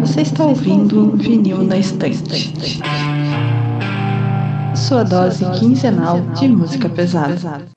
Você está ouvindo Vinil na Estante. Sua dose quinzenal de música pesada.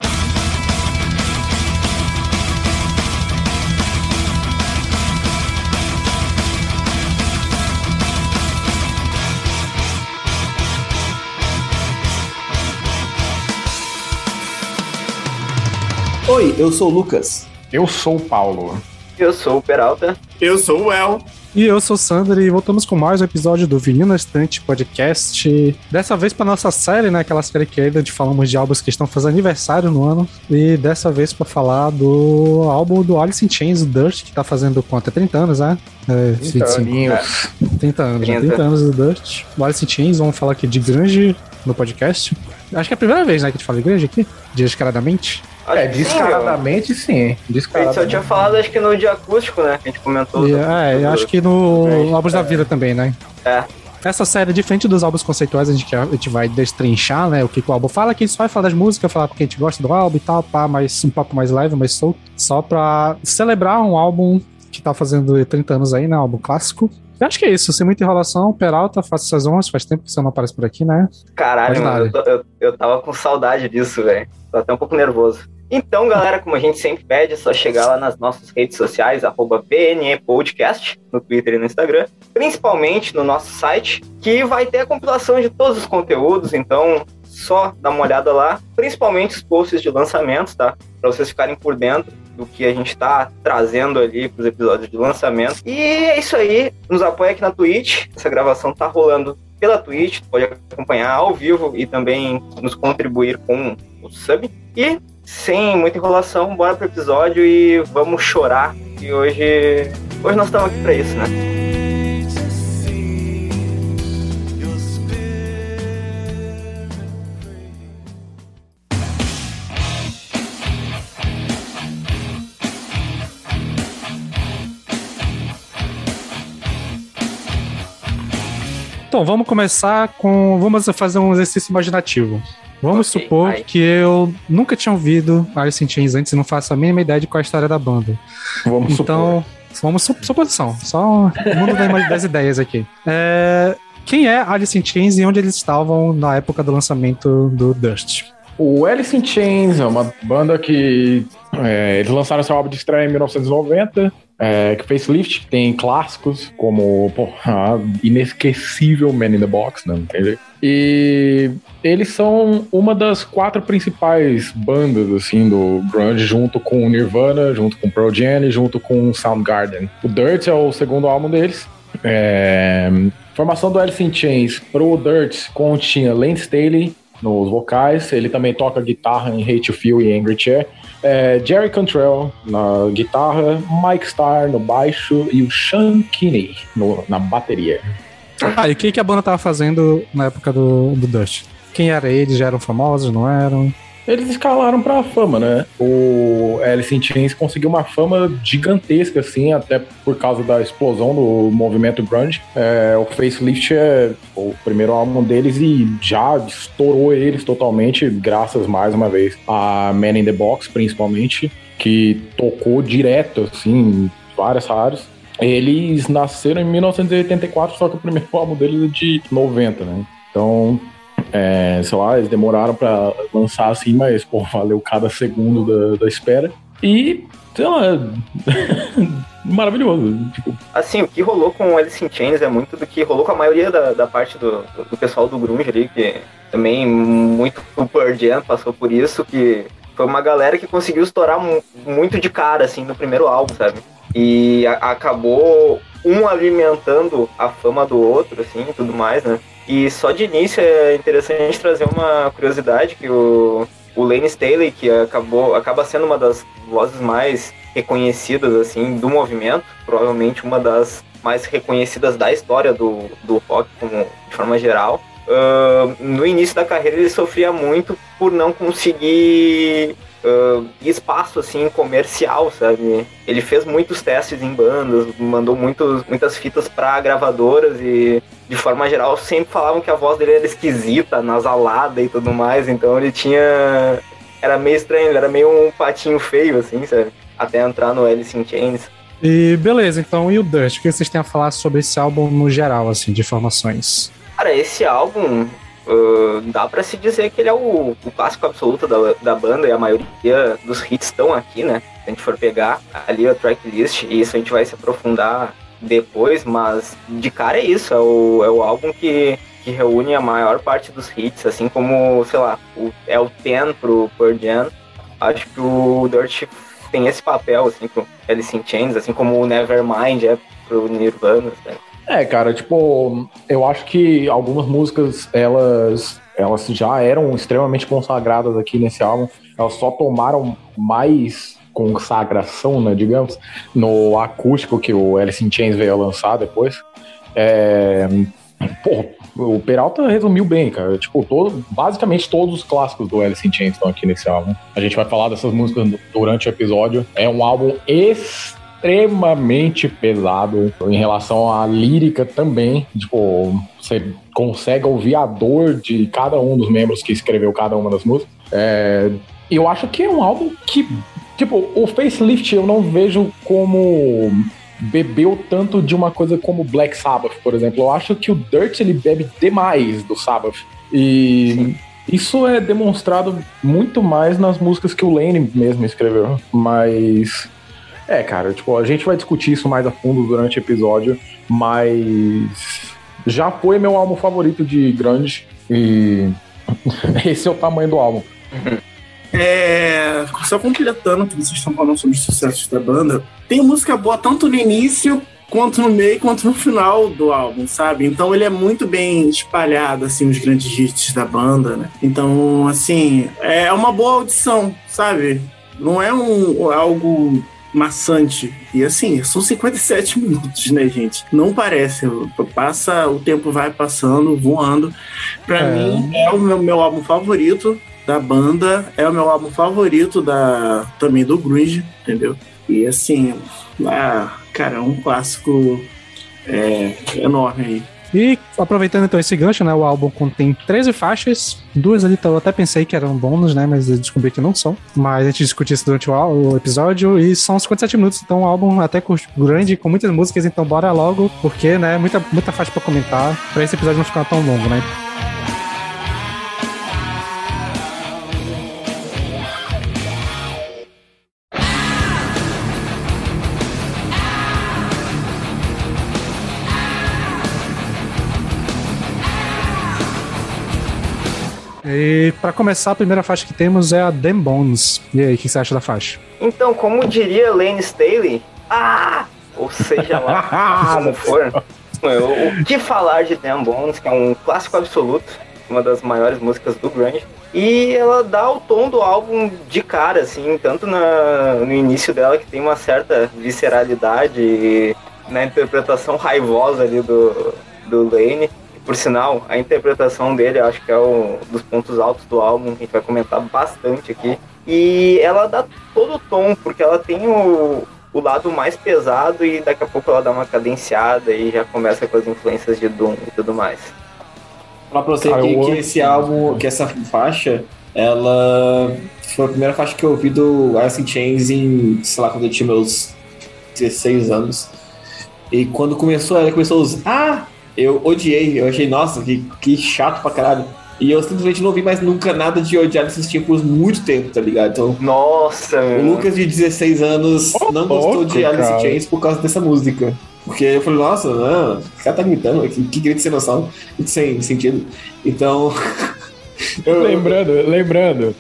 Oi, eu sou o Lucas. Eu sou o Paulo. Eu sou o Peralta. Eu sou o El. E eu sou o Sandro e voltamos com mais um episódio do Vinil na Estante Podcast. Dessa vez para nossa série, né? Aquela série que ainda de falamos de álbuns que estão fazendo aniversário no ano. E dessa vez para falar do álbum do Alice in Chains, Dust, que tá fazendo quanto? 30 anos, né? É, 30 anos. 30 anos, 30. 30 anos do Dust. O Alice in Chains, vamos falar aqui de grande no podcast. Acho que é a primeira vez, né, que a gente fala de grande aqui, descaradamente. É, descaradamente sim. Descaradamente. A gente só tinha falado, acho que no dia acústico, né? Que a gente comentou. é, acho que no Álbuns é. da Vida também, né? É. Essa série, diferente dos álbuns conceituais, a gente, a gente vai destrinchar, né? O que, que o álbum fala, que a gente só vai falar das músicas, falar porque a gente gosta do álbum e tal, pá, mas um papo mais leve, mais solto. Só pra celebrar um álbum que tá fazendo 30 anos aí, né? Um álbum clássico. Eu acho que é isso, sem muita enrolação. Peralta, faça essas honras, faz tempo que você não aparece por aqui, né? Caralho, mano, eu, eu, eu, tava com saudade disso, velho. Tô até um pouco nervoso. Então, galera, como a gente sempre pede, é só chegar lá nas nossas redes sociais, arroba Podcast, no Twitter e no Instagram, principalmente no nosso site, que vai ter a compilação de todos os conteúdos, então só dá uma olhada lá, principalmente os posts de lançamentos, tá? Para vocês ficarem por dentro do que a gente está trazendo ali para os episódios de lançamento. E é isso aí, nos apoia aqui na Twitch, essa gravação tá rolando pela Twitch, pode acompanhar ao vivo e também nos contribuir com o sub. E sem muita enrolação, bora pro episódio e vamos chorar. E hoje, hoje nós estamos aqui para isso, né? Então, vamos começar com. Vamos fazer um exercício imaginativo. Vamos okay, supor que eu nunca tinha ouvido Alice in Chains antes e não faço a mínima ideia de qual é a história da banda. Vamos então, supor. vamos su suposição. Só o mundo das ideias aqui. É, quem é Alice in Chains e onde eles estavam na época do lançamento do Dust? O Alice in Chains é uma banda que é, eles lançaram seu álbum de estreia em 1990 é, que facelift tem clássicos como pô, a inesquecível Man in the Box, né? E eles são uma das quatro principais bandas assim do grunge, junto com Nirvana, junto com Pearl Jam, junto com Soundgarden. O Dirt é o segundo álbum deles. É... Formação do Alice in Chains pro Dirt continha Lance Staley nos vocais, ele também toca guitarra em Hate to Feel e Angry Chair é, Jerry Cantrell na guitarra, Mike Starr no baixo e o Sean Kinney no, na bateria. Ah, e o que, que a banda tava fazendo na época do, do Dust? Quem era eles? Já eram famosos, não eram? Eles escalaram pra fama, né? O Alice in Chains conseguiu uma fama gigantesca, assim, até por causa da explosão do movimento grunge. É, o Facelift é o primeiro álbum deles e já estourou eles totalmente, graças mais uma vez a Man in the Box, principalmente, que tocou direto, assim, várias rádios. Eles nasceram em 1984, só que o primeiro álbum deles é de 90, né? Então, é, sei lá, eles demoraram para lançar assim, mas, pô, valeu cada segundo da, da espera. E, sei lá, maravilhoso. Tipo. Assim, o que rolou com Alice in Chains é muito do que rolou com a maioria da, da parte do, do pessoal do grunge ali, que também muito o Pearl Jam passou por isso, que foi uma galera que conseguiu estourar muito de cara, assim, no primeiro álbum, sabe? E a, acabou um alimentando a fama do outro, assim, e tudo mais, né? E só de início é interessante trazer uma curiosidade que o, o Lane Staley, que acabou, acaba sendo uma das vozes mais reconhecidas assim do movimento, provavelmente uma das mais reconhecidas da história do, do rock como, de forma geral. Uh, no início da carreira ele sofria muito por não conseguir uh, espaço assim comercial, sabe? Ele fez muitos testes em bandas, mandou muitos, muitas fitas para gravadoras e de forma geral sempre falavam que a voz dele era esquisita, nasalada e tudo mais, então ele tinha era meio estranho, era meio um patinho feio, assim, sabe? Até entrar no Alice in Chains. E beleza, então, e o Dust? O que vocês têm a falar sobre esse álbum no geral, assim, de informações? Cara, esse álbum, uh, dá pra se dizer que ele é o, o clássico absoluto da, da banda e a maioria dos hits estão aqui, né? Se a gente for pegar ali a tracklist, e isso a gente vai se aprofundar depois, mas de cara é isso, é o, é o álbum que, que reúne a maior parte dos hits, assim como, sei lá, o, é o Ten pro Pearl Jam. Acho que o Dirt tem esse papel, assim, pro Alice in Chains, assim como o Nevermind é pro Nirvana, né? É, cara, tipo, eu acho que algumas músicas, elas, elas já eram extremamente consagradas aqui nesse álbum. Elas só tomaram mais consagração, né, digamos, no acústico que o Alice in Chains veio lançar depois. É, pô, o Peralta resumiu bem, cara. Tipo, todo, basicamente todos os clássicos do Alice in Chains estão aqui nesse álbum. A gente vai falar dessas músicas durante o episódio. É um álbum extremamente pesado em relação à lírica também. Tipo, você consegue ouvir a dor de cada um dos membros que escreveu cada uma das músicas. É, eu acho que é um álbum que Tipo, o facelift eu não vejo como bebeu tanto de uma coisa como Black Sabbath, por exemplo. Eu acho que o Dirt ele bebe demais do Sabbath. E Sim. isso é demonstrado muito mais nas músicas que o Lane mesmo escreveu. Mas é, cara, tipo, a gente vai discutir isso mais a fundo durante o episódio, mas já foi meu álbum favorito de grande e esse é o tamanho do álbum. É, só completando o que vocês estão falando sobre os sucessos da banda, tem música boa tanto no início quanto no meio quanto no final do álbum, sabe? Então ele é muito bem espalhado assim os grandes hits da banda, né? Então, assim, é uma boa audição, sabe? Não é um algo maçante. E assim, são 57 minutos, né, gente? Não parece. Passa, o tempo vai passando, voando. Para é. mim, é o meu, meu álbum favorito da banda. É o meu álbum favorito da também do grunge, entendeu? E assim, ah, cara, é um clássico é, enorme aí. E aproveitando então esse gancho, né? O álbum contém 13 faixas, duas ali eu até pensei que eram bônus, né? Mas descobri que não são. Mas a gente discutiu isso durante o, episódio e são 57 minutos, então um álbum até grande, com muitas músicas, então bora logo, porque, né? Muita, muita faixa pra comentar, pra esse episódio não ficar tão longo, né? E para começar, a primeira faixa que temos é a Them Bones. E aí, o que você acha da faixa? Então, como diria Lane Staley, ah! Ou seja lá, como for, o que falar de Them Bones, que é um clássico absoluto, uma das maiores músicas do grunge. E ela dá o tom do álbum de cara, assim, tanto na, no início dela, que tem uma certa visceralidade na interpretação raivosa ali do, do Lane, por sinal, a interpretação dele acho que é um dos pontos altos do álbum, que a gente vai comentar bastante aqui. E ela dá todo o tom, porque ela tem o, o lado mais pesado e daqui a pouco ela dá uma cadenciada e já começa com as influências de Doom e tudo mais. Falar pra você ah, que, que esse álbum, que essa faixa, ela foi a primeira faixa que eu ouvi do Alice in Chains em, sei lá, quando eu tinha meus 16 anos. E quando começou, ela começou a usar. Ah, eu odiei, eu achei, nossa, que, que chato pra caralho. E eu simplesmente não ouvi mais nunca nada de odiar desses tipos muito tempo, tá ligado? Então, nossa! O Lucas de 16 anos oh, não gostou de Alice cara. Chains por causa dessa música. Porque eu falei, nossa, não, o cara tá gritando, que, que grito sem noção, sem sentido. Então. eu... Lembrando, lembrando,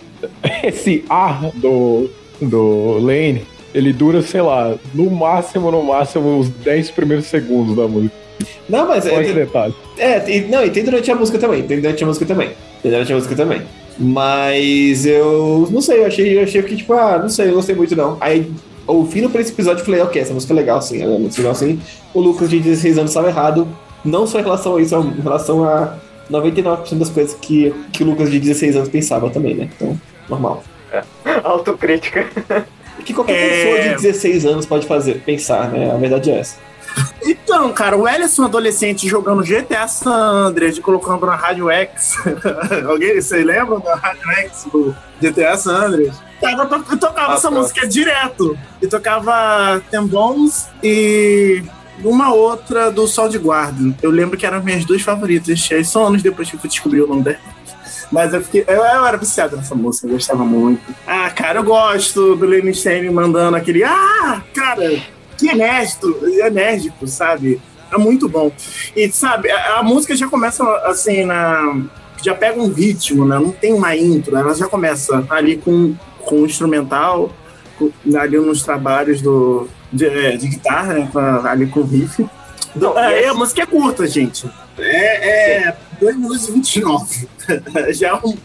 esse A do, do Lane, ele dura, sei lá, no máximo, no máximo, os 10 primeiros segundos da música. Não, mas. É, esse detalhe? É, tem, não, e tem durante a música também. Tem durante a música também. Tem durante a música também. Mas eu não sei, eu achei, eu achei que, tipo, ah, não sei, eu não gostei muito não. Aí, ouvindo pra esse episódio, eu falei, ok, essa música é legal, sim, é uma música legal, sim. O Lucas de 16 anos estava errado, não só em relação a isso, em relação a 99% das coisas que, que o Lucas de 16 anos pensava também, né? Então, normal. É. Autocrítica. O que qualquer é... pessoa de 16 anos pode fazer, pensar, né? A verdade é essa. Então, cara, o Ellison adolescente jogando GTA San Andreas e colocando na Rádio X. Alguém, vocês lembram da Rádio X do GTA San Andreas? Eu, to, eu tocava ah, essa pronto. música direto. E tocava Tem Bones e uma outra do Sol de Guarda. Eu lembro que eram minhas duas favoritas. Aí só anos depois que eu descobri o nome dela. Mas eu, fiquei, eu, eu, era viciado nessa música, eu gostava muito. Ah, cara, eu gosto do Lenny Stein mandando aquele. Ah, cara, que enérgico, enérgico, sabe? É muito bom. E, sabe, a, a música já começa assim na. Já pega um ritmo, né? Não tem uma intro, ela já começa ali com, com o instrumental, com, ali nos trabalhos do, de, é, de guitarra, né? ali com o riff. Não, é, a música é curta, gente. É, é 2 minutos e 29. já, é um,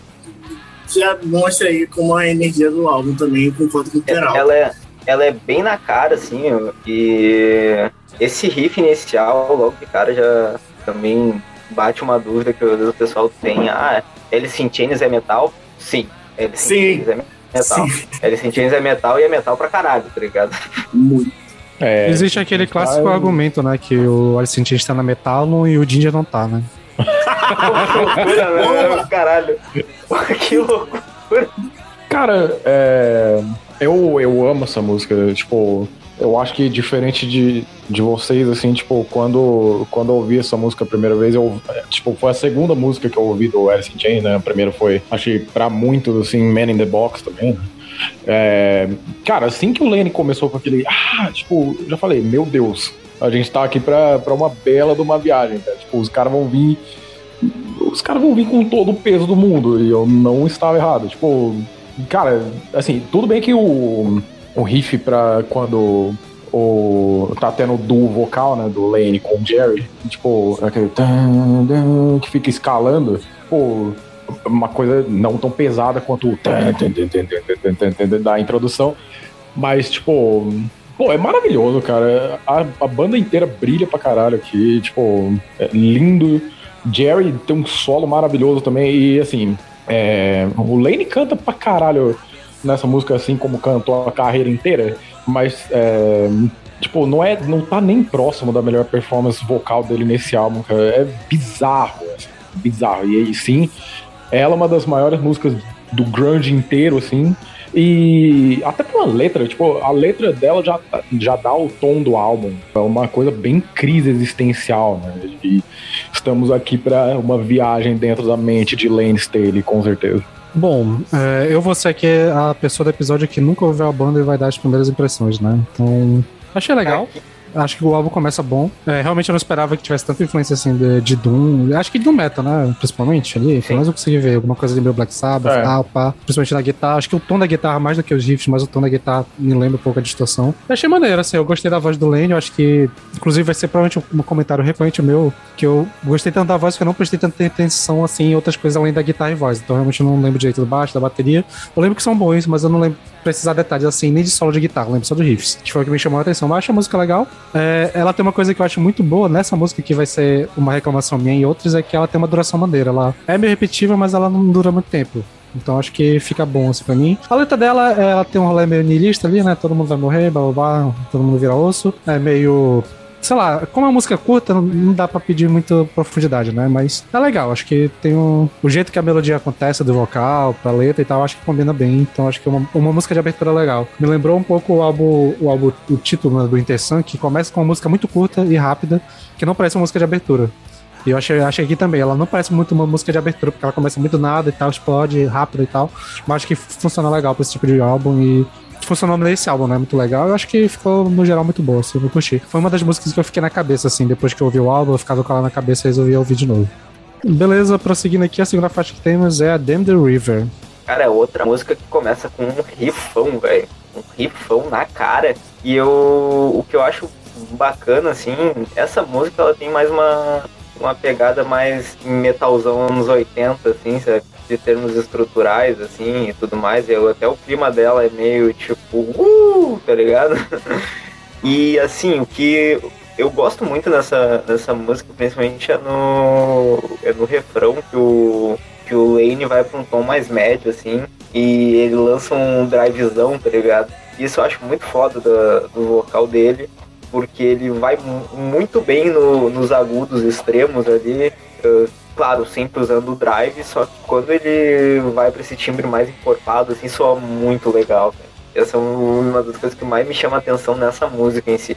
já mostra aí como a energia do álbum também, com foto literal. Ela é, ela é bem na cara, assim, e esse riff inicial, logo de cara, já também bate uma dúvida que às vezes o pessoal tem. Ah, Alice in Chains é metal? Sim. Alice in Chains é metal. Sim. Alice in Chains é metal e é metal pra caralho, tá ligado? Muito. É, Existe aquele clássico vai... argumento, né? Que o Alice in Chains tá na metal e o Ginger não tá, né? loucura, né? Caralho. que loucura. Cara, é... eu, eu amo essa música. Tipo, eu acho que diferente de, de vocês, assim, tipo, quando, quando eu ouvi essa música a primeira vez, eu, tipo, foi a segunda música que eu ouvi do Alice in Chains, né? A primeira foi, achei pra muitos, assim, Man in the Box também, né? É, cara, assim que o Lenny começou com aquele. Ah, tipo, já falei, meu Deus, a gente tá aqui pra, pra uma bela de uma viagem, cara. Tipo, os caras vão vir. Os caras vão vir com todo o peso do mundo. E eu não estava errado. Tipo, cara, assim, tudo bem que o, o riff pra quando o. tá tendo o duo vocal, né, do Lane com o Jerry, tipo, aquele. que fica escalando. Pô, uma coisa não tão pesada quanto o da introdução, mas tipo, pô, é maravilhoso, cara. A, a banda inteira brilha pra caralho aqui, tipo, é lindo. Jerry tem um solo maravilhoso também e assim, é, o Lane canta pra caralho nessa música assim como cantou a carreira inteira, mas é, tipo, não é, não tá nem próximo da melhor performance vocal dele nesse álbum, cara. É bizarro, assim, bizarro. E aí sim, ela é uma das maiores músicas do grunge inteiro, assim. E até pela letra, tipo, a letra dela já, já dá o tom do álbum. É uma coisa bem crise existencial, né? E estamos aqui para uma viagem dentro da mente de Lane Staley, com certeza. Bom, é, eu vou ser aqui a pessoa do episódio que nunca ouviu a banda e vai dar as primeiras impressões, né? Então, achei legal. É, Acho que o álbum começa bom. É, realmente eu não esperava que tivesse tanta influência assim de, de Doom. Acho que de Doom Metal, né? Principalmente ali. Sim. Mas eu consegui ver alguma coisa de meu Black Sabbath, é. tal, pá. Principalmente na guitarra. Acho que o tom da guitarra, mais do que os riffs, mas o tom da guitarra me lembra um pouco a distorção. Eu achei maneiro, assim. Eu gostei da voz do Lane. Eu acho que, inclusive, vai ser provavelmente um comentário recorrente meu. Que eu gostei tanto da voz que eu não prestei tanta atenção assim em outras coisas além da guitarra e voz. Então realmente eu não lembro direito do baixo, da bateria. Eu lembro que são bons, mas eu não lembro precisar detalhes assim, nem de solo de guitarra, lembro só do riffs. Que foi o que me chamou a atenção. Mas acho a música legal. É, ela tem uma coisa que eu acho muito boa nessa música, que vai ser uma reclamação minha e outras, é que ela tem uma duração maneira. Ela é meio repetitiva, mas ela não dura muito tempo. Então acho que fica bom assim pra mim. A letra dela, ela tem um rolê meio niilista ali, né? Todo mundo vai morrer, blá blá blá, todo mundo vira osso. É meio sei lá, como é uma música curta, não dá pra pedir muita profundidade, né? Mas é legal, acho que tem um. O jeito que a melodia acontece do vocal, pra letra e tal, acho que combina bem. Então acho que é uma, uma música de abertura legal. Me lembrou um pouco o álbum, o, álbum, o título né, do Intersun, que começa com uma música muito curta e rápida, que não parece uma música de abertura. E eu achei, achei aqui também, ela não parece muito uma música de abertura, porque ela começa muito nada e tal, explode rápido e tal. Mas acho que funciona legal pra esse tipo de álbum e funcionou nesse álbum, né? Muito legal. Eu acho que ficou, no geral, muito boa, assim, eu curti. Foi uma das músicas que eu fiquei na cabeça, assim, depois que eu ouvi o álbum, eu ficava com ela na cabeça e resolvi ouvir de novo. Beleza, prosseguindo aqui, a segunda faixa que temos é a Damn the River. Cara, é outra música que começa com um rifão, velho. Um rifão na cara. E eu, o que eu acho bacana, assim, essa música ela tem mais uma, uma pegada mais metalzão anos 80, assim, sabe? De termos estruturais, assim, e tudo mais. Eu, até o clima dela é meio tipo, uh, tá ligado? e assim, o que eu gosto muito nessa, nessa música, principalmente é no, é no refrão que o, que o Lane vai pra um tom mais médio, assim, e ele lança um drivezão, tá ligado? Isso eu acho muito foda do, do vocal dele. porque ele vai muito bem no, nos agudos extremos ali. Uh, claro, sempre usando o drive, só que quando ele vai para esse timbre mais encorpado, assim, soa muito legal. Essa é uma das coisas que mais me chama a atenção nessa música em si.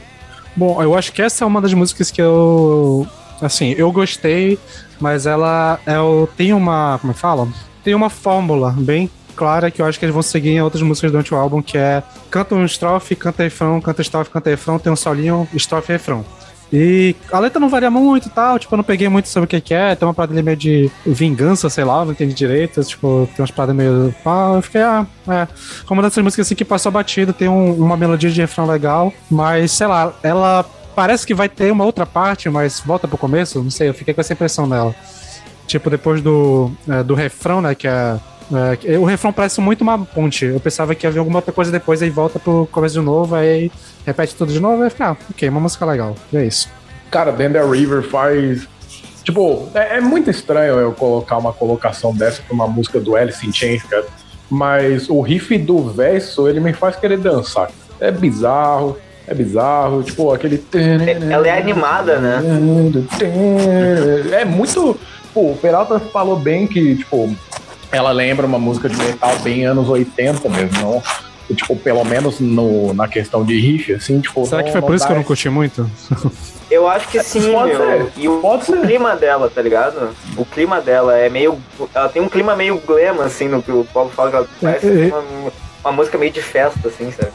Bom, eu acho que essa é uma das músicas que eu. Assim, eu gostei, mas ela é tem uma. Como é que fala? Tem uma fórmula bem clara que eu acho que eles vão seguir em outras músicas durante o álbum, que é canta um estrofe, canta refrão, canta estrofe, canta refrão, tem um solinho, estrofe e refrão. E a letra não varia muito e tal, tipo, eu não peguei muito sobre o que, é, tem uma parada meio de vingança, sei lá, não entendi direito, tipo, tem umas paradas meio. Ah, eu fiquei, ah, é. Como dessas músicas assim que passou batido, tem um, uma melodia de refrão legal, mas sei lá, ela parece que vai ter uma outra parte, mas volta pro começo, não sei, eu fiquei com essa impressão dela. Tipo, depois do, é, do refrão, né, que é é, o refrão parece muito uma ponte. Eu pensava que ia vir alguma outra coisa depois, aí volta pro começo de novo, aí repete tudo de novo, aí fica, ah, ok, uma música legal. E é isso. Cara, Dender River faz. Tipo, é, é, muito estranho eu colocar uma colocação dessa pra uma música do Alice in Chains, cara. Mas o riff do verso, ele me faz querer dançar. É bizarro, é bizarro, tipo, aquele. Ela é animada, né? É muito. Pô, o Peralta falou bem que, tipo, ela lembra uma música de metal bem anos 80 mesmo, não? Tipo, pelo menos no, na questão de riff, assim, tipo. Será não, que foi por isso que eu não curti muito? Eu acho que sim, pode meu. Ser. E o, pode o ser. clima dela, tá ligado? O clima dela é meio. Ela tem um clima meio glam, assim, no que o Paulo fala que ela parece é, é. uma, uma música meio de festa, assim, sabe?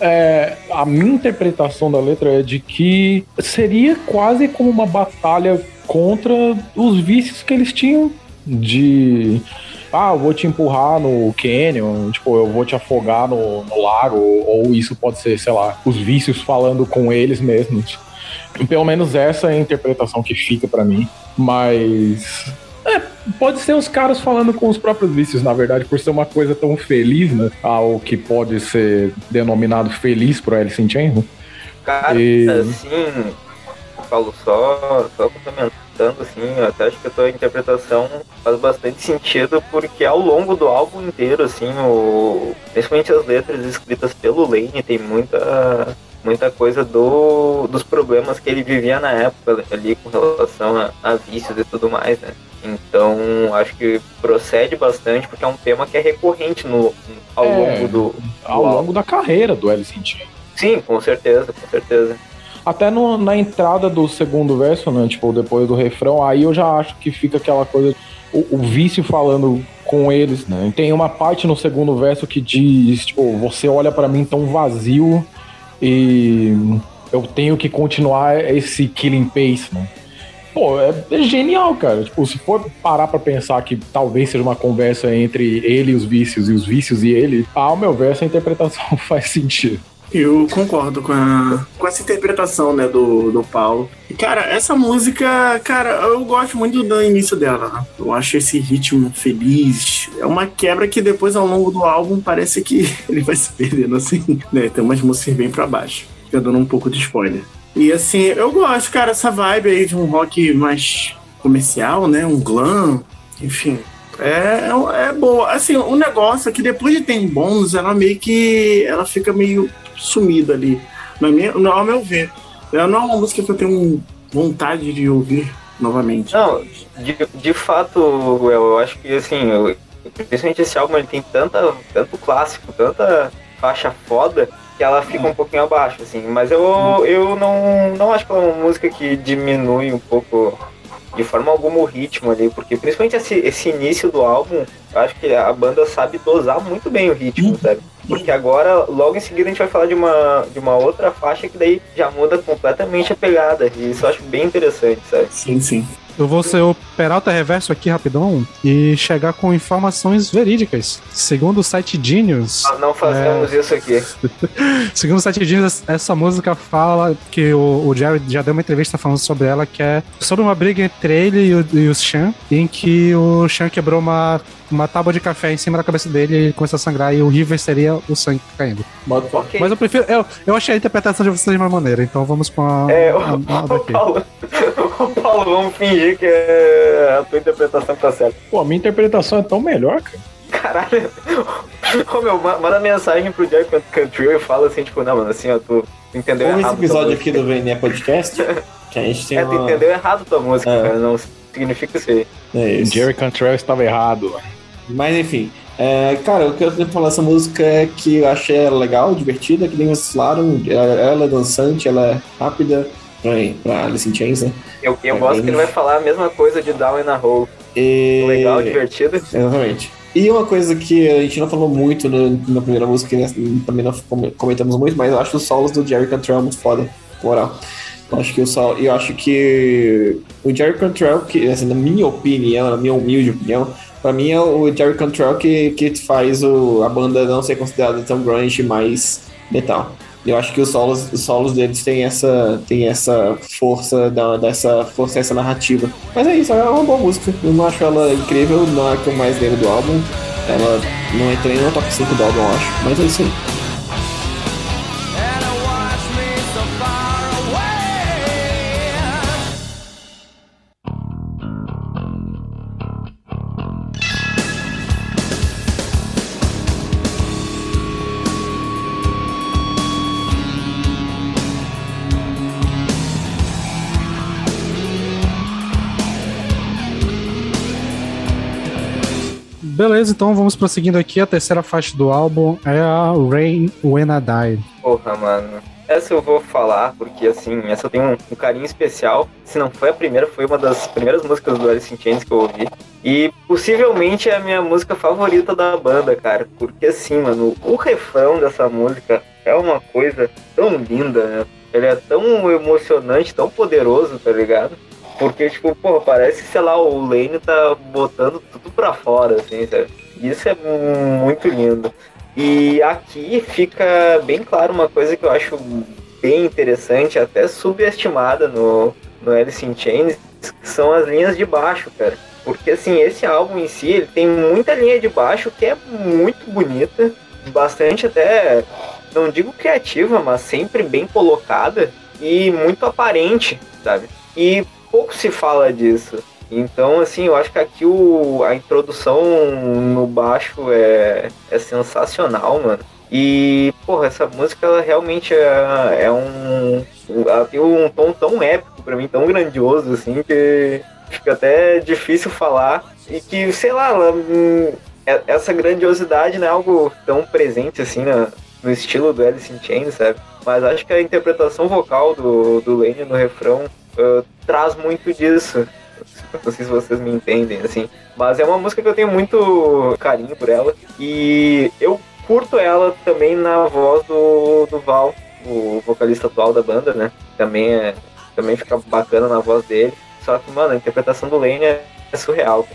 É, a minha interpretação da letra é de que seria quase como uma batalha contra os vícios que eles tinham de ah, eu vou te empurrar no canyon, tipo, eu vou te afogar no, no lago, ou isso pode ser, sei lá, os vícios falando com eles mesmos. Pelo menos essa é a interpretação que fica para mim, mas é, pode ser os caras falando com os próprios vícios, na verdade, por ser uma coisa tão feliz, né? Algo que pode ser denominado feliz pro Alice in Chains? Cara, e... assim, Paulo, só, só complementando escutando, assim, eu até acho que a tua interpretação faz bastante sentido, porque ao longo do álbum inteiro, assim, o, principalmente as letras escritas pelo Lane, tem muita muita coisa do, dos problemas que ele vivia na época ali com relação a, a vícios e tudo mais, né? Então acho que procede bastante porque é um tema que é recorrente no, ao é, longo do, do ao álbum. longo da carreira do Alice in Chains. Sim, com certeza, com certeza. Até no, na entrada do segundo verso, né? Tipo, depois do refrão, aí eu já acho que fica aquela coisa. O, o vício falando com eles, né? Tem uma parte no segundo verso que diz, tipo, você olha para mim tão vazio e eu tenho que continuar esse killing pace, né? Pô, é, é, genial, cara. Tipo, se for parar pra pensar que talvez seja uma conversa entre ele e os vícios e os vícios e ele, ao meu ver, essa interpretação faz sentido. Eu concordo com, a, com essa interpretação, né, do, do Paulo. Cara, essa música, cara, eu gosto muito do início dela, né? Eu acho esse ritmo feliz. É uma quebra que depois, ao longo do álbum, parece que ele vai se perdendo, assim, né? Tem umas músicas bem pra baixo. Fica dando um pouco de spoiler. E, assim, eu gosto, cara, essa vibe aí de um rock mais comercial, né? Um glam, enfim. É, é boa. Assim, o negócio é que depois de ter bônus, ela meio que. Ela fica meio sumida ali. Na minha, não, ao meu ver. Ela não é uma música que eu tenho vontade de ouvir novamente. Não, de, de fato, eu acho que assim, eu, principalmente esse álbum ele tem tanta, tanto clássico, tanta faixa foda que ela fica um pouquinho abaixo, assim. Mas eu, eu não, não acho que é uma música que diminui um pouco de forma alguma o ritmo ali, porque principalmente esse, esse início do álbum, eu acho que a banda sabe dosar muito bem o ritmo, sabe? Porque agora, logo em seguida, a gente vai falar de uma, de uma outra faixa que daí já muda completamente a pegada. E isso eu acho bem interessante, sabe? Sim, sim. Eu vou ser o Peralta Reverso aqui rapidão e chegar com informações verídicas. Segundo o site Genius. Ah, não fazemos é... isso aqui. Segundo o site Genius, essa música fala que o, o Jerry já deu uma entrevista falando sobre ela, que é sobre uma briga entre ele e o, e o Sean, em que o Sean quebrou uma uma tábua de café em cima da cabeça dele e começou a sangrar e o River seria o sangue caindo. Okay. Mas eu prefiro. Eu, eu achei a interpretação de vocês de uma maneira, então vamos com a. É, a, a, a o, Paulo, o Paulo, vamos fingir que é a tua interpretação que tá certa. Pô, a minha interpretação é tão melhor, cara. Caralho. Ô meu, manda mensagem pro Jack Country e fala assim, tipo, não, mano, assim, ó, tu, entendeu Como esse errado. tua episódio aqui do VNE Podcast, que a gente tem É, tu uma... entendeu errado tua música, É. cara. Não significa isso aí. É isso. Jerry Cantrell estava errado. Mas enfim, é, cara, o que eu tenho pra falar dessa música é que eu achei ela legal, divertida, que nem vocês falaram. Ela, é dançante, ela é rápida pra, pra Alice in Chains, né? Eu, eu É gosto bem- que ele vai falar a mesma coisa de Down in a Hole. E... Legal, divertido. Exatamente. E uma coisa que a gente não falou muito no- na primeira música, que também não com- comentamos muito, mas eu acho os solos do Jerry Cantrell muito foda, moral. Eu acho que o sol, eu acho que o Jerry Cantrell, que assim, na minha opinião, na minha humilde opinião, pra mim é o Jerry Cantrell que, que faz o, a banda não ser considerada tão grunge, mais metal. Eu acho que os solos, os solos deles têm essa, têm essa força, da, dessa força, essa narrativa. Mas é isso, é uma boa música. Eu não acho ela incrível, não é a que eu mais lembro do álbum. Ela não entra nem no top 5 do álbum, eu acho. Mas é isso aí. Beleza, então vamos prosseguindo aqui. A terceira faixa do álbum é a Rain When I Die. Porra, mano. Essa eu vou falar, porque assim, essa tenho um, um carinho especial. Se não foi a primeira, foi uma das primeiras músicas do Alice in Chains que eu ouvi. E possivelmente é a minha música favorita da banda, cara. Porque assim, mano, o refrão dessa música é uma coisa tão linda, né? Ele é tão emocionante, tão poderoso, tá ligado? Porque, tipo, porra, parece que, sei lá, o Lane tá botando tudo pra fora, assim, sabe? Isso é muito lindo. E aqui fica bem claro uma coisa que eu acho bem interessante, até subestimada no, no Alice in Chains, que são as linhas de baixo, cara. Porque, assim, esse álbum em si, ele tem muita linha de baixo que é muito bonita, bastante até, não digo criativa, mas sempre bem colocada e muito aparente, sabe? E pouco se fala disso. Então, assim, eu acho que aqui o, a introdução no baixo é, é sensacional, mano. E, porra, essa música ela realmente é, é um. Ela tem um tom tão épico pra mim, tão grandioso, assim, que fica até difícil falar. E que, sei lá, ela, hum, é- essa grandiosidade não é algo tão presente, assim, no estilo do Alice in Chains, sabe? Mas acho que a interpretação vocal do, do Lane no refrão uh, traz muito disso. Não sei se vocês me entendem, assim. Mas é uma música que eu tenho muito carinho por ela. E eu curto ela também na voz do, do Val, o vocalista atual da banda, né? Também, é, também fica bacana na voz dele. Só que, mano, a interpretação do Lane é, é surreal.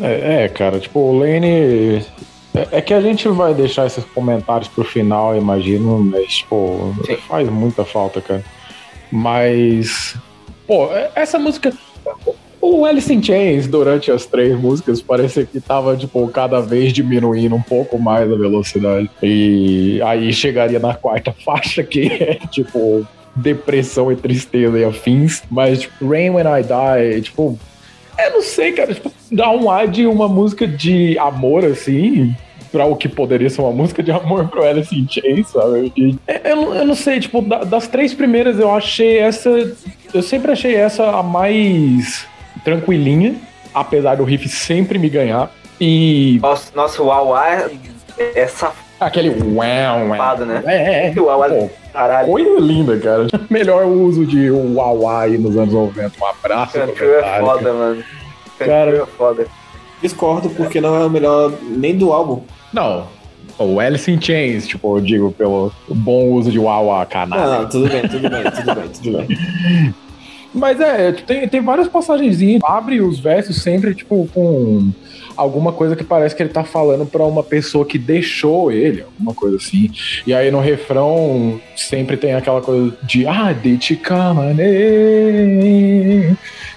É, é, cara, tipo, o Lane. É, é que a gente vai deixar esses comentários pro final, imagino, mas, pô, Sim. faz muita falta, cara. Mas. Pô, é- essa música. O Alice in Chains, durante as três músicas, parecia que tava, tipo, cada vez diminuindo um pouco mais a velocidade. E aí chegaria na quarta faixa, que é, tipo, depressão e tristeza e afins. Mas, tipo, Rain When I Die, tipo, eu não sei, cara, tipo, dá um ar de uma música de amor, assim, pra o que poderia ser uma música de amor pro Alice in Chains, sabe? E, é, eu, não- eu não sei, tipo, da- das três primeiras eu achei essa. Eu sempre achei essa a mais tranquilinha, apesar do riff sempre me ganhar. E Nosso, nosso Uau é, é aquele uau, uau. safado, né? É, é. Uau é Pô, caralho. coisa linda, cara. Melhor uso de uau aí nos anos 90. Um abraço Cantor é foda, mano. Cara. é foda. Discordo porque não é o melhor nem do álbum. Não. O Alice in Chains, tipo, eu digo, pelo bom uso de Não, canalha. não, tudo bem, tudo bem, tudo bem, tudo bem. Mas é, tem, tem várias passagenzinhas. Abre os versos sempre, tipo, com alguma coisa que parece que ele tá falando pra uma pessoa que deixou ele, alguma coisa assim. E aí no refrão sempre tem aquela coisa de Ah, in?"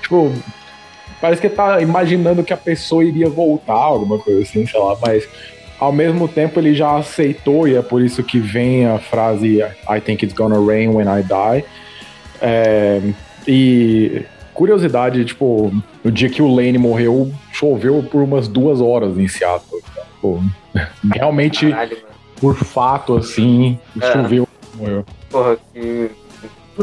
Tipo, parece que ele tá imaginando que a pessoa iria voltar, alguma coisa assim, sei lá, mas ao mesmo tempo ele já aceitou e é por isso que vem a frase I think it's gonna rain when I die. É, e curiosidade, tipo, no dia que o Lane morreu, choveu por umas duas horas em Seattle. Tipo, realmente, Caralho, por fato, assim, É. choveu Morreu. Porra, que.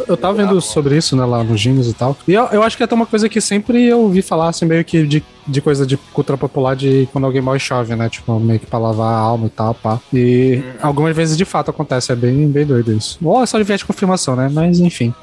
Eu tava vendo sobre isso, né, lá no Gênios e tal. E eu, eu acho que é até uma coisa que sempre eu ouvi falar, assim, meio que de, de coisa de cultura popular de quando alguém morre chove, né? Tipo, meio que pra lavar a alma e tal, pá. E algumas vezes de fato acontece, é bem, bem doido isso. Ou é só de confirmação, né? Mas enfim.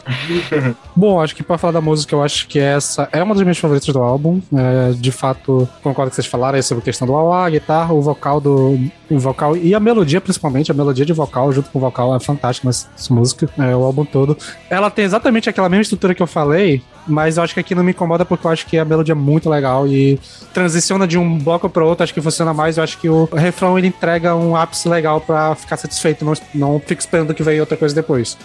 Bom, acho que pra falar da música, eu acho que essa é uma das minhas favoritas do álbum. É, de fato, concordo com que vocês falaram aí sobre a questão do auá, a guitarra, o vocal do. O vocal e a melodia, principalmente, a melodia de vocal junto com o vocal é fantástica nessa música, é, o álbum todo. Ela tem exatamente aquela mesma estrutura que eu falei, mas eu acho que aqui não me incomoda porque eu acho que a melodia é muito legal e transiciona de um bloco para outro, acho que funciona mais. Eu acho que o refrão ele entrega um ápice legal para ficar satisfeito, não, não fica esperando que venha outra coisa depois.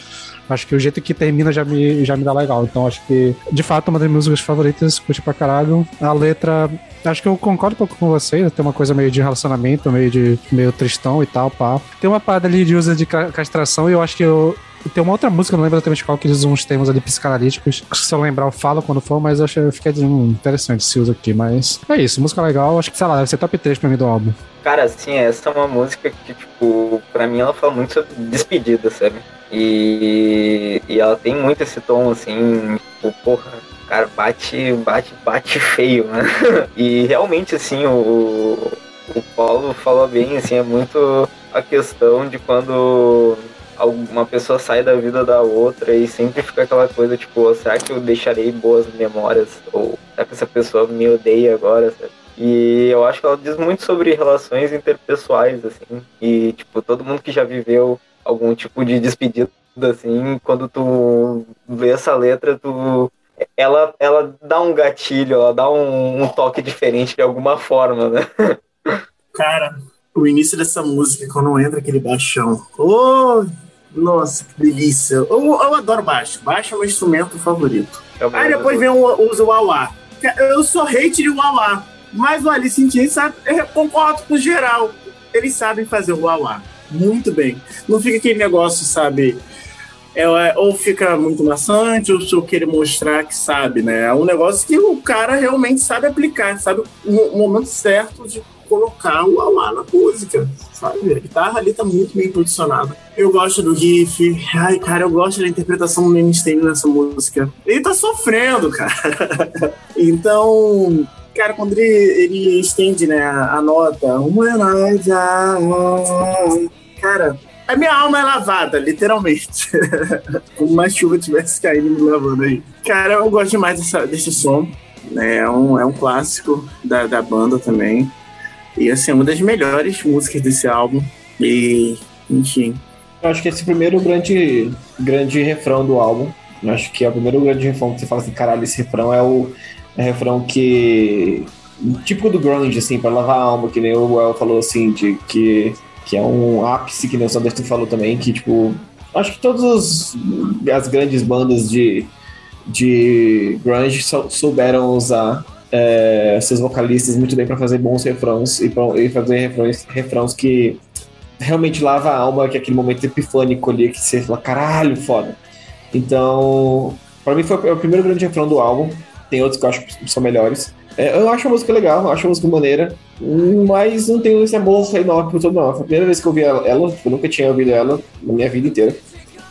Acho que o jeito que termina já me, já me dá legal. Então acho que, de fato, uma das minhas músicas favoritas, curti pra caralho. A letra, acho que eu concordo um pouco com vocês. Tem uma coisa meio de relacionamento, meio de meio tristão e tal, pá. Tem uma parada ali de uso de castração e eu acho que eu, tem uma outra música, não lembro exatamente qual, que usam uns termos ali psicanalíticos. Se eu lembrar, eu falo quando for, mas eu achei fica hum, interessante esse uso aqui. Mas é isso, música legal. Acho que, sei lá, deve ser top 3 pra mim do álbum. Cara, assim, essa é uma música que, tipo, pra mim ela fala muito sobre despedida, sabe? E, e ela tem muito esse tom, assim, tipo, porra, cara, bate, bate, bate feio, né? E realmente, assim, o, o Paulo falou bem, assim, é muito a questão de quando uma pessoa sai da vida da outra e sempre fica aquela coisa, tipo, será que eu deixarei boas memórias? Ou será que essa pessoa me odeia agora? E eu acho que ela diz muito sobre relações interpessoais, assim. E, tipo, todo mundo que já viveu algum tipo de despedida, assim, quando tu vê essa letra, tu. Ela, ela dá um gatilho, ela dá um, um toque diferente de alguma forma, né? Cara, o início dessa música, quando entra aquele baixão. Oh, nossa, que delícia. Eu, eu adoro baixo. Baixo é meu instrumento favorito. É Aí depois vem o, usa o wah Eu sou hate de wah Mas o Alice in Chains sabe, eu concordo com geral. Eles sabem fazer o wah muito bem. Não fica aquele negócio, sabe? É, ou fica muito maçante, ou eu querer mostrar que sabe, né? É um negócio que o cara realmente sabe aplicar, sabe o momento certo de colocar o Alá na música, sabe? A guitarra ali tá muito bem posicionada. Eu gosto do riff. Ai, cara, eu gosto da interpretação do Einstein nessa música. Ele tá sofrendo, cara. então, cara, quando ele, ele estende, né, a, nota, I die, cara, a minha alma é lavada, literalmente. Como uma chuva tivesse caindo me lavando aí. Cara, eu gosto demais dessa, desse som. É, um, é um clássico da, da banda também. E assim, é uma das melhores músicas desse álbum. E, enfim. Eu acho que esse primeiro grande, grande refrão do álbum. Eu acho que é o primeiro grande refrão que você fala assim, caralho, esse refrão é o é refrão que. Típico do grunge, assim, pra lavar a alma, que nem o Well falou, assim, de que, que é um ápice, que nem o Sanderson falou também, que, tipo, acho que todas as grandes bandas de, de grunge souberam usar é, seus vocalistas muito bem para fazer bons refrãos e, pra, e fazer refrãos, refrãos que realmente lava a alma, que é aquele momento epifânico ali que você fala, caralho, foda. Então, para mim foi o primeiro grande refrão do álbum. Tem outros que eu acho que são melhores. É, eu acho a música legal, eu acho a música maneira, mas não tenho esse amor enorme por todo, não. Foi a primeira vez que eu ouvi ela, ela eu nunca tinha ouvido ela na minha vida inteira.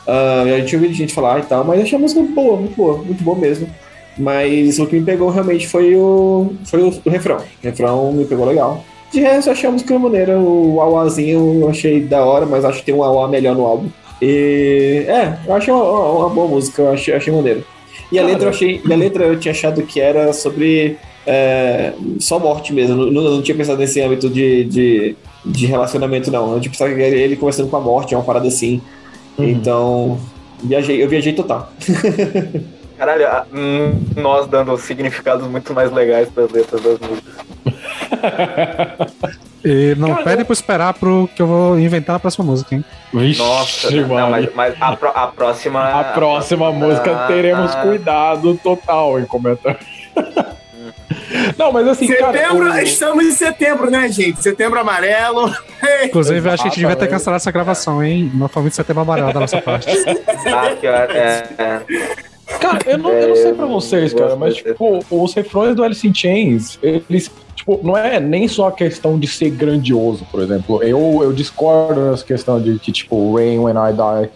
Uh, já tinha ouvido gente falar e tal, mas achei a música boa, muito boa, muito boa mesmo. Mas o que me pegou realmente foi o, foi o, o refrão. O refrão me pegou legal. De resto, eu achei a música maneira. O auazinho eu achei da hora, mas acho que tem um auá melhor no álbum. E é, eu achei uma, uma boa música, eu achei, achei maneiro. E a letra eu achei. A letra eu tinha achado que era sobre é, só morte mesmo. Não, não, tinha pensado nesse âmbito de, de, de relacionamento, não. Eu tinha pensado que ele conversando com a morte, é uma parada assim. Uhum. Então, viajei, eu viajei total. Caralho, hum, nós dando significados muito mais legais para as letras das músicas. E não Cara, pede pra esperar pro que eu vou inventar a próxima música, hein? Vixe, Nossa, não, mas, mas a, pro, a, próxima. A, a próxima, música ah, teremos ah, cuidado total em comentar. Não, mas assim, setembro, cara. O... Estamos em setembro, né, gente? Setembro amarelo. Inclusive, acho que a gente devia ter cancelado essa gravação, hein? Não foi muito setembro amarelo da nossa parte. Ah, que é, é. Cara, eu não, eu não sei pra vocês, cara, mas, tipo, os refrões do Alice in Chains, eles, tipo, não é nem só a questão de ser grandioso, por exemplo. Eu, eu discordo nessa questão de que, tipo, Rain When I Die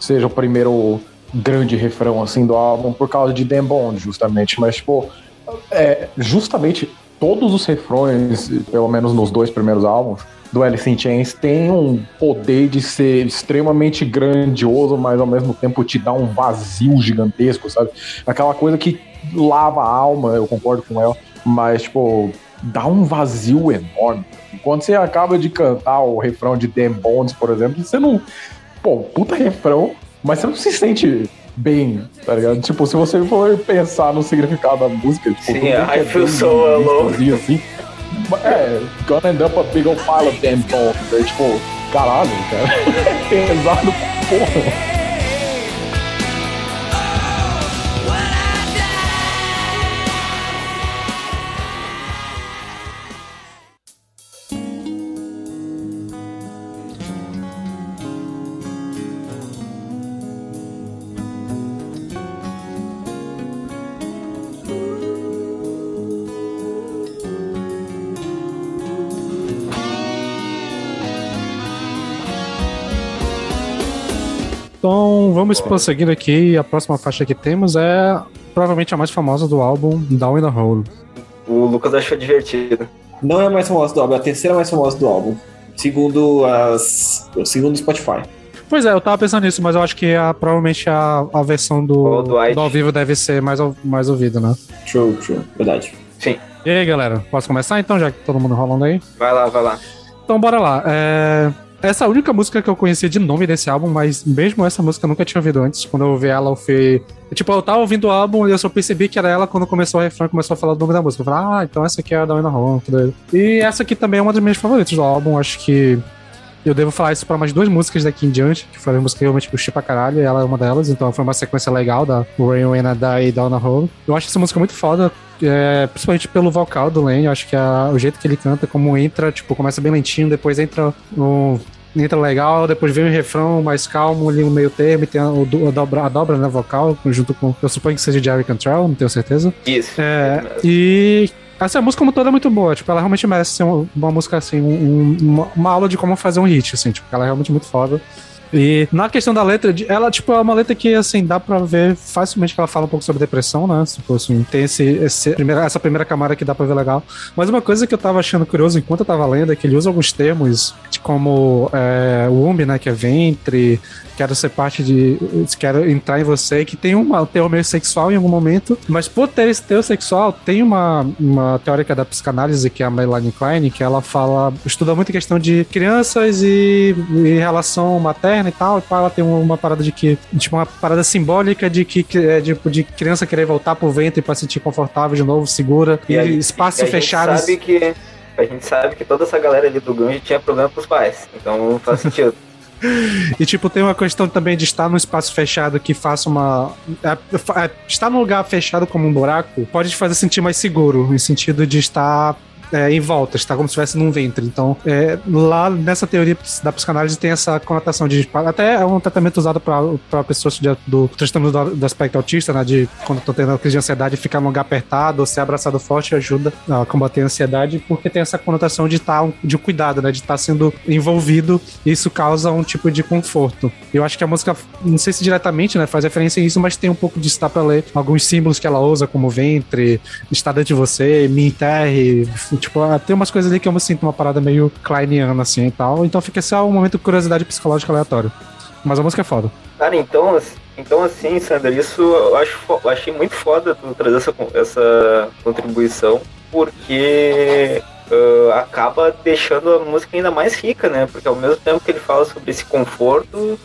seja o primeiro grande refrão assim do álbum por causa de Dan Bond, justamente. Mas, tipo, é, justamente todos os refrões, pelo menos nos dois primeiros álbuns, do Alice in Chains tem um poder de ser extremamente grandioso, mas ao mesmo tempo te dá um vazio gigantesco, sabe? Aquela coisa que lava a alma, eu concordo com ela, mas, tipo, dá um vazio enorme. Quando você acaba de cantar o refrão de Dan Bonds, por exemplo, você não. Pô, puta refrão, mas você não se sente bem, tá ligado? Tipo, se você for pensar no significado da música, tipo, Sim, I é feel so alone. Assim, é, gonna end up a big old pile of damn bones. É tipo, caralho, cara. Pesado porra. Então, vamos prosseguindo aqui. A próxima faixa que temos é provavelmente a mais famosa do álbum, Down in the Hole. O Lucas achou divertido. Não é a mais famosa do álbum, é a terceira mais famosa do álbum. Segundo as. Segundo o Spotify. Pois é, eu tava pensando nisso, mas eu acho que a, provavelmente a, a versão do, do, do, ao vivo deve ser mais, mais ouvida, né? True, true. Verdade. Sim. E aí, galera, posso começar então, já que todo mundo rolando aí? Vai lá, vai lá. Então, bora lá. É... Essa é a única música que eu conhecia de nome desse álbum, mas mesmo essa música eu nunca tinha ouvido antes. Quando eu ouvi ela, eu fui. Tipo, eu tava ouvindo o álbum e eu só percebi que era ela quando começou o refrão começou a falar o nome da música. Eu falei, ah, então essa aqui é a da Home. E essa aqui também é uma das minhas favoritas do álbum. Acho que eu devo falar isso pra mais duas músicas daqui em diante, que foram músicas que realmente curti pra caralho, e ela é uma delas, então foi uma sequência legal da Rain When I Die e Down the Hole. Eu acho essa música muito foda, é, principalmente pelo vocal do Lane, eu acho que a, o jeito que ele canta, como entra, tipo, começa bem lentinho, depois entra um entra legal, depois vem o refrão mais calmo ali no meio termo, e tem a, a, dobra, a dobra né, vocal, junto com. Eu suponho que seja de Jerry Cantrell, não tenho certeza. Isso. É, e essa música como toda é muito boa, tipo, ela realmente merece ser uma, uma música assim, um, uma, uma, aula de como fazer um hit, assim, tipo, ela é realmente muito foda. E na questão da letra, ela, tipo, é uma letra que, assim, dá pra ver facilmente que ela fala um pouco sobre depressão, né? Tipo, assim, tem esse, esse primeira, essa primeira camada que dá pra ver legal. Mas uma coisa que eu tava achando curioso enquanto eu tava lendo é que ele usa alguns termos, como é, womb, né? Que é ventre, quero ser parte de. quero entrar em você, que tem uma, um teor meio sexual em algum momento, mas por ter esse teor sexual, tem uma, uma teórica da psicanálise, que é a Melanie Klein, que ela fala, estuda muito a questão de crianças e, e relação materna e tal, e ela tem uma parada de que, tipo, uma parada simbólica de que, é, tipo, de criança querer voltar pro ventre para sentir confortável de novo, segura, e, e espaço fechado. sabe que a gente sabe que toda essa galera ali do grunge tinha problema com os pais, então não faz sentido. E, tipo, tem uma questão também de estar num espaço fechado que faça uma. É, é, estar num lugar fechado como um buraco pode te fazer sentir mais seguro, no sentido de estar é, em volta, está como se estivesse num ventre. Então, é, lá nessa teoria da psicanálise tem essa conotação de. Até é um tratamento usado para pessoas de, do transtorno do, do, aspecto autista, né? De quando estão tendo crise de ansiedade, ficar num lugar apertado ou ser abraçado forte ajuda a combater a ansiedade, porque tem essa conotação de estar tá, de cuidado, né? De estar tá sendo envolvido. E isso causa um tipo de conforto. Eu acho que a música, não sei se diretamente, né, faz referência a isso, mas tem um pouco disso, dá pra ler alguns símbolos que ela usa, como ventre, está dentro de você, me enterre, Tipo, ah, tem umas coisas ali que eu me sinto uma parada meio kleiniana, assim e tal. Então fica só um momento de curiosidade psicológica aleatório. Mas a música é foda. Cara, então, então assim, Sandra, isso eu acho, eu achei muito foda tu trazer essa, essa contribuição, porque uh, acaba deixando a música ainda mais rica, né? Porque ao mesmo tempo que ele fala sobre esse conforto,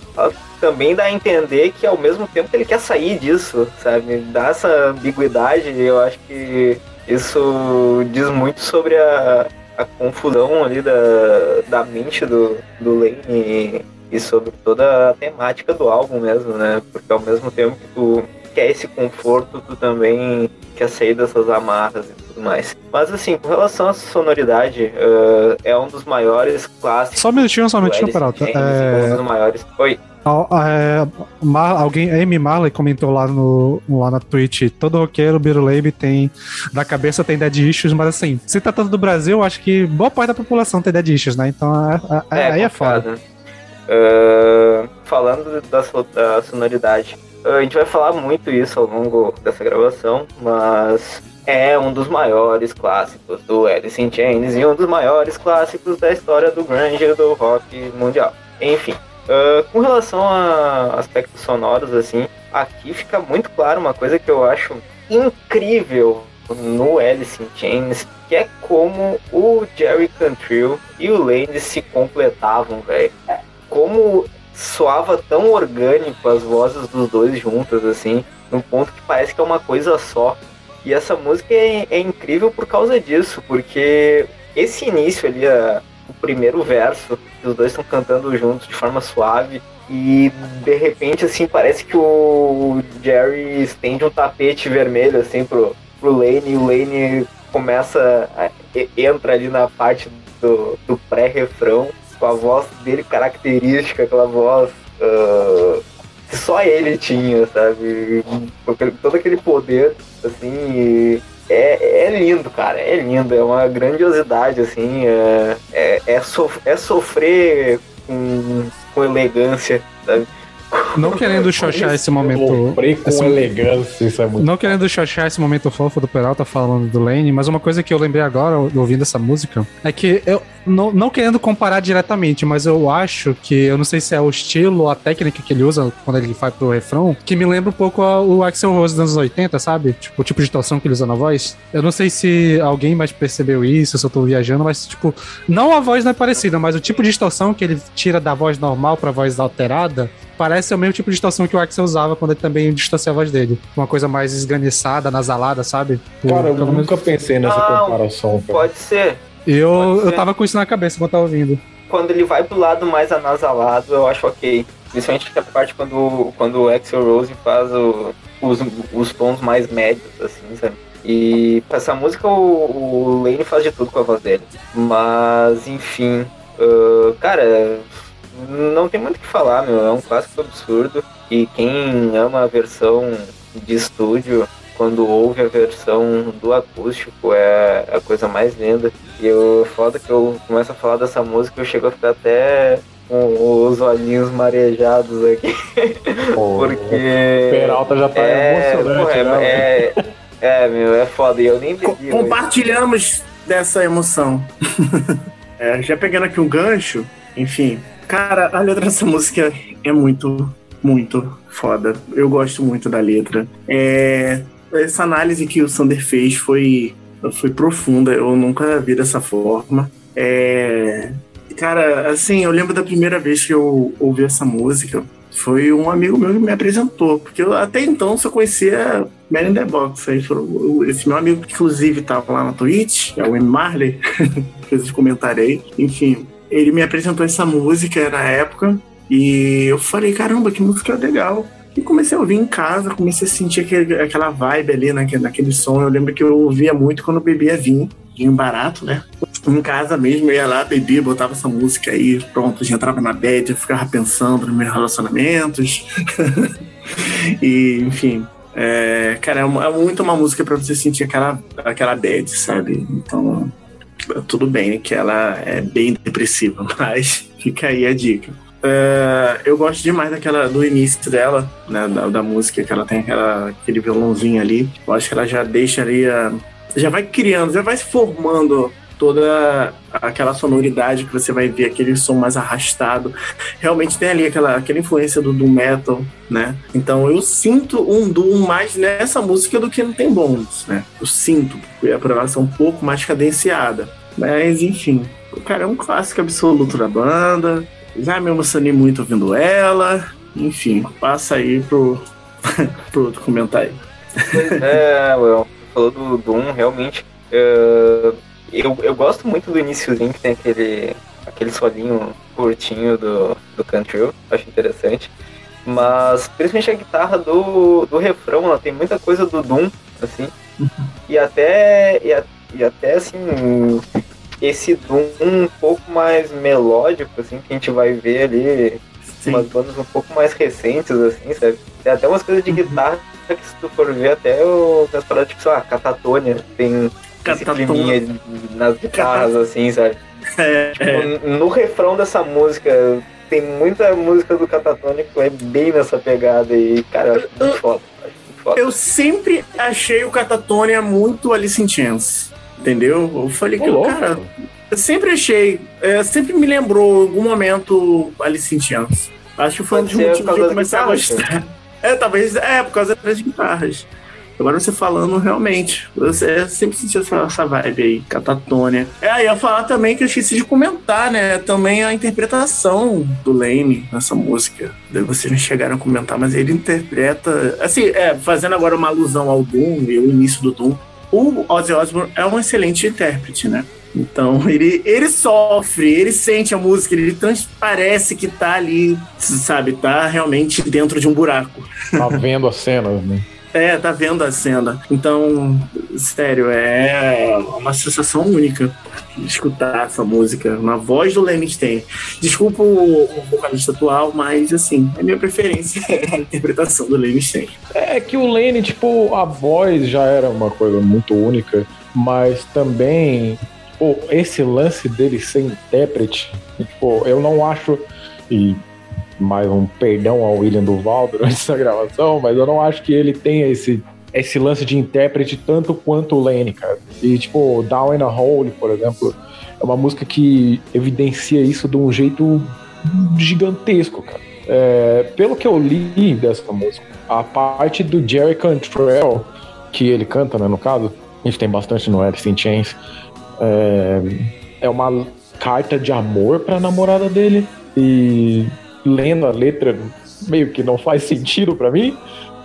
também dá a entender que ao mesmo tempo que ele quer sair disso, sabe? Dá essa ambiguidade, eu acho que isso diz muito sobre a, a confusão ali da, da mente do, do Lane e, e sobre toda a temática do álbum mesmo, né? Porque ao mesmo tempo que tu quer esse conforto, tu também quer sair dessas amarras e tudo mais. Mas assim, com relação à sonoridade, uh, é um dos maiores clássicos. Só um minutinho, só um minutinho, Peralta. É... Um dos maiores. Oi. É, Mar, alguém, a Amy Marley comentou lá, no, lá na Twitch: todo roqueiro, Biruleibe tem. Da cabeça tem dead issues, mas assim, se tratando do Brasil, acho que boa parte da população tem dead issues, né? Então é, é, é aí é foda. Uh, falando da, da sonoridade, uh, a gente vai falar muito isso ao longo dessa gravação, mas é um dos maiores clássicos do Alice in Chains e um dos maiores clássicos da história do grunge do rock mundial. Enfim, uh, com relação a aspectos sonoros, assim, aqui fica muito claro uma coisa que eu acho incrível no Alice in Chains, que é como o Jerry Cantrell e o Lane se completavam, velho. Como soava tão orgânico as vozes dos dois juntas, assim, num ponto que parece que é uma coisa só. E essa música é, é incrível por causa disso, porque esse início ali, a, o primeiro verso, os dois estão cantando juntos de forma suave, e de repente, assim, parece que o Jerry estende um tapete vermelho, assim, pro, pro Lane, e o Lane começa, a, entra ali na parte do, do pré-refrão, com a voz dele característica, aquela voz uh, que só ele tinha, sabe? Todo aquele poder, assim, é, é lindo, cara, é lindo, é uma grandiosidade, assim, é, é, é, sof é sofrer com, com elegância, sabe? Não querendo xoxar esse momento. com esse, elegância, isso é muito. Não querendo xoxar esse momento fofo do Peralta falando do Lane, mas uma coisa que eu lembrei agora, ouvindo essa música, é que eu, não, não querendo comparar diretamente, mas eu acho que, eu não sei se é o estilo ou a técnica que ele usa quando ele vai pro refrão, que me lembra um pouco o Axel Rose dos anos 80, sabe? Tipo, o tipo de torção que ele usa na voz. Eu não sei se alguém mais percebeu isso, se eu tô viajando, mas, tipo, não a voz não é parecida, mas o tipo de distorção que ele tira da voz normal pra voz alterada parece o mesmo tipo de distorção que o Axel usava quando ele também distorcia a voz dele. Uma coisa mais esganiçada, nasalada, sabe? Por, cara, eu nunca pensei nessa ah, comparação. Cara. Pode ser. Eu, pode ser. eu tava com isso na cabeça quando eu tava ouvindo. Quando ele vai pro lado mais anasalado, eu acho ok. Principalmente a parte quando, quando o Axel Rose faz o, os, os tons mais médios, assim, sabe? E essa música o, o Lane faz de tudo com a voz dele. Mas, enfim. Uh, cara, não tem muito o que falar, meu. É um clássico absurdo. E quem ama a versão de estúdio, quando ouve a versão do acústico, é a coisa mais linda. E eu foda que eu começo a falar dessa música, eu chego a ficar até com os olhinhos marejados aqui. Pô, Porque. Peralta já tá é, emocionante, é, né? É, é, meu, é foda. E eu nem bebi. Compartilhamos dessa emoção. é, já pegando aqui um gancho, enfim, Cara, a letra dessa música é muito, muito foda. Eu gosto muito da letra. É, essa análise que o Sander fez foi, foi profunda. Eu nunca vi dessa forma. É, cara, assim, eu lembro da primeira vez que eu ouvi essa música. Foi um amigo meu que me apresentou, porque eu, até então só conhecia Man in the Box. Aí esse meu amigo, que inclusive estava lá na Twitch, é o M. Marley, fez esse comentário aí. Enfim, ele me apresentou essa música na época e eu falei, caramba, que música legal. E comecei a ouvir em casa, comecei a sentir aquele, aquela vibe ali naquele, naquele som. Eu lembro que eu ouvia muito quando bebia vinho, vinho barato, né? Em casa mesmo, eu ia lá, bebia, botava essa música aí, pronto, já entrava na bed, eu ficava pensando nos meus relacionamentos. e, enfim, é, cara, é, é muito uma música para você sentir aquela, aquela bad, sabe? Então, tudo bem que ela é bem depressiva, mas fica aí a dica. Uh, eu gosto demais daquela do início dela, né, da, da, música, que ela tem aquela, aquele violãozinho ali. Eu acho que ela já deixa ali, a, já vai criando, já vai se formando toda aquela sonoridade que você vai ver, aquele som mais arrastado. Realmente tem ali aquela, aquela influência do doom metal, né? Então eu sinto um doom mais nessa música do que no Tem Bones, né? Eu sinto, porque a programação um pouco mais cadenciada. Mas enfim, o cara é um clássico absoluto da banda. Já me emocionei muito ouvindo ela. Enfim, passa aí pro, pro outro comentário. É, well, falou do Doom, realmente. Uh eu, eu gosto muito do iníciozinho que tem aquele, aquele solinho curtinho do, do Cantrell, acho interessante. Mas principalmente a guitarra do, do refrão, ela tem muita coisa do Doom, assim. E até, e, a, e até assim, esse Doom um pouco mais melódico, assim, que a gente vai ver ali Sim. umas bandas um pouco mais recentes, assim, sabe? Tem até umas coisas de uhum. guitarra que se tu for ver até o as paradas, tipo, sei lá, Catatônia, tem esse climinha nas guitarras, assim, sabe? É, tipo, é. No refrão dessa música, tem muita música do Catatônico é bem nessa pegada aí, cara, eu acho muito foda. Acho muito foda. Eu sempre achei o Catatonia muito Alice in Chains, entendeu? Eu falei que, cara, eu sempre achei, é, sempre me lembrou em algum momento Alice in Chains. Acho que foi um Pode dos ser motivos de eu começar a gostar. É, talvez, é, por causa das guitarras. Agora você falando, realmente, você sempre sentiu essa, essa vibe aí, catatônia. É, ia falar também que eu esqueci de comentar, né? Também a interpretação do Lane nessa música. Daí Vocês não chegaram a comentar, mas ele interpreta. Assim, é, fazendo agora uma alusão ao Doom e o início do Doom. O Ozzy Osbourne é um excelente intérprete, né? Então, ele, ele sofre, ele sente a música, ele transparece que tá ali, sabe? Tá realmente dentro de um buraco. Tá vendo as cenas, né? É, tá vendo a cena. Então, sério, é uma sensação única escutar essa música na voz do Lemmy Stein. Desculpa o, o vocalista atual, mas assim, a minha preferência é a interpretação do Lemmy Stein. É que o Lane, tipo, a voz já era uma coisa muito única, mas também, pô, esse lance dele ser intérprete, tipo, eu não acho, e mais um perdão ao William Duval durante essa gravação, mas eu não acho que ele tenha esse, esse lance de intérprete tanto quanto o Lane, cara. E, tipo, Down in a Hole, por exemplo, é uma música que evidencia isso de um jeito gigantesco, cara. É, pelo que eu li dessa música, a parte do Jerry Cantrell, que ele canta, né, no caso, a gente tem bastante no Alice in Chains, é, é uma carta de amor pra namorada dele. E lendo a letra, meio que não faz sentido pra mim,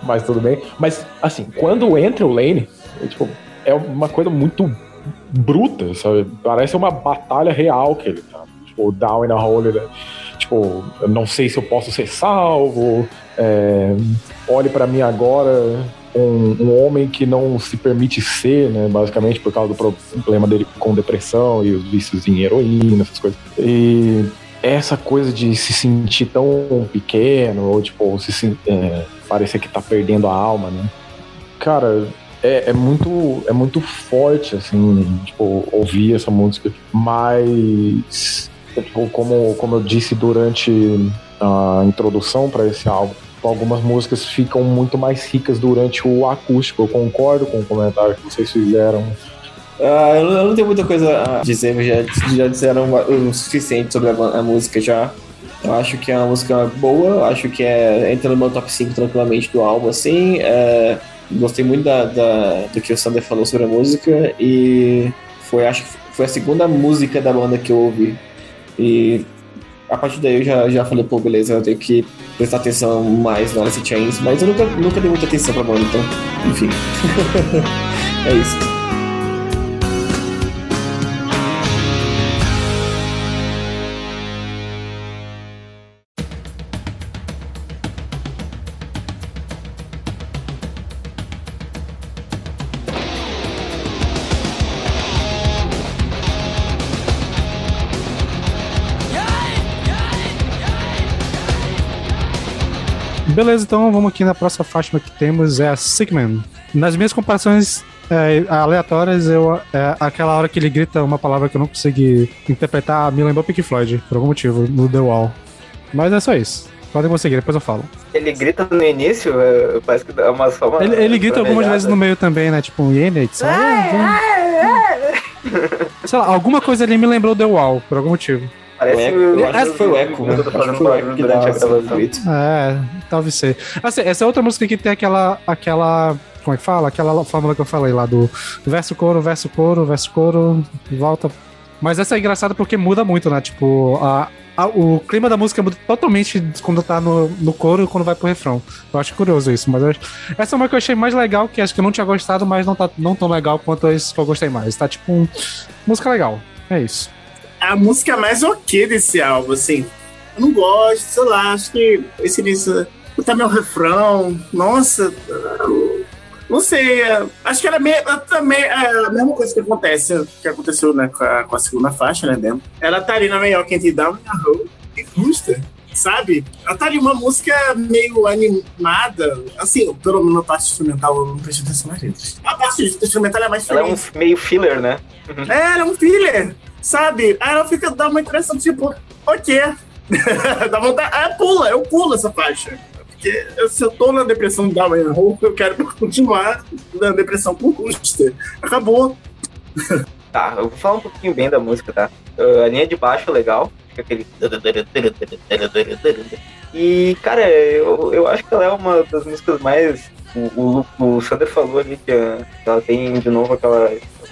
mas tudo bem. Mas, assim, quando entra o Lane, é, tipo, é uma coisa muito bruta, sabe? Parece uma batalha real que ele tá. Tipo, down in a hole, né? Tipo, não sei se eu posso ser salvo. é, olhe pra mim agora, um, um homem que não se permite ser, né? Basicamente por causa do problema dele com depressão e os vícios em heroína, essas coisas. E essa coisa de se sentir tão pequeno, ou tipo, se, é, parecer que tá perdendo a alma, né? Cara, é, é muito, é muito forte, assim, tipo, ouvir essa música. Mas, tipo, como, como eu disse durante a introdução para esse álbum, algumas músicas ficam muito mais ricas durante o acústico. Eu concordo com o comentário que vocês fizeram. Ah, eu, não, eu não tenho muita coisa a dizer, já, já disseram o suficiente sobre a, a música já. Eu acho que é uma música boa, eu acho que é, entra no meu top 5 tranquilamente do álbum, assim. É, gostei muito da, da- do que o Sander falou sobre a música e foi, acho que foi a segunda música da banda que eu ouvi. E a partir daí eu já, já falei, pô, beleza, eu tenho que prestar atenção mais no Alice in Chains, mas eu nunca, nunca dei muita atenção pra banda, então, enfim. é isso. Beleza, então vamos aqui na próxima faixa que temos, é a Sickman. Nas minhas comparações é, aleatórias, eu, é, aquela hora que ele grita uma palavra que eu não consegui interpretar, me lembrou Pink Floyd, por algum motivo, no The Wall. Mas é só isso. Podem conseguir, depois eu falo. Ele grita no início, é, parece que dá uma só uma. Ele, ele grita algumas vezes no meio também, né? Tipo, um Yenit. Sei lá, alguma coisa ali me lembrou The Wall, por algum motivo. Parece O eco, o- eu acho que foi o eco? Eu tô Acho que fazendo foi o eco que durante a gravação. É, talvez ser. Assim, essa é outra música que tem aquela. aquela. Como é que fala? Aquela fórmula que eu falei lá do verso coro, verso coro, verso coro, volta. Mas essa é engraçada porque muda muito, né? Tipo, a, a- o clima da música muda totalmente quando tá no, no coro e quando vai pro refrão. Eu acho curioso isso, mas acho- essa é uma que eu achei mais legal, que acho que eu não tinha gostado, mas não tá não tão legal quanto esse que eu gostei mais. Tá tipo um, música legal. É isso. A música mais ok desse álbum, assim. Eu não gosto, sei lá, acho que esse início. Tá meu refrão, nossa. Não sei, é, acho que era meio, também é a mesma coisa que acontece, que aconteceu né, com, a, com a segunda faixa, né, dentro. Ela tá ali na melhor Can't Down e Roll e custa, sabe? Ela tá ali uma música meio animada, assim, pelo menos na parte instrumental eu não prestei atenção nas letras. A parte instrumental é mais Ela é um meio filler, né? É, ela é um filler, sabe? Aí ela fica, dá uma impressão, tipo, ok, Dá vontade. Ah, pula, eu pulo essa faixa. Porque se eu tô na depressão da manhã roupa, eu quero continuar na depressão com Rooster. Acabou. Tá, eu vou falar um pouquinho bem da música, tá? Uh, a linha de baixo é legal, fica aquele. E, cara, eu, eu acho que ela é uma das músicas mais. O, o, o Sander falou ali que uh, ela tem de novo aquela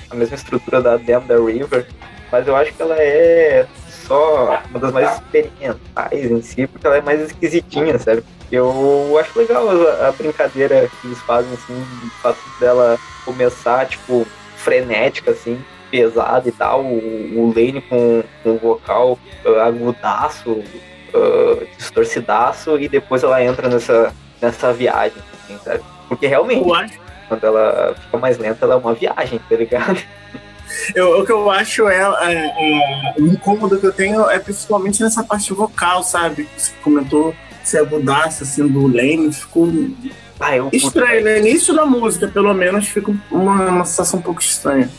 a mesma estrutura da Damn the River, mas eu acho que ela é só uma das mais experimentais em si, porque ela é mais esquisitinha, sabe? Eu acho legal a, a brincadeira que eles fazem, assim, o fato dela começar, tipo, frenética, assim, pesada e tal, o, o Lane com, com o vocal uh, agudaço, uh, distorcidaço, e depois ela entra nessa, nessa viagem, assim, sabe? Porque realmente, quando ela fica mais lenta, ela é uma viagem, tá ligado? Eu, o que eu acho é, é, é, o incômodo que eu tenho é principalmente nessa parte vocal, sabe? Você comentou se agudasse assim do Lane, ficou ah, estranho. No início da música, pelo menos, fica uma, uma sensação um pouco estranha.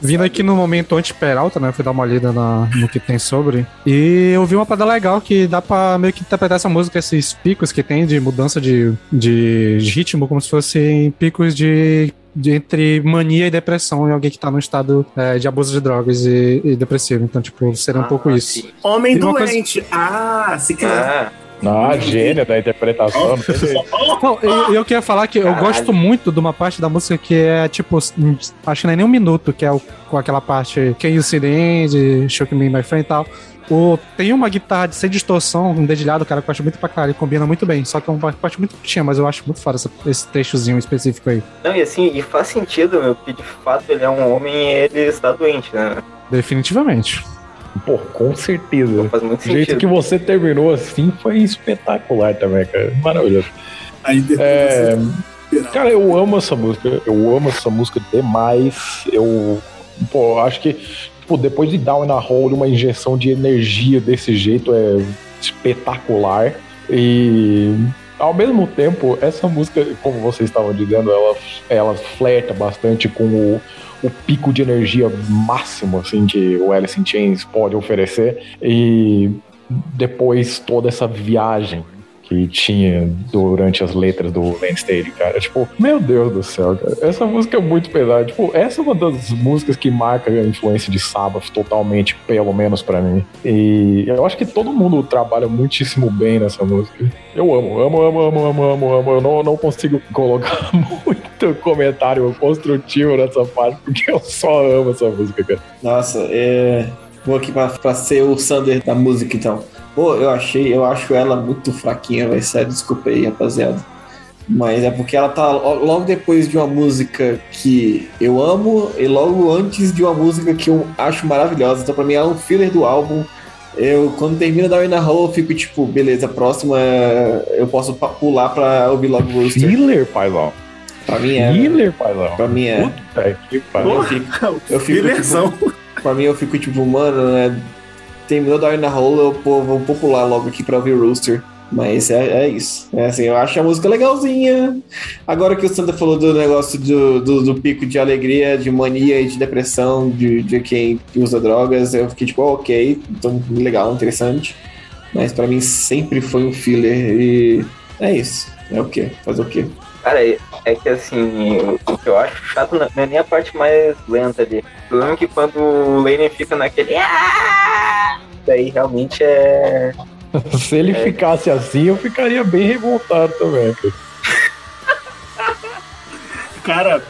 Vindo aqui no momento anti-peralta, né? Eu fui dar uma lida na, no que tem sobre. E eu vi uma parada legal que dá pra meio que interpretar essa música, esses picos que tem de mudança de, de ritmo, como se fossem picos de de, entre mania e depressão em alguém que tá num estado é, de abuso de drogas e, e, depressivo. Então, tipo, seria um ah, pouco isso. Homem doente. Coisa... Ah, se quiser. Ah. Ah, gênia da interpretação. Não, eu, eu queria falar que Caralho. eu gosto muito de uma parte da música que é tipo, acho que não é nem um minuto, que é o, com aquela parte Can You See the End, Shook Me My Friend e tal. O, tem uma guitarra de sem distorção, um dedilhado, cara, que eu acho muito pra caralho, combina muito bem. Só que é uma parte muito curtinha, mas eu acho muito foda esse, esse trechozinho específico aí. Não, e assim, e faz sentido, meu, porque de fato ele é um homem e ele está doente, né? Definitivamente. Pô, com certeza. Pô, faz muito o sentido. jeito que você terminou assim foi espetacular também, cara. Maravilhoso. Aí é... Cara, eu amo essa música. Eu amo essa música demais. Eu, pô, acho que tipo, depois de Down in a Hole, uma injeção de energia desse jeito é espetacular. E ao mesmo tempo, essa música, como vocês estavam dizendo, ela, ela flerta bastante com o, o pico de energia máximo assim que o Alice in Chains pode oferecer e depois toda essa viagem que tinha durante as letras do Lane Staley, cara. Tipo, meu Deus do céu, cara. Essa música é muito pesada. Tipo, essa é uma das músicas que marca a influência de Sabbath totalmente, pelo menos para mim. E eu acho que todo mundo trabalha muitíssimo bem nessa música. Eu amo, amo, amo, amo, amo, amo, amo. Eu não, não consigo colocar muito comentário construtivo nessa parte, porque eu só amo essa música, cara. Nossa, é. Vou aqui pra, pra ser o Sander da música, então. Pô, eu achei, eu acho ela muito fraquinha, vai sério, desculpa aí, rapaziada. Mas é porque ela tá logo depois de uma música que eu amo e logo antes de uma música que eu acho maravilhosa. Então, pra mim, é um filler do álbum. Eu, quando termina da Winner Hole, eu fico tipo, beleza, próxima eu posso pular pra ouvir logo o Rooster. Filler, paizão. Pra mim é. Filler, paizão. Pra mim é. Puta que pariu. Eu fico, eu fico tipo, pra mim, eu fico tipo, mano, né? Terminou da Arena Hole, eu vou popular logo aqui pra ouvir Rooster. Mas é, é isso. É assim, eu acho a música legalzinha. Agora que o Sandra falou do negócio do, do, do, pico de alegria, de mania e de depressão de, de quem usa drogas, eu fiquei tipo, oh, ok, então legal, interessante. Mas para mim sempre foi um filler e é isso. É o quê? Fazer o quê? Cara, é, que assim, o que eu acho chato não é nem a parte mais lenta ali. O problema é que quando o Lane fica naquele. Ah! Daí realmente é. Se ele é... ficasse assim, eu ficaria bem revoltado também. Cara,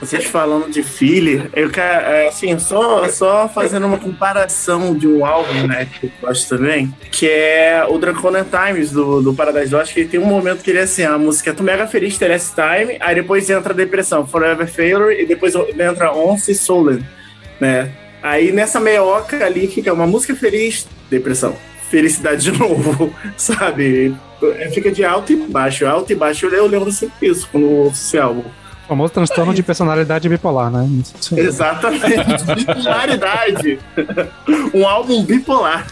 vocês falando de filler, eu quero, é, assim, só, só fazendo uma comparação de um álbum, né, que eu gosto também, que é o Draconian Times do, do Paradise Lost, que tem um momento que ele é assim, a música é Tu Mega Feliz, Terence Time, aí depois entra depressão, Forever Failure, e depois entra Once Solen, né. Aí nessa meioca ali fica uma música feliz, depressão. Felicidade de novo, sabe? É, fica de alto e baixo, alto e baixo. Eu lembro sempre isso quando ouço esse álbum. O famoso transtorno de personalidade bipolar, né? Exatamente, bipolaridade. um álbum bipolar.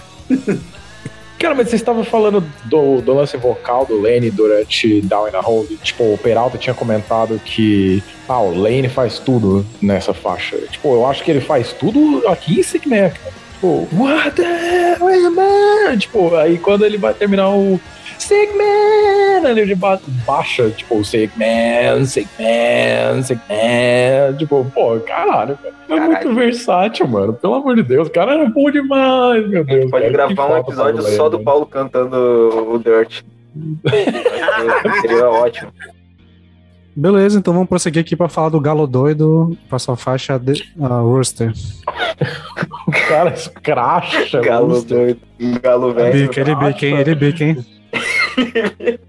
Cara, mas você estava falando do, do, lance vocal do Lane durante Down in a Hole. Tipo, o Peralta tinha comentado que ah, o Lane faz tudo nessa faixa. Tipo, eu acho que ele faz tudo aqui em Sigmac. Tipo, what the hell, man? Tipo, aí quando ele vai terminar o Sick Man, ele ba baixa, tipo, Sick Man, Sick Man, Sick Man. Tipo, pô, caralho, cara. É caralho. muito versátil, mano. Pelo amor de Deus, o cara era bom demais, meu Deus. Pode cara, gravar um episódio só do Paulo cantando o Dirt. Seria ótimo. Beleza, então vamos prosseguir aqui para falar do Galo Doido, para sua faixa de, uh, Rooster. o cara escracha. Galo Rooster. Doido. Galo velho. Bica, ele bica, hein? Ele bica, hein?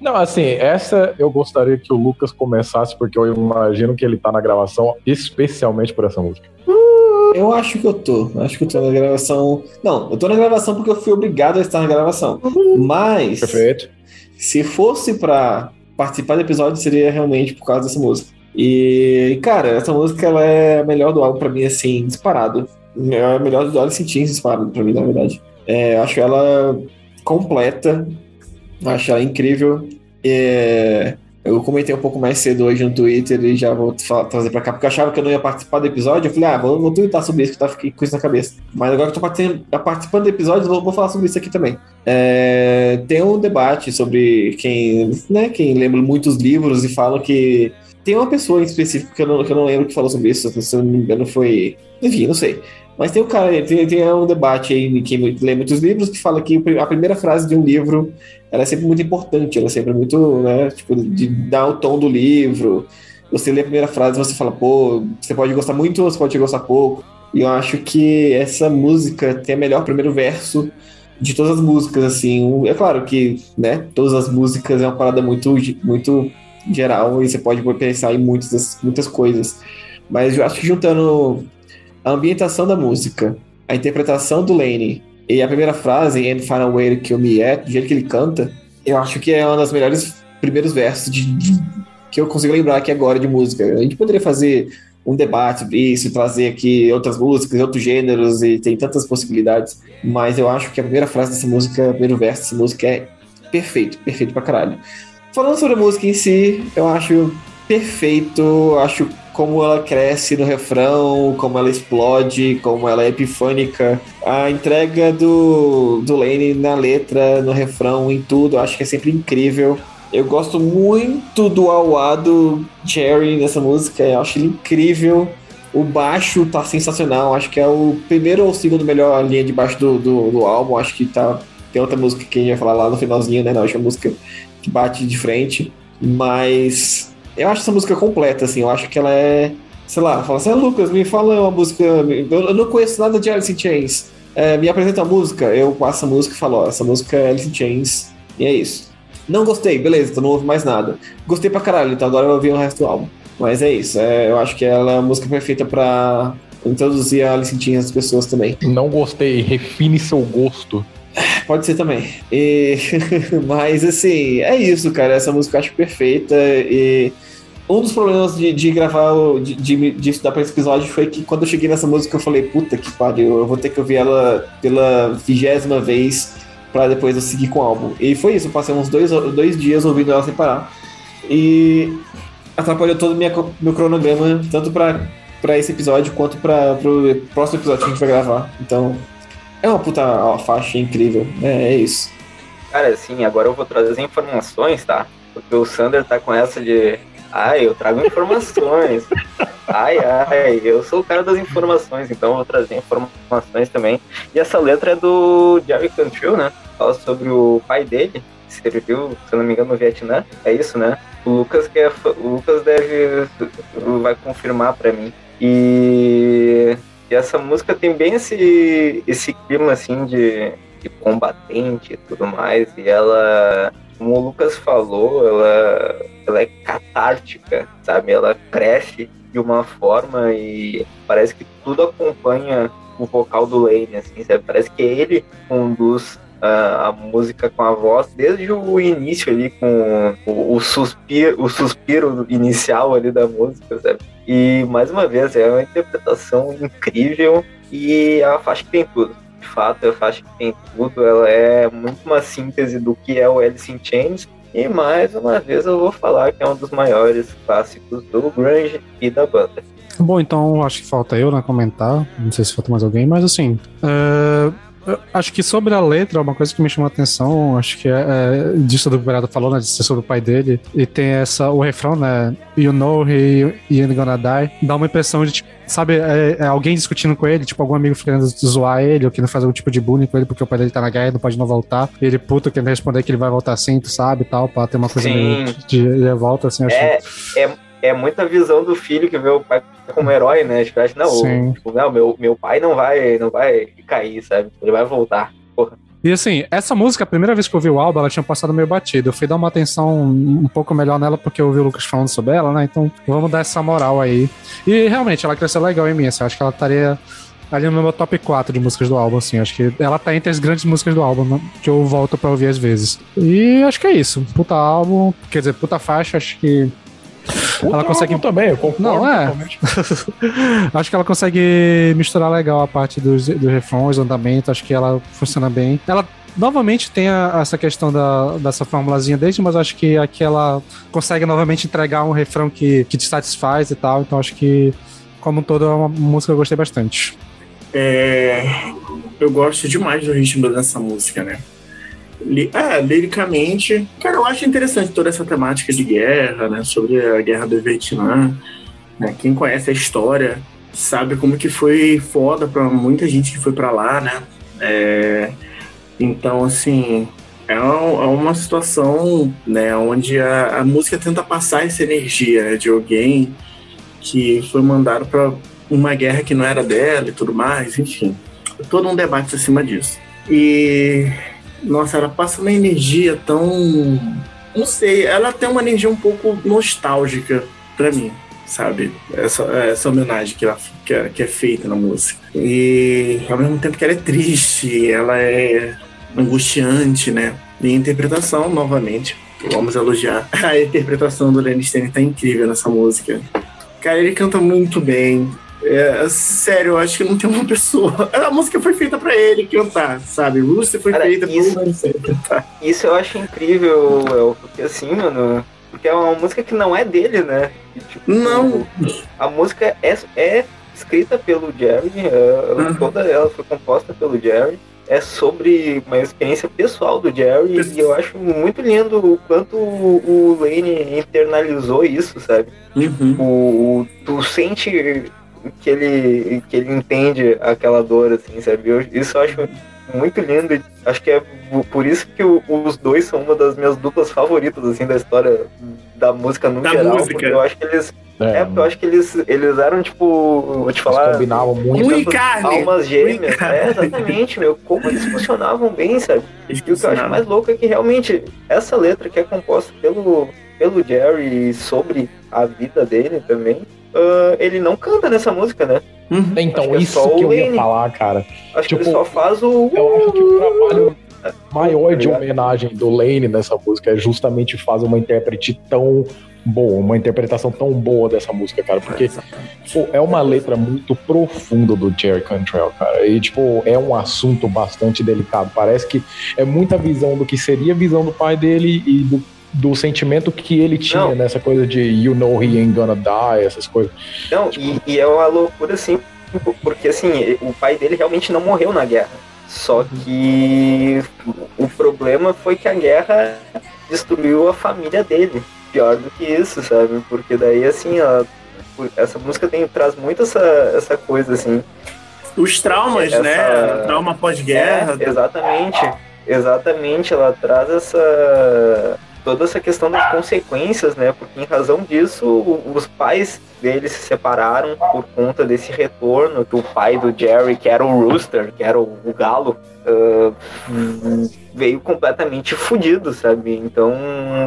Não, assim, essa eu gostaria que o Lucas começasse, porque eu imagino que ele tá na gravação especialmente por essa música. Eu acho que eu tô. Acho que eu tô na gravação. Não, eu tô na gravação porque eu fui obrigado a estar na gravação. Mas. Perfeito. Se fosse pra participar do episódio, seria realmente por causa dessa música. E, cara, essa música ela é a melhor do álbum pra mim, assim, disparado. É a melhor do Alice in Chains disparado pra mim, na verdade. É, acho ela completa, acho ela incrível. É, eu comentei um pouco mais cedo hoje no Twitter e já vou trazer pra cá, porque eu achava que eu não ia participar do episódio. Eu falei, ah, vou, vou twittar sobre isso, que tá fiquei com isso na cabeça. Mas agora que eu tô participando, do episódio, vou, vou falar sobre isso aqui também. É, tem um debate sobre quem, né, quem lembra muitos livros e fala que. Tem uma pessoa em específico que eu não, que eu não lembro que falou sobre isso, se eu não me engano foi. Enfim, não sei. Mas tem um cara, tem, tem um debate aí quem lê muitos livros que fala que a primeira frase de um livro ela é sempre muito importante, ela é sempre muito, né, tipo, de dar o tom do livro. Você lê a primeira frase, você fala, pô, você pode gostar muito ou você pode gostar pouco. E eu acho que essa música tem a melhor primeiro verso de todas as músicas, assim. É claro que, né, todas as músicas é uma parada muito, muito geral e você pode pensar em muitas, muitas coisas. Mas eu acho que juntando a ambientação da música, a interpretação do Lane e a primeira frase, And Final Way to Kill Me At, do jeito que ele canta, eu acho que é uma das melhores primeiros versos de, de, que eu consigo lembrar aqui agora de música. A gente poderia fazer um debate sobre isso, trazer aqui outras músicas, outros gêneros, e tem tantas possibilidades, mas eu acho que a primeira frase dessa música, o primeiro verso dessa música é perfeito, perfeito pra caralho. Falando sobre a música em si, eu acho perfeito, acho como ela cresce no refrão, como ela explode, como ela é epifânica. A entrega do, do Lane na letra, no refrão, em tudo, acho que é sempre incrível. Eu gosto muito do auá do Jerry nessa música, eu acho ele incrível. O baixo tá sensacional, acho que é o primeiro ou segundo melhor linha de baixo do, do, do álbum. Acho que tá. Tem outra música que a gente vai falar lá no finalzinho, né? Não, acho que é a música que bate de frente. Mas eu acho essa música completa, assim. Eu acho que ela é. Sei lá, fala assim, ah, Lucas, me fala uma música. Eu, não conheço nada de Alice in Chains. É, me apresenta a música, eu passo a música e falo, ó, essa música é Alice in Chains. E é isso. Não gostei, beleza, então não ouvo mais nada. Gostei pra caralho, então agora eu ouvi o resto do álbum. Mas é isso, é, eu acho que ela é a música perfeita pra introduzir a Alice in Chains às pessoas também. Não gostei, refine seu gosto. Pode ser também. E... Mas assim, é isso, cara. Essa música eu acho perfeita. E um dos problemas de, de gravar, de, de, de estudar para esse episódio foi que quando eu cheguei nessa música eu falei, puta que pariu, eu vou ter que ouvir ela pela vigésima vez para depois eu seguir com o álbum. E foi isso, eu passei uns dois, dois dias ouvindo ela sem parar. E atrapalhou todo minha, meu cronograma, tanto para esse episódio quanto para o próximo episódio que a gente vai gravar. Então, é uma puta faixa incrível, é, é isso. Cara, assim, agora eu vou trazer informações, tá? Porque o Sander tá com essa de Ai, eu trago informações. ai, ai, eu sou o cara das informações, então vou trazer informações também. E essa letra é do Jerry Cantrell, né? Fala sobre o pai dele, que serviu, se eu não me engano, no Vietnã. É isso, né? O Lucas, que é, o Lucas deve. vai confirmar para mim. E, e essa música tem bem esse, esse clima assim de, de combatente e tudo mais. E ela como o Lucas falou, ela, ela é catártica, sabe? Ela cresce de uma forma e parece que tudo acompanha o vocal do Lane, assim, sabe? Parece que ele conduz uh, a música com a voz desde o início ali, com o, o, suspiro, o suspiro inicial ali da música, sabe? E, mais uma vez, é uma interpretação incrível e é faixa que tem tudo de fato, eu acho que tem tudo. Ela é muito uma síntese do que é o Alice in Chains. E mais uma vez eu vou falar que é um dos maiores clássicos do grunge e da banda. Bom, então acho que falta eu, né, comentar. Não sei se falta mais alguém, mas assim. Uh, acho que sobre a letra, uma coisa que me chamou a atenção, acho que é, é disso do Berado falou, né, de ser sobre o pai dele, e tem essa, o refrão, né, you know he, ain't gonna die, dá uma impressão de, tipo, sabe, é, é alguém discutindo com ele, tipo, algum amigo querendo zoar ele, ou querendo fazer algum tipo de bullying com ele, porque o pai dele tá na guerra e não pode não voltar, e ele, puto, querendo responder que ele vai voltar sim, tu sabe, tal, pra ter uma coisa Sim. meio de, de revolta, assim, acho. É, é muita visão do filho que vê o pai como herói, né? Tipo, acha, não, tipo, não meu, meu pai não vai, não vai cair, sabe? Ele vai voltar. Porra. E assim, essa música, a primeira vez que eu ouvi o álbum, ela tinha passado meio batida. Eu fui dar uma atenção um pouco melhor nela porque eu ouvi o Lucas falando sobre ela, né? Então vamos dar essa moral aí. E realmente, ela cresceu legal em mim, assim. Eu acho que ela estaria ali no meu top 4 de músicas do álbum, assim. Acho que ela tá entre as grandes músicas do álbum, né? que eu volto pra ouvir às vezes. E acho que é isso. Puta álbum, quer dizer, puta faixa, acho que ela consegue também, eu concordo. Não, é. acho que ela consegue misturar legal a parte dos, dos refrões, andamento, acho que ela funciona bem. Ela novamente tem a, essa questão da, dessa formulazinha desde, mas acho que aqui ela consegue novamente entregar um refrão que, que te satisfaz e tal. Então acho que, como um todo, é uma música que eu gostei bastante. É, eu gosto demais do ritmo dessa música, né? É, liricamente, cara, eu acho interessante toda essa temática de guerra, né? Sobre a guerra do Vietnã. Né? Quem conhece a história sabe como que foi foda para muita gente que foi para lá, né? É, então, assim, é, é uma situação né, onde a, a música tenta passar essa energia né, de alguém que foi mandado para uma guerra que não era dela e tudo mais, enfim. Todo um debate acima disso. E nossa, ela passa uma energia tão. Não sei, ela tem uma energia um pouco nostálgica para mim, sabe? Essa, essa homenagem que, ela, que, é, que é feita na música. E ao mesmo tempo que ela é triste, ela é angustiante, né? E a interpretação, novamente, vamos elogiar. A interpretação do Lenny Stone tá incrível nessa música. Cara, ele canta muito bem. É, sério, eu acho que não tem uma pessoa. A música foi feita pra ele cantar, sabe? Rooster foi Cara, feita isso, pra ele cantar. Isso eu acho incrível, El, porque assim, mano. Porque é uma música que não é dele, né? Tipo, não. A música é, é escrita pelo Jerry, é, toda ela foi composta pelo Jerry. É sobre uma experiência pessoal do Jerry e eu acho muito lindo o quanto o, Lane internalizou isso, sabe? Uhum. Tipo, o, tu sente que ele, que ele entende aquela dor, assim, sabe? Eu, isso eu acho muito lindo. E acho que é por isso que o, os dois são uma das minhas duplas favoritas, assim, da história da música no da geral. Música. Porque eu acho que eles. É, é eu acho que eles, eles eram, tipo, vou te falar. Eles combinavam muito. Almas gêmeas. É, exatamente, meu. Como eles funcionavam bem, sabe? E o que eu acho mais louco é que realmente essa letra que é composta pelo, pelo Jerry sobre a vida dele também uh, ele não canta nessa música, né? Uhum. Então, é isso que eu ia falar, cara. Acho tipo, que ele tipo, só faz o. Eu acho que o trabalho maior de homenagem do Lane nessa música é justamente fazer uma intérprete tão boa, uma interpretação tão boa dessa música, cara, porque pô, é uma letra muito profunda do Jerry Cantrell, cara, e tipo, é um assunto bastante delicado, parece que é muita visão do que seria a visão do pai dele e do do sentimento que ele tinha não. nessa coisa de you know he ain't gonna die, essas coisas. Não, tipo... e, e, é uma loucura assim, porque assim, o pai dele realmente não morreu na guerra. Só que o problema foi que a guerra destruiu a família dele. Pior do que isso, sabe? Porque daí assim, ó, essa música tem, traz muito essa, essa coisa assim. Os traumas, essa... né? Trauma pós-guerra. É, exatamente. Exatamente, ela traz essa toda essa questão das consequências, né? Porque em razão disso, os pais dele se separaram por conta desse retorno que o pai do Jerry, que era o Rooster, que era o, o galo, uh, veio completamente fudido, sabe? Então,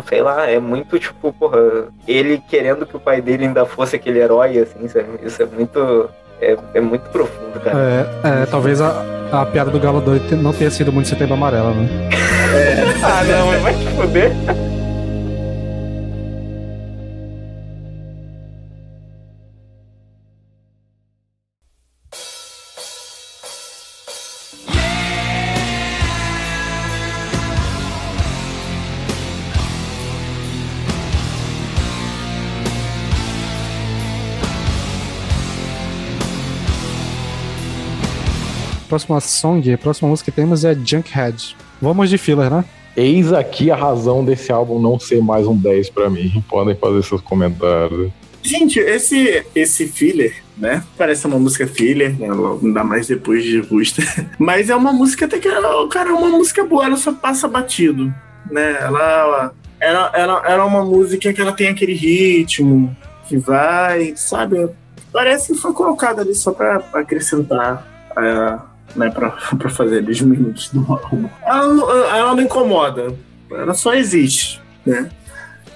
sei lá, é muito tipo, porra, ele querendo que o pai dele ainda fosse aquele herói, assim, sabe? Isso é muito. É, é muito profundo, cara. É, é talvez a, a piada do Galo 2 não tenha sido muito setembro amarelo, né? É. ah, não, mas vai te foder. Próxima song, a próxima música que temos é Junkhead. Vamos de filler, né? Eis aqui a razão desse álbum não ser mais um 10 pra mim. Podem fazer seus comentários. Gente, esse, esse filler, né? Parece uma música filler, né? Ainda mais depois de Busta. Mas é uma música até que, cara, é uma música boa, ela só passa batido, né? Ela, ela, ela, ela é uma música que ela tem aquele ritmo que vai, sabe? Parece que foi colocada ali só pra, pra acrescentar. Uh, né, pra, pra fazer ali os minutos do álbum. Ela, ela não incomoda, ela só existe, né?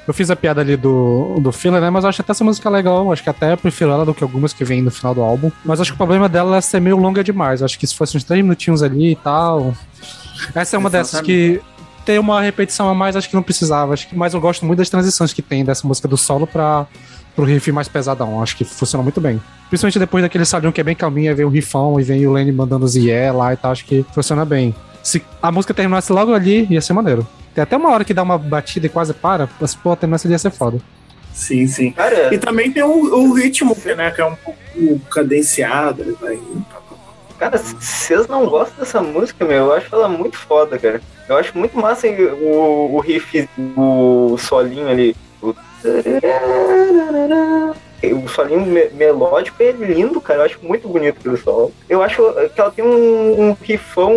Eu fiz a piada ali do, do filler, né? Mas eu acho até essa música legal. Acho que até eu prefiro ela do que algumas que vêm no final do álbum. Mas acho que o problema dela é ser meio longa demais. Acho que se fosse uns três minutinhos ali e tal. Essa é uma Exatamente. dessas que tem uma repetição a mais, acho que não precisava. Acho que, mas eu gosto muito das transições que tem dessa música do solo pra, pro riff mais pesadão. Acho que funciona muito bem. Principalmente depois daquele salão que é bem calminho, aí vem o riffão e vem o Lenny mandando os yeah lá e tal. Acho que funciona bem. Se a música terminasse logo ali, ia ser maneiro. Tem até uma hora que dá uma batida e quase para, mas pô, terminasse ia ser foda. Sim, sim. Cara, e também tem o, o ritmo, né, que é um pouco cadenciado. Vai... Cara, vocês não gostam dessa música, meu, eu acho ela muito foda, cara. Eu acho muito massa o, o riff, o solinho ali. O o solinho me melódico é lindo, cara. Eu acho muito bonito aquele solo. Eu acho que ela tem um, um rifão.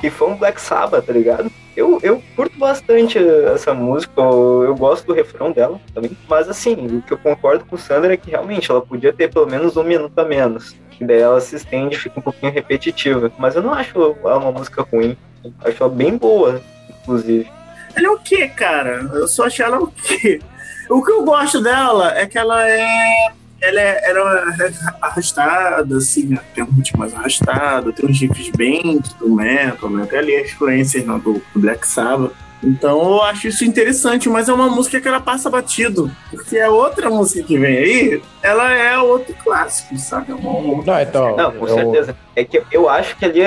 Rifão Black Sabbath, tá ligado? Eu, eu curto bastante essa música, eu, eu, gosto do refrão dela também. Mas assim, o que eu concordo com o Sandra é que realmente ela podia ter pelo menos um minuto a menos. Que daí ela se estende fica um pouquinho repetitiva. Mas eu não acho ela uma música ruim. Acho ela bem boa, inclusive. Ela é o quê, cara? Eu só achei ela o quê? O que eu gosto dela é que ela é. Ela é, ela é arrastada, assim, né? tem um ritmo mais arrastado, tem uns riffs bem do metal, né? Até ali as influências né, do Black Sabbath. Então eu acho isso interessante, mas é uma música que ela passa batido. Porque a outra música que vem aí, ela é outro clássico, sabe? É uma... Não, então, Não, com eu... certeza. É que eu acho que ali,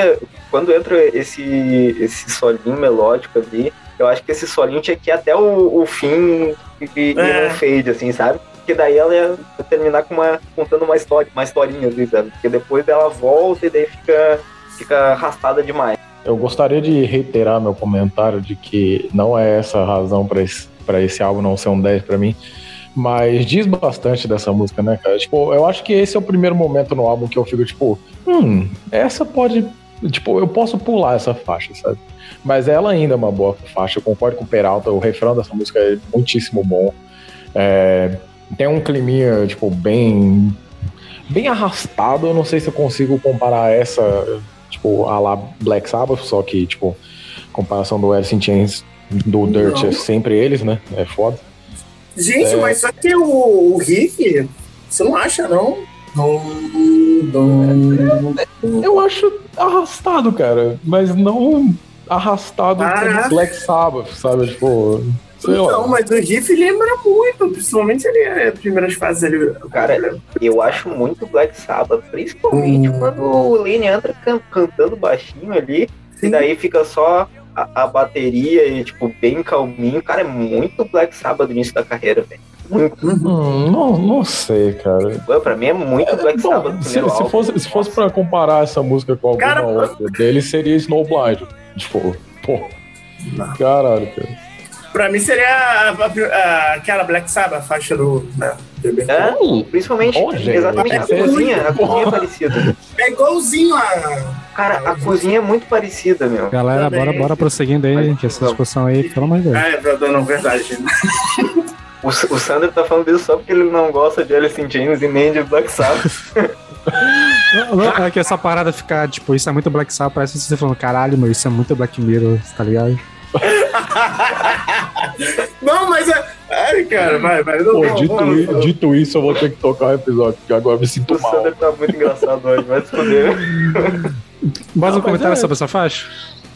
quando entra esse, esse solinho melódico ali, eu acho que esse solinho tinha que ir até o, o fim e, é. um fade, assim, sabe? Porque daí ela ia terminar com uma, contando uma história, uma historinha, assim, sabe? Porque depois ela volta e daí fica, fica arrastada demais. Eu gostaria de reiterar meu comentário de que não é essa a razão para esse, pra esse álbum não ser um 10 para mim. Mas diz bastante dessa música, né, cara? Tipo, eu acho que esse é o primeiro momento no álbum que eu fico, tipo, hum, essa pode. Tipo, eu posso pular essa faixa, sabe? Mas ela ainda é uma boa faixa, eu concordo com o Peralta, o refrão dessa música é muitíssimo bom. É, tem um climinha, tipo, bem. bem arrastado. Eu não sei se eu consigo comparar essa, tipo, a lá Black Sabbath, só que, tipo, comparação do Alice in Chains do Dirt é sempre eles, né? É foda. Gente, é... mas só que o, o riff, você não acha, não? Eu acho arrastado, cara, mas não arrastado ah, Black Sabbath, sabe? Tipo. Não, mas o riff lembra muito, principalmente ali as é, primeiras fases ali. Cara, eu acho muito Black Sabbath, principalmente hum. quando o Lane entra can cantando baixinho ali, Sim. e daí fica só a, a, bateria e, tipo, bem calminho. Cara, é muito Black Sabbath no início da carreira, velho. Muito. Hum, não, não sei, cara. Pô, pra mim é muito é, Black Sabbath. Se, se, fosse, se fosse pra comparar essa música com alguma cara, outra dele, seria Snowblind. Tipo, pô. Caralho, cara. Pra mim seria a, a, a, aquela Black Sabbath, a faixa do. Né, é, principalmente, exatamente, a cozinha, a cozinha é parecida. É igualzinho a. Cara, a cozinha é muito parecida, meu. Galera, bora, bora prosseguindo aí, que essa discussão aí, pelo amor de Deus. É, não, verdade. O, o Sander tá falando isso só porque ele não gosta de Alice in Chains e nem de Black Sabbath. não, não, é que essa parada ficar, tipo, isso é muito Black Sabbath, parece que você falando, caralho, meu, isso é muito Black Mirror, tá ligado? não, mas é. Ai, cara, vai, vai. Não, Pô, dito, não, dito isso, eu vou ter que tocar o um episódio, porque agora me sinto o mal. O Sander tá muito engraçado hoje, vai se foder. Mais um comentário é... sobre essa faixa?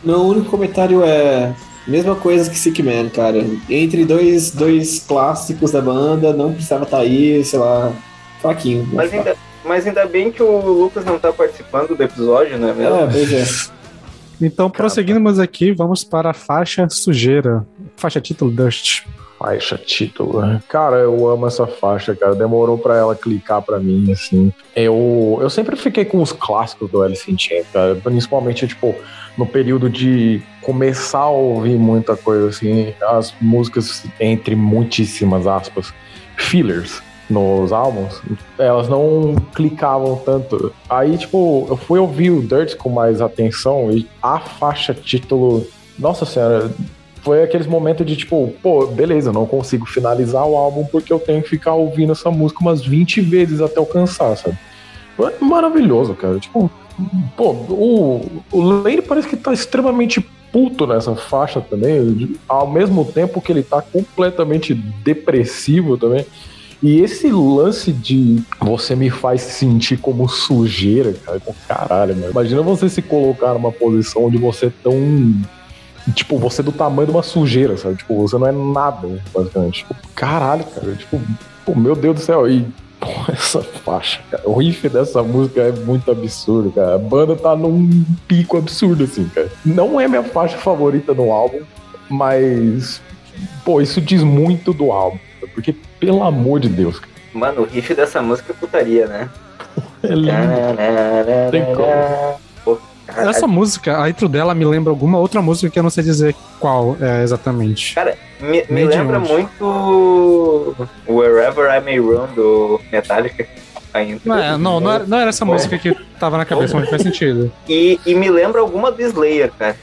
Meu único comentário é. Mesma coisa que Sick Man, cara. Entre dois, dois clássicos da banda, não precisava estar tá aí, sei lá, fraquinho. Mas ainda, mas ainda bem que o Lucas não tá participando do episódio, né? Mesmo? É, pois é. Então, prosseguindo mais aqui, vamos para a faixa sujeira. Faixa título Dust. Faixa título. Cara, eu amo essa faixa, cara. Demorou pra ela clicar pra mim, assim. Eu, eu sempre fiquei com os clássicos do Alice in Chains, cara. Principalmente, tipo, no período de começar a ouvir muita coisa, assim. As músicas, entre muitíssimas aspas, fillers nos álbuns, elas não clicavam tanto. Aí, tipo, eu fui ouvir o Dirt com mais atenção e a faixa título. Nossa senhora, foi aqueles momentos de tipo, pô, beleza, não consigo finalizar o álbum porque eu tenho que ficar ouvindo essa música umas 20 vezes até alcançar, sabe? Maravilhoso, cara. Tipo, pô, o, o Lane parece que tá extremamente puto nessa faixa também, ao mesmo tempo que ele tá completamente depressivo também. E esse lance de você me faz sentir como sujeira, cara, caralho, mano. Imagina você se colocar numa posição onde você é tão tipo, você é do tamanho de uma sujeira, sabe? Tipo, você não é nada, basicamente. Tipo, caralho, cara. Tipo, pô, meu Deus do céu. E pô, essa faixa, cara. O riff dessa música é muito absurdo, cara. A banda tá num pico absurdo, assim, cara. Não é minha faixa favorita no álbum, mas, pô, isso diz muito do álbum. Porque, pelo amor de Deus, cara. Mano, o riff dessa música é putaria, né? é lindo. Tem como. Essa música, a intro dela me lembra alguma outra música que eu não sei dizer qual é exatamente. Cara, me, me lembra muito Wherever I May Run do Metallica. Não, é, não, não, era, não era essa música que tava na cabeça, mas faz sentido. E, e me lembra alguma do Slayer, cara.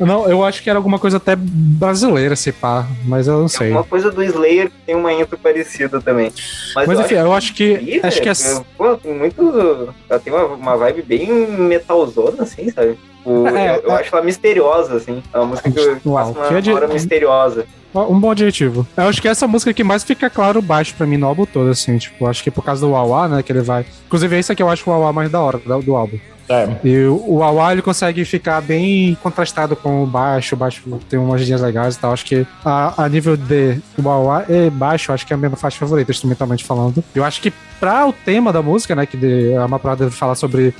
Não, eu acho que era alguma coisa até brasileira, se pá, mas eu não sei. Alguma coisa do Slayer que tem uma intro parecida também. Mas, mas eu enfim, acho eu acho que. Que, acho que é. Pô, muito. Ela tem uma, uma vibe bem metalzona, assim, sabe? O, é, eu, eu é... acho ela misteriosa, assim. É uma música que Uau, passa uma, que hora misteriosa. Um bom adjetivo. Eu acho que essa música que mais fica claro baixo pra mim no álbum todo, assim. Tipo, acho que por causa do Wawa, né, que ele vai... Inclusive, esse aqui eu acho o Wawa mais da hora do, do álbum. É. E o Wawa ele consegue ficar bem contrastado com o baixo. O baixo tem umas linhas legais e tal. Acho que a, a nível de Wawa e baixo, acho que é a minha faixa favorita, instrumentalmente falando. Eu acho que pra o tema da música, né, que de, a Maprada fala sobre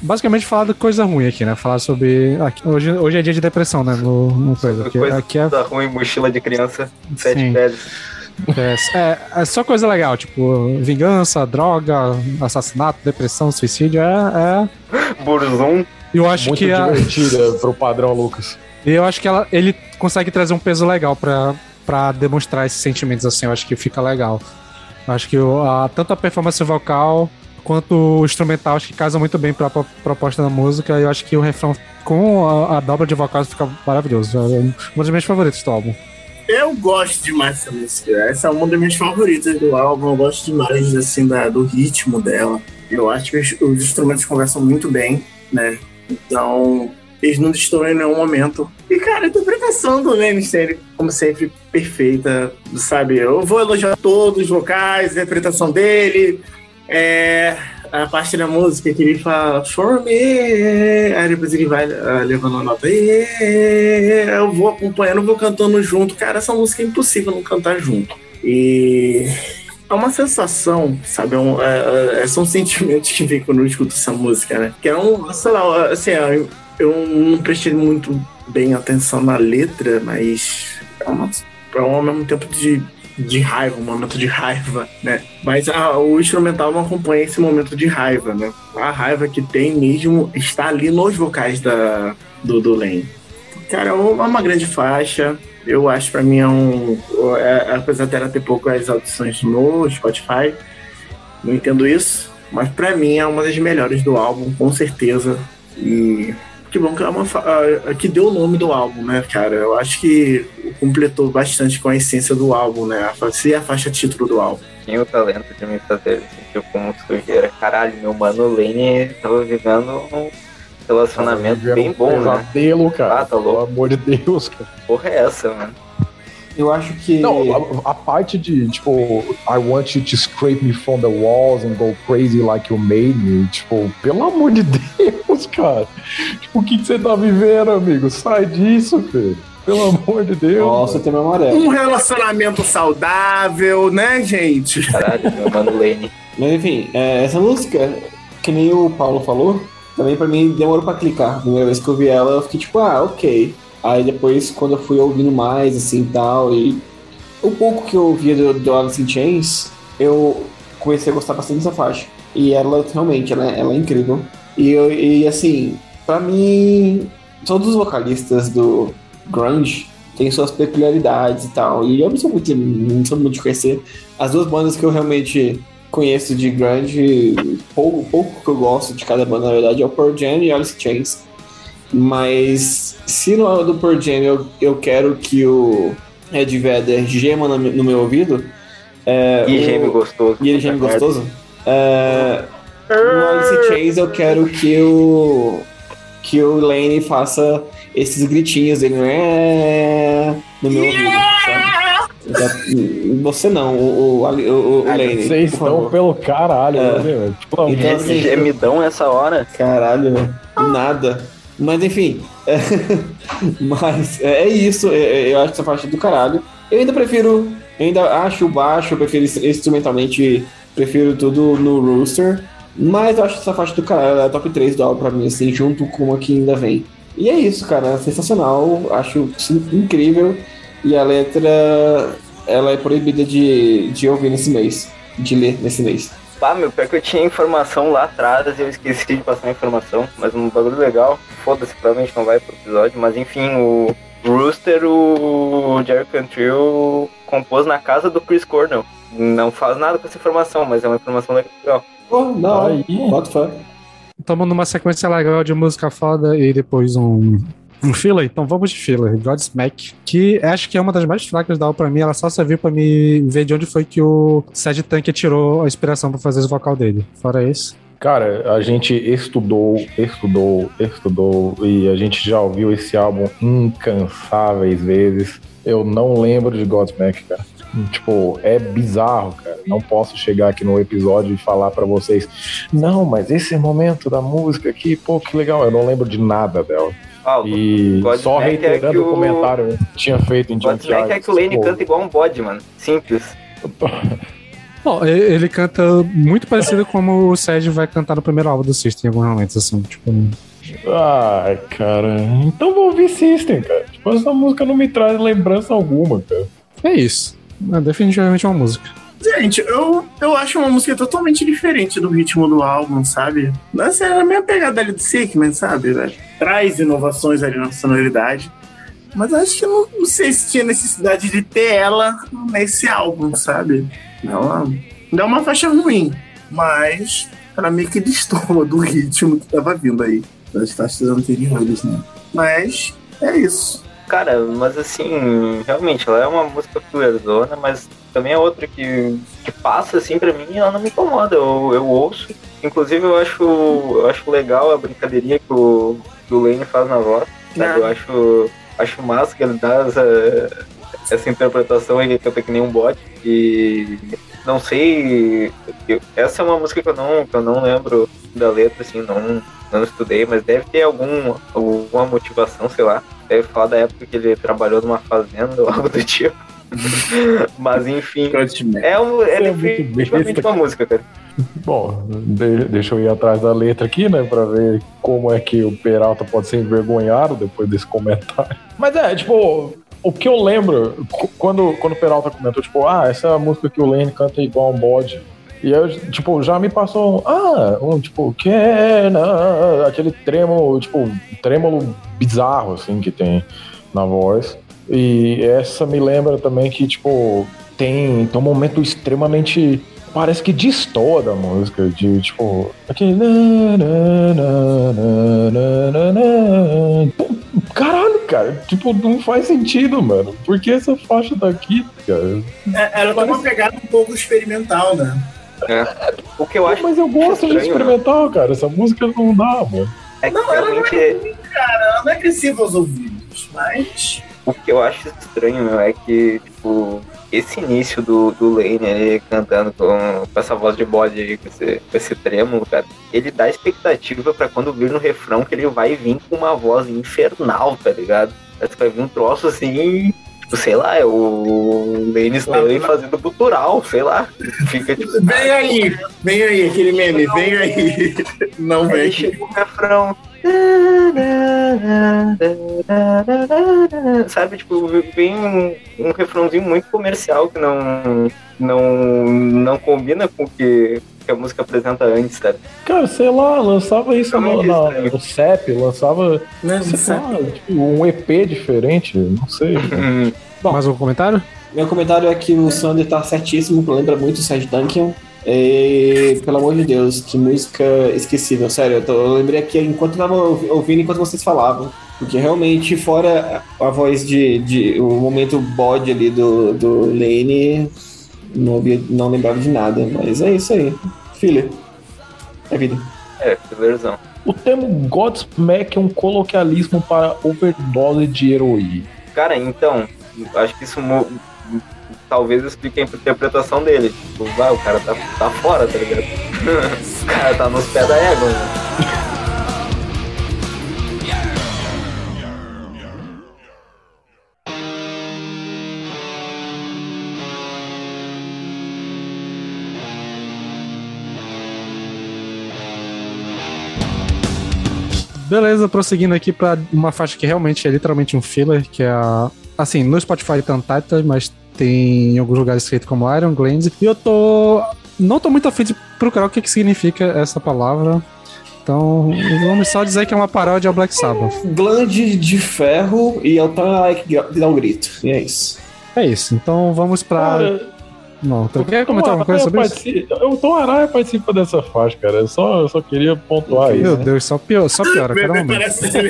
basicamente falar de coisa ruim aqui, né? Falar sobre. Aqui, hoje, hoje é dia de depressão, né? No, no coisa. Aqui, coisa aqui é... ruim, mochila de criança, sete pés. É, é, é, só coisa legal, tipo, vingança, droga, assassinato, depressão, suicídio, é. é... Burzum. Eu acho Muito que. divertida a... pro padrão Lucas. E eu acho que ela, ele consegue trazer um peso legal pra, pra demonstrar esses sentimentos assim, eu acho que fica legal. Eu acho que a, tanto a performance vocal quanto o instrumental acho que casa muito bem pra, pra proposta da música. E eu acho que o refrão com a, a dobra de vocais fica maravilhoso. É um dos meus favoritos do álbum. Eu gosto demais dessa música. Essa é uma das minhas favoritas do álbum. Eu gosto demais assim, da, do ritmo dela. Eu acho que os, os instrumentos conversam muito bem, né? Então, eles não destoam em nenhum momento. E, cara, a interpretação do Lannister, como sempre, perfeita, sabe? Eu vou elogiar todos os vocais, a interpretação dele. É, a parte da música que ele fala For me, aí depois ele vai uh, levando a nota, eu vou acompanhando, vou cantando junto. Cara, essa música é impossível não cantar junto. E é uma sensação, sabe? É um, é, é, são sentimentos que vem quando eu escuto essa música, né? Que é um, sei lá, assim, eu não prestei muito bem atenção na letra, mas é, uma, é ao mesmo tempo de de raiva, um momento de raiva, né? Mas a, o instrumental não acompanha esse momento de raiva, né? A raiva que tem mesmo está ali nos vocais da, do, do Lane. Cara, é uma grande faixa. Eu acho para mim é um. É, apesar dela ter poucas audições no Spotify, não entendo isso. Mas para mim é uma das melhores do álbum, com certeza. E que bom que é uma que deu o nome do álbum, né, cara? Eu acho que completou bastante com a essência do álbum, né? Se a faixa título do álbum. Tinha o talento de me fazer sentir como sujeira. Caralho, meu mano Lane tava vivendo um relacionamento bem bom, um pesadelo, né? cara. Ah, tá louco. Pelo amor de Deus, cara. Porra é essa, mano? Eu acho que. Não, a, a, parte de, tipo, I want you to scrape me from the walls and go crazy like you made me. Tipo, pelo amor de Deus, cara. Tipo, o que, que você tá vivendo, amigo? Sai disso, filho. Pelo amor de Deus. Nossa, tem meu amarelo. Um relacionamento saudável, né, gente? Caralho, meu mano Lane. Mas enfim, é, essa música, que nem o Paulo falou, também pra mim demorou pra clicar. A primeira vez que eu vi ela, eu fiquei tipo, ah, ok. Aí depois, quando eu fui ouvindo mais, assim, tal, e o pouco que eu ouvia do, do Alice in Chains, eu comecei a gostar bastante dessa faixa. E ela realmente, ela, ela é incrível. E, eu, e assim, pra mim, todos os vocalistas do Grunge têm suas peculiaridades e tal. E eu não sou muito, não sou muito de conhecer. As duas bandas que eu realmente conheço de Grunge, pouco, pouco que eu gosto de cada banda, na verdade, é o Pearl Jam e Alice in Chains. Mas se no é do Pearl Jam eu, eu quero que o Ed Vedder gema no, no meu ouvido. É, e geme gostoso. E ele geme gostoso. É, no Alice Chains eu quero que o que o Lane faça esses gritinhos dele é, no meu ouvido, sabe? Você não, o, o, o, o Lane. Vocês estão pelo caralho, é. né, Tipo, então, assim, gemidão essa hora. Caralho, nada. Mas enfim. É, mas é isso. É, é, eu acho essa faixa do caralho. Eu ainda prefiro. Ainda acho baixo, prefiro instrumentalmente. Prefiro tudo no Rooster. Mas eu acho essa faixa do caralho. É a top 3 do álbum pra mim, assim, junto com uma que ainda vem. E é isso, cara. É sensacional. Acho incrível. E a letra. Ela é proibida de, de ouvir nesse mês. De ler nesse mês. Ah, meu, pior que eu tinha informação lá atrás e eu esqueci de passar a informação, mas um bagulho legal. Foda-se, provavelmente não vai pro episódio, mas enfim, o Rooster, o Jerry Cantrell compôs na casa do Chris Cornell. Não faz nada com essa informação, mas é uma informação legal. Oh, não, aí, bota fé. Estamos numa sequência legal de música foda e depois um filler? Então vamos de filler. Godsmack, que acho que é uma das mais fracas da pra mim. Ela só serviu pra me ver de onde foi que o Sed Tank tirou a inspiração pra fazer o vocal dele. Fora isso. Cara, a gente estudou, estudou, estudou e a gente já ouviu esse álbum incansáveis vezes. Eu não lembro de Godsmack, cara. Tipo, é bizarro, cara. Não posso chegar aqui no episódio e falar para vocês, não, mas esse momento da música aqui, pô, que legal. Eu não lembro de nada dela. Ah, e só reiterando é o comentário que tinha feito em Junkyard. é que o Lane tipo, canta igual um bode, mano. Simples. Bom, ele canta muito parecido como o Sérgio vai cantar no primeiro álbum do System em alguns momentos, assim, tipo. Ai, cara. Então vou ouvir System, cara. Tipo, essa música não me traz lembrança alguma, cara. É isso. É definitivamente uma música. Gente, eu, eu acho uma música totalmente diferente do ritmo do álbum, sabe? Essa é a minha pegada ali do Sickman, sabe? Né? Traz inovações ali na sonoridade. Mas acho que não, não, sei se tinha necessidade de ter ela nesse álbum, sabe? Não é uma faixa ruim, mas para mim que destoa do ritmo que tava vindo aí das faixas anteriores, né? Mas é isso. Cara, mas assim, realmente, ela é uma música fluerzona, mas também é outra que, que passa assim pra mim ela não me incomoda. Eu, eu ouço. Inclusive eu acho, eu acho legal a brincadeirinha que o, que o Lane faz na voz. Eu acho, acho massa que ele dá essa, essa interpretação e canta que nem um bot. E não sei. Eu, essa é uma música que eu não, que eu não lembro da letra, assim, não, não estudei, mas deve ter algum, alguma motivação, sei lá. Deve falar da época que ele trabalhou numa fazenda ou algo do tipo. mas enfim, é, um, é, é definitivamente uma música, cara. Bom, de, deixa eu ir atrás da letra aqui, né, pra ver como é que o Peralta pode ser envergonhado depois desse comentário. Mas é, tipo, o que eu lembro, quando, quando o Peralta comentou, tipo, ah, essa é a música que o Lane canta igual um bode. E eu, tipo, já me passou um, ah, um, tipo, que é, aquele trêmulo, tipo, trêmulo bizarro, assim, que tem na voz. E essa me lembra também que, tipo, tem, tem um momento extremamente. Parece que destoa da música, de tipo. Aquele. Caralho, cara. Tipo, não faz sentido, mano. Por que essa faixa daqui, cara? É, ela Parece... tem uma pegada um pouco experimental, né? É. O que eu acho. Mas eu gosto estranho, de experimental, né? cara. Essa música não dá, mano. É não, ela não é ruim, cara. Ela não é agressiva aos ouvidos, mas. O que eu acho estranho, meu, é que, tipo, esse início do, do Lane ali cantando com, com essa voz de bode aí, com esse, com esse trêmulo, cara, ele dá expectativa para quando vir no refrão que ele vai vir com uma voz infernal, tá ligado? Parece que vai vir um troço assim, sei lá, é o Lane Stanley fazendo cultural, sei lá. Fica tipo. Vem aí, vem aí, aquele meme, vem aí. Não vem. Aí chega o refrão. Sabe, tipo, vem um, um refrãozinho muito comercial que não, não, não combina com o que, que a música apresenta antes, sabe? Cara, sei lá, lançava isso no, na, no CEP, lançava Né? sei lá, tipo, um EP diferente, não sei. Bom, mais um comentário? Meu comentário é que o Sander tá certíssimo, lembra muito o Sérgio Duncan. E, pelo amor de Deus, que música esquecível, sério. Eu, tô, eu lembrei aqui enquanto eu tava ouvindo enquanto vocês falavam. Porque realmente, fora a voz de. de o momento bode ali do, do Lane, não, ouvia, não lembrava de nada. Mas é isso aí. Filha. É vida. É, versão. O termo Godsmack é um coloquialismo para overdose de heroína. Cara, então, acho que isso talvez explique a interpretação dele. Tipo, vai, o cara tá, tá fora, tá ligado? o cara tá nos pés da égua, né? Beleza, prosseguindo aqui pra uma faixa que realmente é literalmente um filler, que é a. Assim, no Spotify tá Untitled, mas tem em alguns lugares escrito como Iron Glands. E eu tô. Não tô muito afim de procurar o que, que significa essa palavra. Então, vamos só dizer que é uma paródia ao Black Sabbath. Glande de ferro e Altar que dá um grito. E é isso. É isso. Então vamos pra. Cara, Não, tu quer comentar alguma coisa sobre isso? O Tom Araya participa dessa faixa, cara. Eu só, eu só queria pontuar Meu isso. Deus, só piora, só piora, cada momento. Parece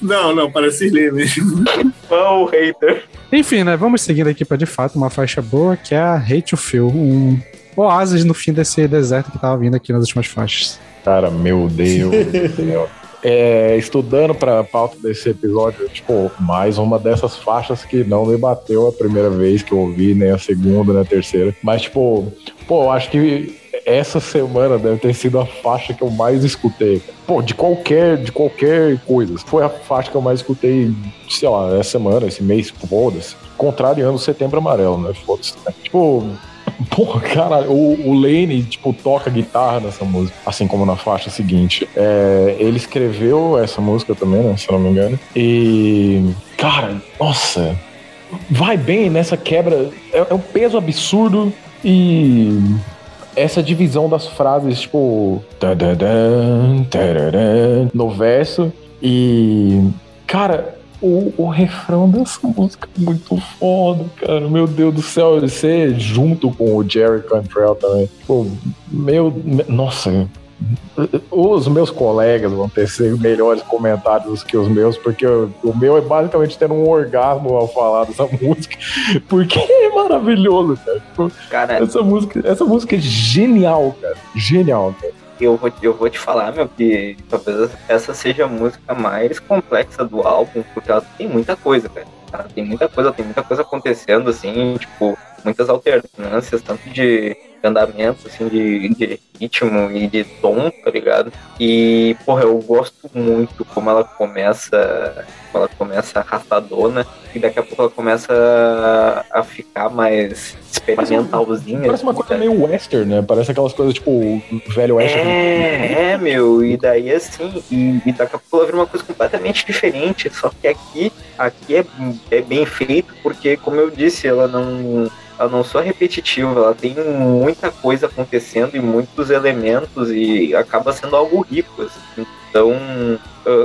Não, não, parece Slay mesmo. Oh, hater. Enfim, né? Vamos seguindo aqui pra de fato uma faixa boa que é a Hate to Feel, um oásis no fim desse deserto que tava vindo aqui nas últimas faixas. Cara, meu Deus do céu. É, estudando pra pauta desse episódio, tipo, mais uma dessas faixas que não me bateu a primeira vez que eu ouvi, nem a segunda, nem a terceira. Mas, tipo, pô, eu acho que essa semana deve ter sido a faixa que eu mais escutei. Pô, de qualquer, de qualquer coisa. Foi a faixa que eu mais escutei, sei lá, essa semana, esse mês, foda-se. Contrariando o setembro amarelo, né? Foda-se. né? Tipo, Porra, caralho, o, o Lane, tipo, toca guitarra nessa música, assim como na faixa seguinte. É, ele escreveu essa música também, né, se eu não me engano. E, cara, nossa, vai bem nessa quebra. É, é um peso absurdo e essa divisão das frases, tipo, no verso. E, cara, o, o refrão dessa música é muito foda, cara. Meu Deus do céu, você junto com o Jerry Cantrell também. Pô, meu. me- Nossa. Os meus colegas vão ter ser melhores comentários que os meus, porque o, meu é basicamente tendo um orgasmo ao falar dessa música, porque é maravilhoso, cara. Cara, essa música, essa música é genial, cara. Genial, cara. Eu vou, eu vou te falar, meu, que talvez essa seja a música mais complexa do álbum, porque ela tem muita coisa, cara. Tem muita coisa, tem muita coisa acontecendo, assim, tipo, muitas alternâncias, tanto de andamento, assim, de, de ritmo e de tom, tá ligado? E, porra, eu gosto muito como ela começa, como ela começa arrastadona, e daqui a pouco ela começa a, ficar mais experimentalzinha. Parece uma assim, coisa meio western, né? Parece aquelas coisas tipo velho western. É, é, meu, e daí assim, e, e daqui a pouco ela vira uma coisa completamente diferente, só que aqui, aqui é, é bem feito, porque, como eu disse, ela não, ela não só é repetitiva, ela tem muita coisa acontecendo e muitos elementos, e acaba sendo algo rico, assim. Então,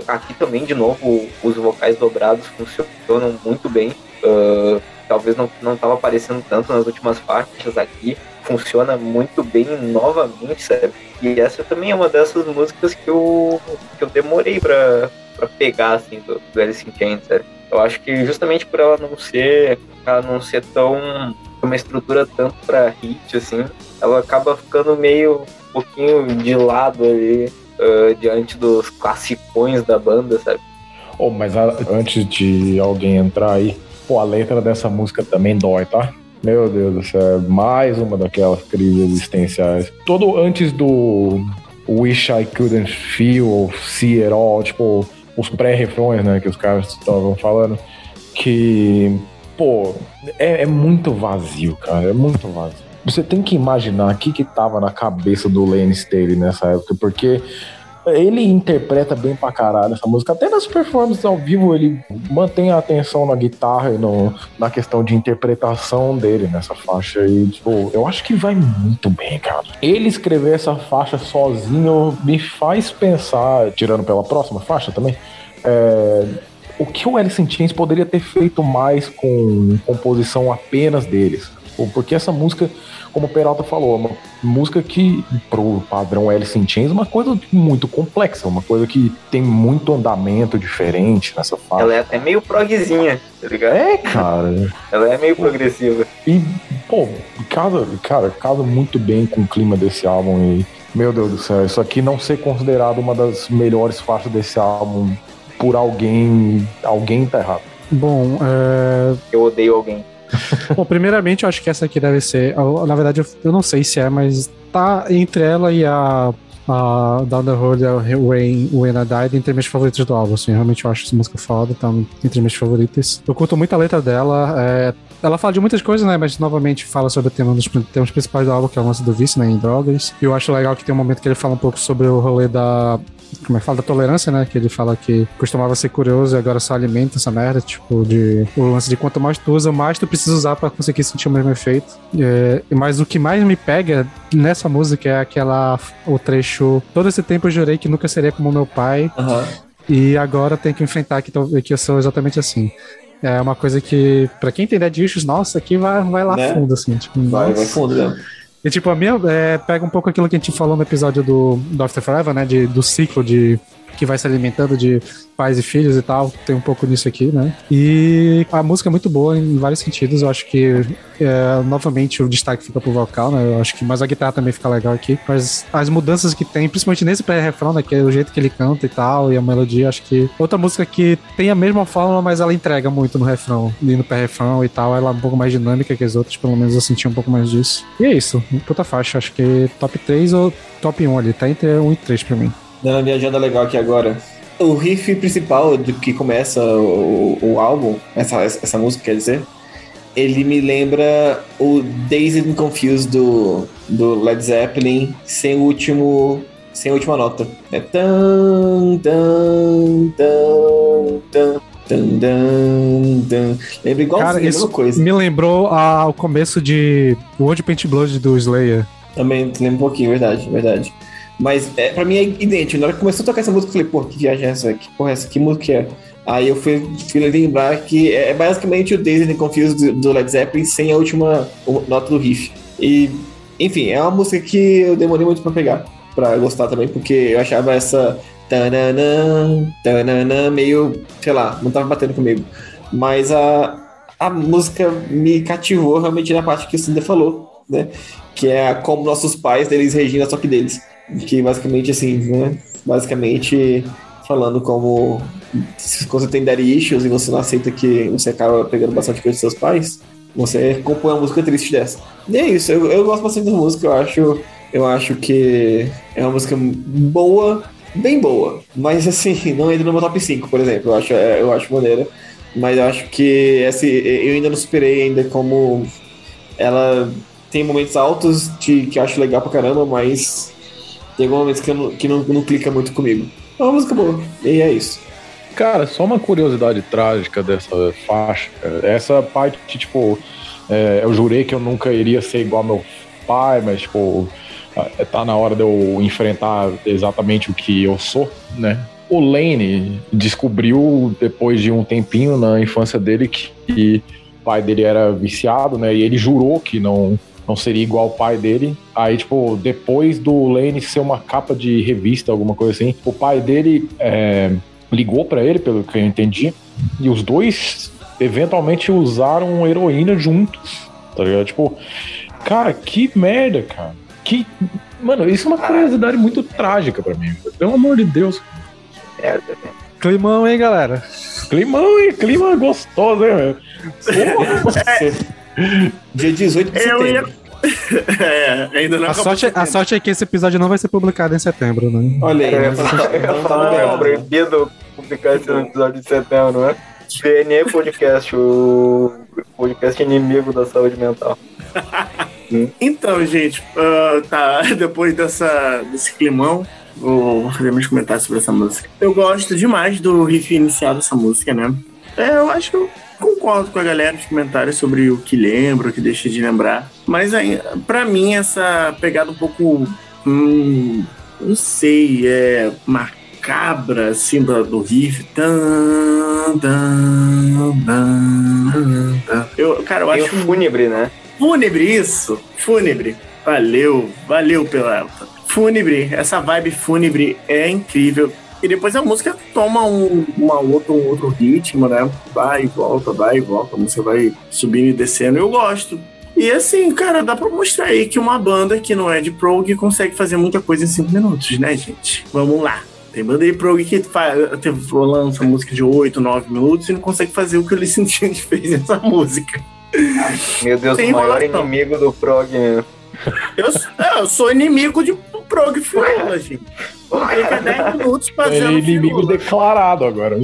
ah, aqui também, de novo, os vocais dobrados funcionam muito bem. Ah, talvez não, não tava aparecendo tanto nas últimas faixas aqui. Funciona muito bem novamente, sabe? E essa também é uma dessas músicas que eu, que eu demorei pra, pra pegar, assim, do, do Alice in Chains, sabe? Eu acho que justamente por ela não ser, ela não ser tão, uma estrutura tanto pra hit, assim, ela acaba ficando meio um pouquinho de lado ali, ah, diante dos classicões da banda, sabe? Oh, mas a- antes de alguém entrar aí, pô, a letra dessa música também dói, tá? Meu Deus do céu, é mais uma daquelas crises existenciais. Todo antes do Wish I Couldn't Feel or See It All, tipo, os pré-refrões, né, que os caras estavam falando, que, pô, é, é muito vazio, cara, é muito vazio. Você tem que imaginar o que que tava na cabeça do Lane Staley nessa época, porque Ele interpreta bem pra caralho essa música. Até nas performances ao vivo, ele mantém a atenção na guitarra e no, na questão de interpretação dele nessa faixa. E, tipo, eu acho que vai muito bem, cara. Ele escrever essa faixa sozinho me faz pensar, tirando pela próxima faixa também, é, o que o Alice in Chains poderia ter feito mais com composição apenas deles. Porque essa música como o Peralta falou, é uma música que, pro padrão Alice in Chains, é uma coisa muito complexa, uma coisa que tem muito andamento diferente nessa fase. Ela é até meio progzinha, tá ligado? É, cara. Ela é meio progressiva. E, pô, casa, cara, casa muito bem com o clima desse álbum e, meu Deus do céu, isso aqui não ser considerado uma das melhores faixas desse álbum por alguém, alguém tá errado. Bom, é... Eu odeio alguém. Bom, primeiramente, eu acho que essa aqui deve ser. Na verdade, eu não sei se é, mas tá entre ela e a. A Down the Road When, When I Died entre minhas favoritas do álbum, assim, realmente eu acho essa música foda, tá entre minhas favoritas. Eu curto muito a letra dela, é, ela fala de muitas coisas, né? Mas novamente fala sobre o tema dos temas principais do álbum, que é o lance do vício, né? Em drogas. E eu acho legal que tem um momento que ele fala um pouco sobre o rolê da como é que fala, da tolerância, né? Que ele fala que costumava ser curioso e agora só alimenta essa merda, tipo, de o lance de quanto mais tu usa, mais tu precisa usar para conseguir sentir o mesmo efeito. É, mas o que mais me pega nessa música é aquela, o trecho, todo esse tempo eu jurei que nunca seria como meu pai. Uhum. E agora tenho que enfrentar que, que eu sou exatamente assim. É uma coisa que, para quem tem Dead Issues, nossa, aqui vai, vai lá né? fundo, assim. Tipo, vai, vai fundo mesmo. E tipo, a minha é, pega um pouco aquilo que a gente falou no episódio do, do After Forever, né? De, do ciclo de que vai se alimentando de pais e filhos e tal. Tem um pouco nisso aqui, né? E a música é muito boa em vários sentidos. Eu acho que, é, novamente, o destaque fica pro vocal, né? Eu acho que, mas a guitarra também fica legal aqui. Mas as mudanças que tem, principalmente nesse pré-refrão, né? Que é o jeito que ele canta e tal, e a melodia, acho que outra música que tem a mesma fórmula, mas ela entrega muito no refrão e no pré-refrão e tal. Ela é um pouco mais dinâmica que as outras, pelo menos eu senti um pouco mais disso. E é isso, puta faixa. Acho que top 3 ou top 1 ali, tá entre 1 e 3 pra mim. Dando a agenda legal aqui agora. O riff principal do que começa o, o álbum, essa, essa música quer dizer, ele me lembra o Dazed and Confused do, do Led Zeppelin sem o último sem a última nota. É tan tan tan tan tan tan. Lembra igual Cara, isso coisa. Me lembrou a, o começo de World Paint Blood do Slayer. Também lembra um pouquinho, verdade, verdade. Mas é, pra mim é idêntico. Na hora que começou a tocar essa música, eu falei, pô, que viagem é essa? Que porra é essa? Que música é? Aí eu fui, fui lembrar que é, é basicamente o and Confused do, Led Zeppelin sem a última nota do riff. E, enfim, é uma música que eu demorei muito pra pegar, pra gostar também, porque eu achava essa tananã, tananã, meio, sei lá, não tava batendo comigo. Mas a, a música me cativou realmente na parte que o Cinder falou, né? Que é como nossos pais, deles Regina, só que deles que basicamente assim, né? Basicamente falando como se você tem daddy issues e você não aceita que você acaba pegando bastante coisa dos seus pais, você compõe uma música triste dessa. E é isso, eu, eu gosto bastante da música, eu acho, eu acho que é uma música boa, bem boa, mas assim, não entra no meu top 5, por exemplo, eu acho, é, eu acho maneira, mas eu acho que esse, eu ainda não superei ainda como ela tem momentos altos de, que eu acho legal pra caramba, mas tem alguns momentos que, não, que não, não clica muito comigo. É uma música boa, e é isso. Cara, só uma curiosidade trágica dessa faixa. Essa parte, tipo, é, eu jurei que eu nunca iria ser igual meu pai, mas, tipo, tá na hora de eu enfrentar exatamente o que eu sou, né? O Lane descobriu, depois de um tempinho na infância dele, que o pai dele era viciado, né? E ele jurou que não não seria igual o pai dele. Aí, tipo, depois do Lane ser uma capa de revista, alguma coisa assim, o pai dele é, ligou para ele, pelo que eu entendi, e os dois eventualmente usaram heroína juntos, tá ligado? Tipo, cara, que merda, cara. Que. Mano, isso é uma curiosidade muito trágica para mim. Pelo amor de Deus. É, Climão, hein, galera? Climão, hein? Clima gostoso, hein, velho? Dia 18 de setembro. Ia... é, ainda não a sorte, a sorte é que esse episódio não vai ser publicado em setembro, né? Olha aí. Eu ia falar, é então, proibido publicar esse episódio de setembro, né? PNE Podcast, o podcast inimigo da saúde mental. então, gente, uh, tá, depois dessa, desse climão, Vou fazer meus comentários sobre essa música. Eu gosto demais do riff inicial dessa música, né? É, eu acho que eu concordo com a galera nos comentários sobre o que lembra, o que deixa de lembrar. Mas aí, pra mim, essa pegada um pouco. Hum, não sei, é macabra, assim, do, do riff. Tan, tan, tan, tan. Eu, cara, eu Tem acho. fúnebre, né? Fúnebre, isso! Fúnebre. Valeu, valeu pela. Fúnebre, essa vibe fúnebre é incrível. E depois a música toma um, uma outro, um outro ritmo, né? Vai e volta, vai e volta, a música vai subindo e descendo. Eu gosto. E assim, cara, dá pra mostrar aí que uma banda que não é de prog consegue fazer muita coisa em cinco minutos, né, gente? Vamos lá. Tem banda de prog que faz, lança música de 8, 9 minutos e não consegue fazer o que o Listen Change fez nessa música. Meu Deus, o maior inimigo do prog, né? Eu, é, eu sou inimigo de prog firula, gente. Fica 10 minutos fazendo Ele é inimigo firula. declarado agora.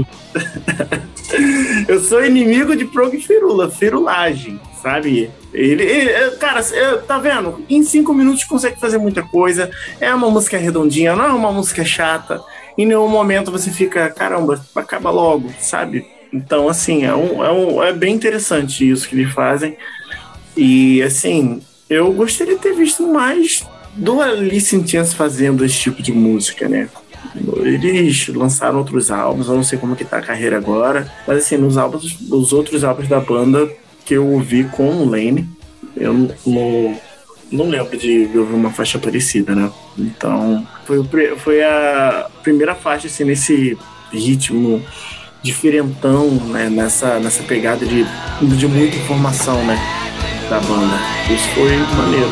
Eu sou inimigo de prog firula, firulagem, sabe? Ele, ele- é, cara, é, tá vendo? Em 5 minutos consegue fazer muita coisa. É uma música redondinha, não é uma música chata. Em nenhum momento você fica, caramba, acaba logo, sabe? Então, assim, é, um, é, um, é bem interessante isso que eles fazem. E, assim, eu gostaria de ter visto mais do Alice in Chains fazendo esse tipo de música, né? Eles lançaram outros álbuns, eu não sei como que tá a carreira agora, mas assim, nos álbuns, os outros álbuns da banda que eu ouvi com o Lane, eu não, não, lembro de ouvir uma faixa parecida, né? Então, foi, foi a primeira faixa assim, nesse ritmo diferentão, né? Nessa, nessa pegada de, de muita informação, né? Da banda. Isso foi maneiro.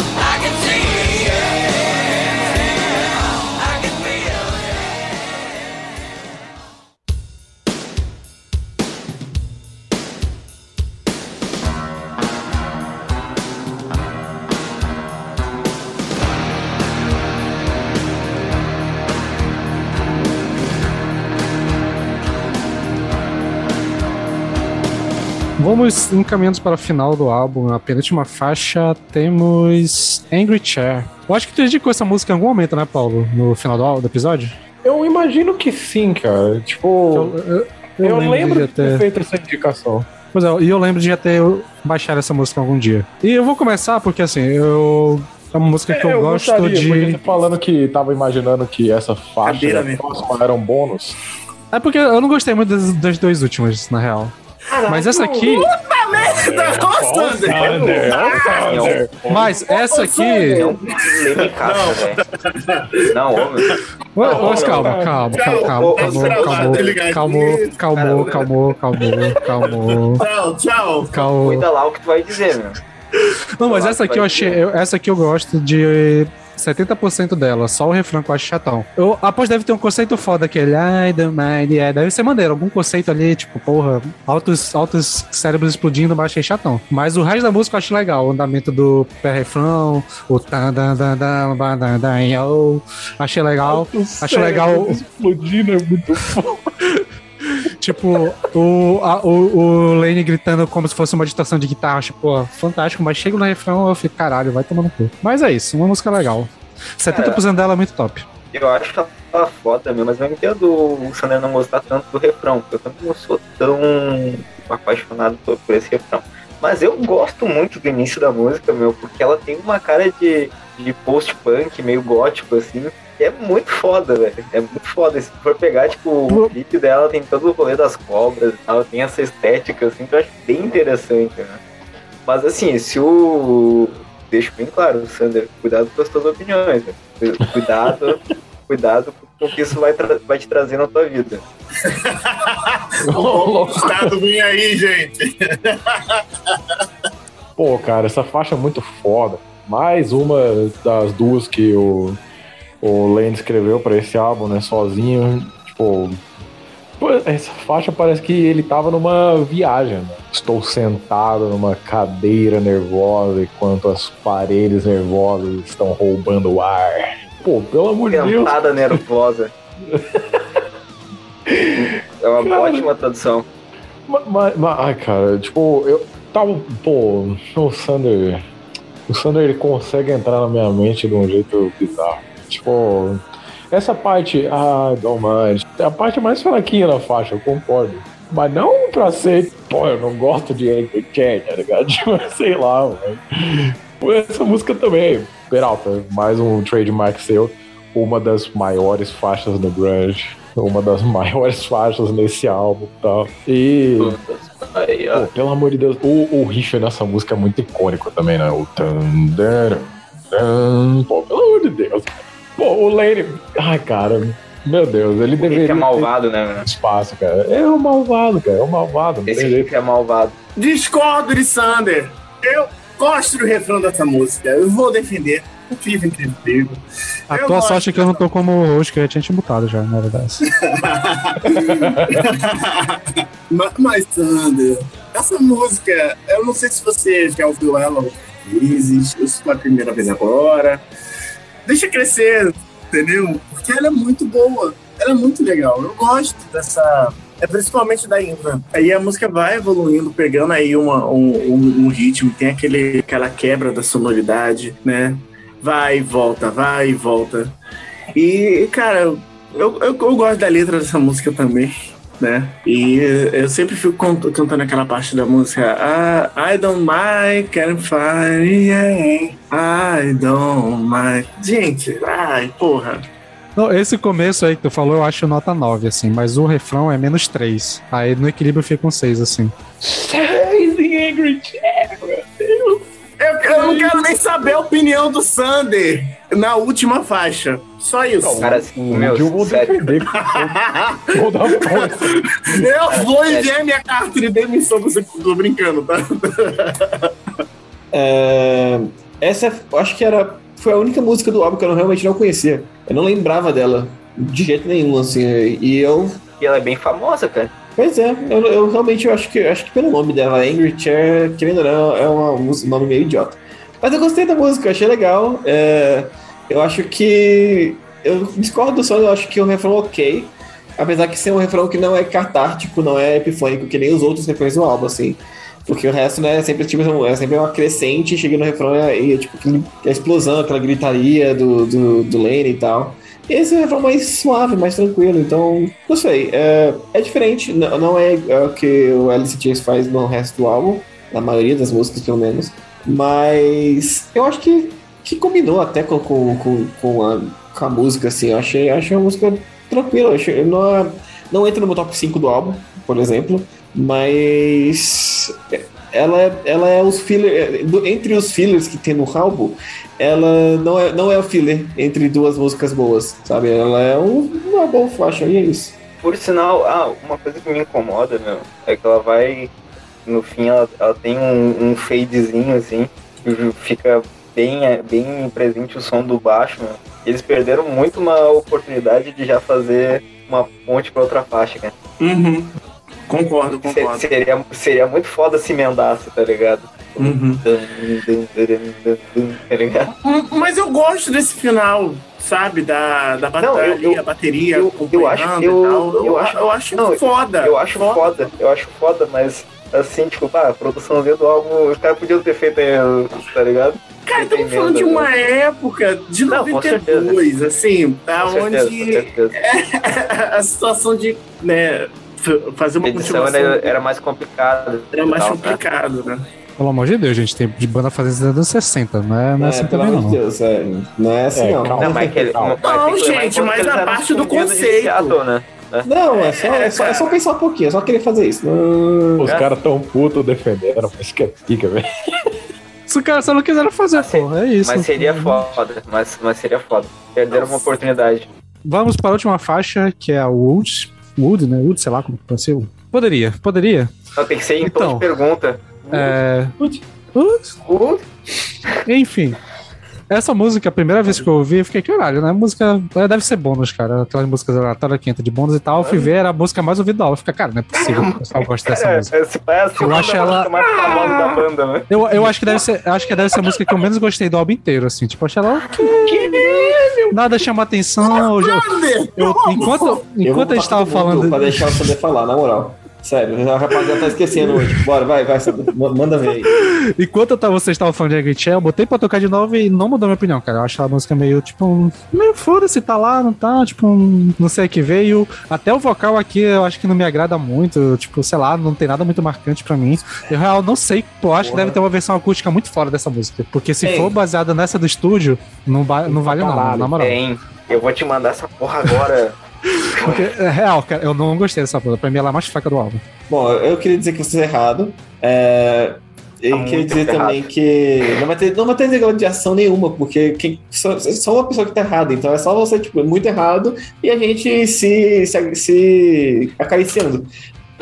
Vamos encaminhando para o final do álbum. A penúltima faixa temos Angry Chair. Eu acho que tu dedicou essa música em algum momento, né, Paulo? No final do, do episódio? Eu imagino que sim, cara. Tipo, eu, eu, lembro de de ter ter. feito essa indicação. Pois é, e eu lembro de já ter baixado essa música algum dia. E eu vou começar porque, assim, eu. É uma música que eu, gosto gostaria, de. você falando que tava imaginando que essa faixa Cadeira próxima era um bônus. É porque eu não gostei muito das, das duas últimas, na real. Mas essa aqui. Merda, Costa! Thunder, Thunder. Mas essa aqui. É um Leme Caixa, velho. Não, homem. Mas calma, calma, Tchau, calma, calma, calma, calma, calma, calma, calma, calma, Tchau, tchau. calma. Cuida lá o que tu vai dizer, meu. Não, mas essa aqui eu achei. essa aqui eu gosto de 70% dela, só o refrão que eu acho chatão. Eu após deve ter um conceito foda aquele. I don't mind, yeah, deve ser maneiro. Algum conceito ali, tipo, porra, altos, altos cérebros explodindo, mas achei chatão. Mas o resto da música eu acho legal. O andamento do pré-refrão, o tan dan dan dan dan dan. Achei legal. Acho legal. Explodindo é muito foda. Tipo, o, a- o, o Lane gritando como se fosse uma distorção de guitarra, tipo, pô, fantástico, mas chega no refrão eu fico, caralho, vai tomando cu. Mas é isso, uma música legal. 70% dela é muito top. Eu acho ela foda mesmo, mas eu entendo o Sander não gostar tanto do refrão, porque eu também não sou tão apaixonado por, por esse refrão. Mas eu gosto muito do início da música, meu, porque ela tem uma cara de, de post-punk, meio gótico, assim, que é muito foda, velho. É muito foda. E Se tu for pegar, tipo, o clipe dela tem todo o rolê das cobras e tal, tem essa estética, assim, que eu acho bem interessante, né? Mas assim, se o. Deixo bem claro, Sander, cuidado com as tuas opiniões, velho. Cuidado, cuidado com o que isso vai, tra- vai te trazer na tua vida. O Estado vem aí, gente. Pô, cara, essa faixa é muito foda. Mais uma das duas que o, o Lane escreveu pra esse álbum, né? Sozinho. Tipo. Essa faixa parece que ele tava numa viagem. né? Estou sentado numa cadeira nervosa enquanto as paredes nervosas estão roubando o ar. Pô, pelo amor de Deus. Tentada nervosa. É uma Cara. ótima tradução. Mas, ai, cara, tipo, eu tava. Pô, o Sander. O Sander ele consegue entrar na minha mente de um jeito bizarro. Tipo, Essa parte, ah, não manjo. É a parte mais fraquinha da faixa, eu concordo. Mas não pra ser, pô, eu não gosto de Chain, tá ligado? Tipo, sei lá, mano. Essa música também, Peralta, mais um trademark seu. Uma das maiores faixas do Grunge. Uma das maiores faixas nesse álbum e tal. E. Pô, pelo amor de Deus, o, o riff nessa música é muito icônico também, né? O. Thunder, Pô, pelo amor de Deus. Pô, o Lane. Ai, cara, meu Deus, ele deveria. Esse é malvado, né? Espaço, cara. É um malvado, cara. É um malvado. Esse que é malvado. Discordo de Sander. Eu gosto do refrão dessa música. Eu vou defender. O Vivo incrível. A eu tua sorte é que eu não tô como hoje, que eu tinha te mutado já, na verdade. mas, mas, Sander, essa música, eu não sei se você já ouviu ela vezes, eu sou a primeira vez agora. Deixa crescer, entendeu? Porque ela é muito boa, ela é muito legal. Eu gosto dessa. É principalmente da Inva. Aí a música vai evoluindo, pegando aí uma, um, um, um ritmo, tem aquele, aquela quebra da sonoridade, né? Vai e volta, vai e volta. E, cara, eu, eu, eu gosto da letra dessa música também né? E eu sempre fico cantando aquela parte da música ah, I don't mind, can find, yeah. I don't mind. Gente, ai, porra. Não, esse começo aí que tu falou, eu acho nota 9, assim, mas o refrão é menos 3. Aí no equilíbrio fica um 6, assim. 6 em Angry. Eu, eu, não quero nem saber a opinião do Sander na última faixa. Só isso. Cara, assim, meu, eu vou defender. vou dar Eu vou enviar minha carta de demissão. Você tô brincando, tá? É, essa, acho que era foi a única música do álbum que eu realmente não conhecia. Eu não lembrava dela de jeito nenhum, assim. E eu. E ela é bem famosa, cara. Pois é, eu, eu realmente eu acho que acho que pelo nome dela, Angry Chair, querendo ou não, é uma, um nome meio idiota. Mas eu gostei da música, achei legal. É, eu acho que. Eu discordo do som, eu acho que o refrão é ok. Apesar de ser um refrão que não é catártico, não é epifônico, que nem os outros refrões do álbum, assim. Porque o resto, né, é sempre, tipo, é sempre uma crescente, chega no refrão e é, tipo a explosão, aquela gritaria do, do, do Lane e tal. Esse é um mais suave, mais tranquilo, então, não sei. É, é diferente, não, não é, é, o que o Alice Chase faz no resto do álbum, na maioria das músicas, pelo menos. Mas eu acho que, que combinou até com, com, com, com, a, com a música, assim. Eu achei, achei a música tranquila. Achei, não, é, não entra no meu top 5 do álbum, por exemplo, mas ela é, ela é os fillers. Entre os fillers que tem no álbum, ela não é, não é o filler entre duas músicas boas, sabe? Ela é um, uma boa faixa e é isso. Por sinal, ah, uma coisa que me incomoda, meu, é que ela vai. No fim, ela, ela tem um, um fadezinho assim, que fica bem, bem presente o som do baixo, meu. Eles perderam muito uma oportunidade de já fazer uma ponte para outra faixa, cara. Uhum. Concordo, concordo. Seria, seria muito foda se emendasse, tá ligado? Uhum. Ligado? Mas eu gosto desse final, sabe? Da, da bateria, não, eu, eu, bateria eu, eu acho, eu, eu, eu, acho, eu acho não, foda. Eu acho foda. foda. Eu acho foda, mas assim, tipo, a produção do álbum, os caras podiam ter feito aí, tá ligado? Cara, estamos falando de uma né? época de não, 92, assim, tá onde a situação de, né, fazer uma edição era, era, mais complicado. Era mais tal, complicado, né? Pelo amor de Deus, gente, tem de banda fazendo nos anos 60, não é, não é, é assim também, não. Deus, é, não é assim, é, não. Não, mas que, não gente, mas a parte do conceito. Né? Não, é só, é, só, é só pensar um pouquinho, é só querer fazer isso. Os caras tão putos defendendo, mas que pica, velho. Os caras só não quiseram fazer, assim, é isso. Mas seria foda, mas, mas seria foda. Perderam uma oportunidade. Vamos para a última faixa, que é a Wood. Wood, né? Wood, sei lá como pode ser. Poderia, poderia. Não, tem que ser em então, de pergunta. É. Enfim. Essa música, a primeira vez que eu ouvi, eu fiquei, caralho, né? Música é, deve ser bônus, cara. Aquelas músicas aleatórias que entra de bônus e tal. Eu fui ver, era a música mais ouvida do álbum. Fica, cara, não é possível que o pessoal goste dessa música. É, assim, eu acho ela. Mais famosa da banda, né? eu, eu acho que deve ser. Acho que deve ser a música que eu menos gostei do álbum inteiro, assim. Tipo, achei ela. Nada chama atenção. Eu, eu, enquanto enquanto a gente tava falando. Pra deixar saber falar, na moral. Sério, a rapaziada tá esquecendo hoje. Bora, vai, vai, manda ver aí. Enquanto eu tava, vocês estavam falando de Agrichel, eu botei pra tocar de novo e não mudou minha opinião, cara. Eu acho a música meio, tipo, meio foda-se, tá lá, não tá, tipo, não sei o que veio. Até o vocal aqui eu acho que não me agrada muito, tipo, sei lá, não tem nada muito marcante pra mim. Eu real não sei, eu acho Porra. que deve ter uma versão acústica muito fora dessa música. Porque se Ei. for baseada nessa do estúdio, não, não vale não, na moral. Tem. Eu vou te mandar essa porra agora. Porque, é real, cara, eu não gostei dessa banda. Pra mim, ela é a mais fraca do álbum. Bom, eu queria dizer que você é errado. É... E tá queria dizer errado. também que não vai ter, não vai ter gladiação nenhuma, porque quem, só, só uma pessoa que tá errada. Então é só você, tipo, muito errado e a gente se, se, se acariciando.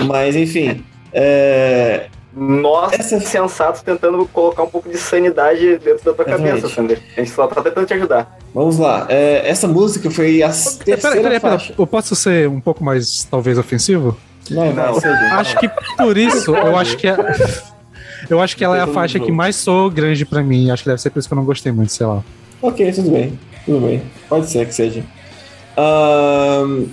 Mas, enfim. É, nós, Essa... sensatos, tentando colocar um pouco de sanidade dentro da tua Exatamente. cabeça, Sander. A gente só tá tentando te ajudar. Vamos lá. É, essa música foi a terceira pera, pera, pera, Eu posso ser um pouco mais, talvez, ofensivo? Não, não. Acho que por isso, eu acho que é... Eu acho que ela é a faixa que mais sou grande pra mim. Acho que deve ser por isso que eu não gostei muito, sei lá. Ok, tudo bem. Tudo bem. Pode ser que seja. Um,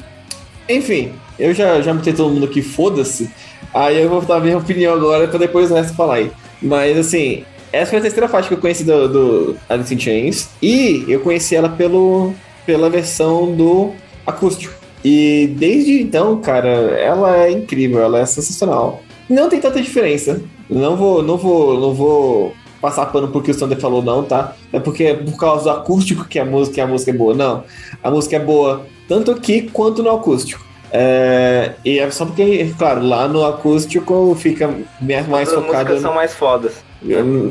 enfim, eu já, já botei todo mundo aqui, foda-se. Aí eu vou dar minha opinião agora pra depois o resto falar aí. Mas assim, essa foi a terceira faixa que eu conheci do, do Alice in Chains. E eu conheci ela pelo, pela versão do acústico. E desde então, cara, ela é incrível, ela é sensacional. Não tem tanta diferença. Não vou, não vou, não vou passar pano porque o Sander falou não, tá? É porque é por causa do acústico que a música, que a música é boa. Não. A música é boa tanto aqui quanto no acústico. É, e é só porque, claro, lá no acústico fica mais, As focado. As são mais fodas.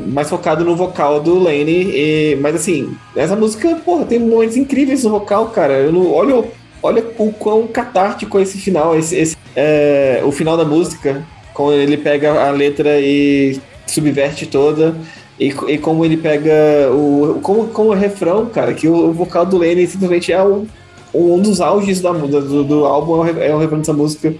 Mais focado no vocal do Lane. E, mas assim, essa música, porra, tem momentos incríveis no vocal, cara. Eu não, olha, olha o quão catártico é esse final. Esse, esse é, o final da música, quando ele pega a letra e subverte toda. E, e como ele pega o. Como, como o refrão, cara, que o, o vocal do Lane simplesmente é o um dos auges da, do, do álbum é o refrão dessa música.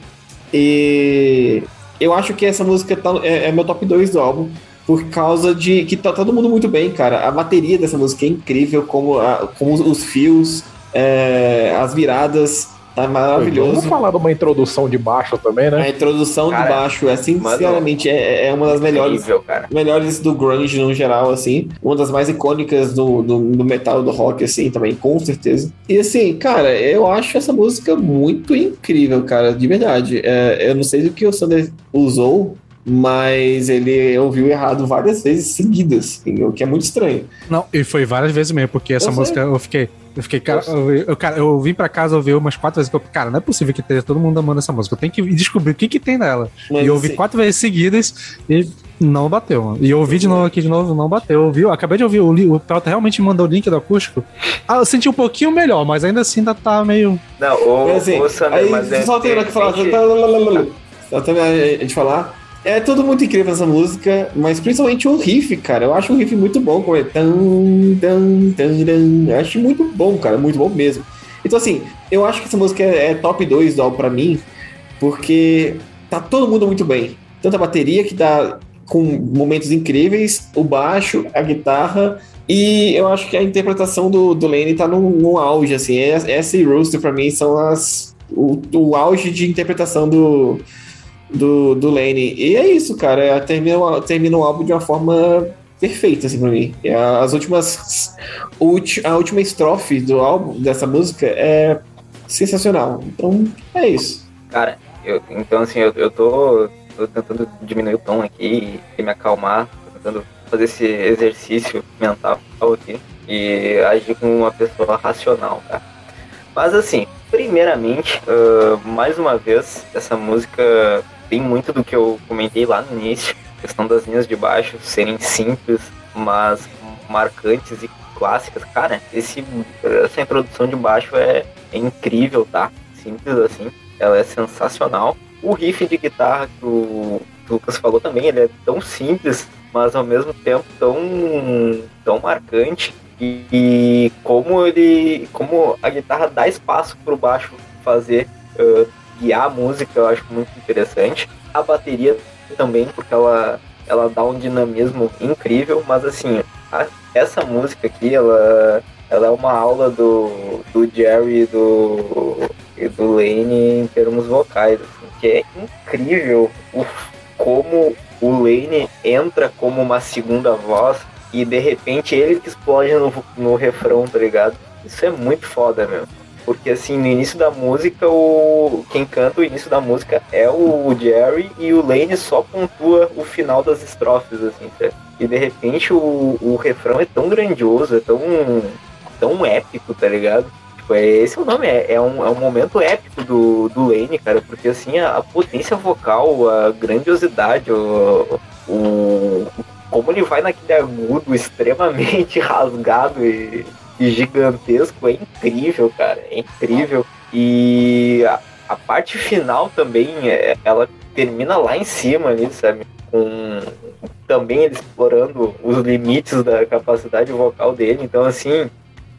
E eu acho que essa música tá, é, é, meu top 2 do álbum. Por causa de que tá todo mundo muito bem, cara. A bateria dessa música é incrível, como, a, como os fios, é, as viradas. Tá maravilhoso. Vamos falar de uma introdução de baixo também, né? A introdução cara, de baixo é sinceramente é, é uma das melhores incrível, melhores do grunge no geral, assim. Uma das mais icônicas do, do, do, metal, do rock, assim, também, com certeza. E assim, cara, eu acho essa música muito incrível, cara, de verdade. É, eu não sei do que o Sander usou mas ele ouviu errado várias vezes seguidas, o que é muito estranho. Não, e foi várias vezes mesmo, porque essa eu música sei. eu fiquei. Eu fiquei, cara, eu, eu, cara, eu vim pra casa ouvir umas quatro vezes. Eu, cara, não é possível que esteja todo mundo amando essa música. Eu tenho que descobrir o que, que tem nela. Mas, e eu ouvi assim, quatro vezes seguidas e não bateu. E eu ouvi de novo aqui de novo, não bateu. Eu, ouvi, eu acabei de ouvir, o, o Pelta realmente mandou o link do acústico. Ah, eu senti um pouquinho melhor, mas ainda assim ainda tá meio. Não, o, mas, assim, o Sander, aí, mas é, só tem que falar. Só tem a gente falar é tudo muito incrível essa música, mas principalmente o riff, cara. Eu acho o riff muito bom, como é. Tan, tan, tan, tan. Eu acho muito bom, cara, muito bom mesmo. Então, assim, eu acho que essa música é, é top 2 do álbum pra mim, porque tá todo mundo muito bem. Tanto a bateria, que tá com momentos incríveis, o baixo, a guitarra, e eu acho que a interpretação do, do Lane tá num, num auge, assim. Essa e Rooster, pra mim, são as. O, o auge de interpretação do, do, do Lane. E é isso, cara. É, termina, termina o álbum de uma forma perfeita, assim, pra mim. É, as últimas. A última estrofe do álbum, dessa música, é sensacional. Então, é isso. Cara, eu, então, assim, eu, eu tô, tô tentando diminuir o tom aqui e me acalmar, tô tentando fazer esse exercício mental aqui e agir como uma pessoa racional, cara. Mas, assim, primeiramente, uh, mais uma vez, essa música tem muito do que eu comentei lá no início, questão das linhas de baixo serem simples, mas marcantes e clássicas. Cara, esse, essa introdução de baixo é, é incrível, tá? Simples assim, ela é sensacional. O riff de guitarra que o, Lucas falou também, ele é tão simples, mas ao mesmo tempo tão, tão marcante. E, e como ele. como a guitarra dá espaço pro baixo fazer uh, guiar a música eu acho muito interessante. A bateria também, porque ela, ela dá um dinamismo incrível, mas assim, a, essa música aqui, ela, ela é uma aula do, do Jerry e do, e do Lane em termos vocais, assim, que é incrível o, como o Lane entra como uma segunda voz e de repente ele que explode no, no refrão, tá ligado? Isso é muito foda, meu. Porque assim, no início da música, o quem canta o início da música é o Jerry e o Lane só pontua o final das estrofes, assim, certo? E de repente o, o refrão é tão grandioso, é tão, tão épico, tá ligado? Tipo, é, esse é o nome, é, é, um, é um momento épico do, do Lane, cara, porque assim, a, a potência vocal, a grandiosidade, o, o, como ele vai naquele agudo extremamente rasgado e gigantesco é incrível, cara. É incrível. E a, a parte final também, é, ela termina lá em cima ali, sabe? Com também ele explorando os limites da capacidade vocal dele. Então, assim,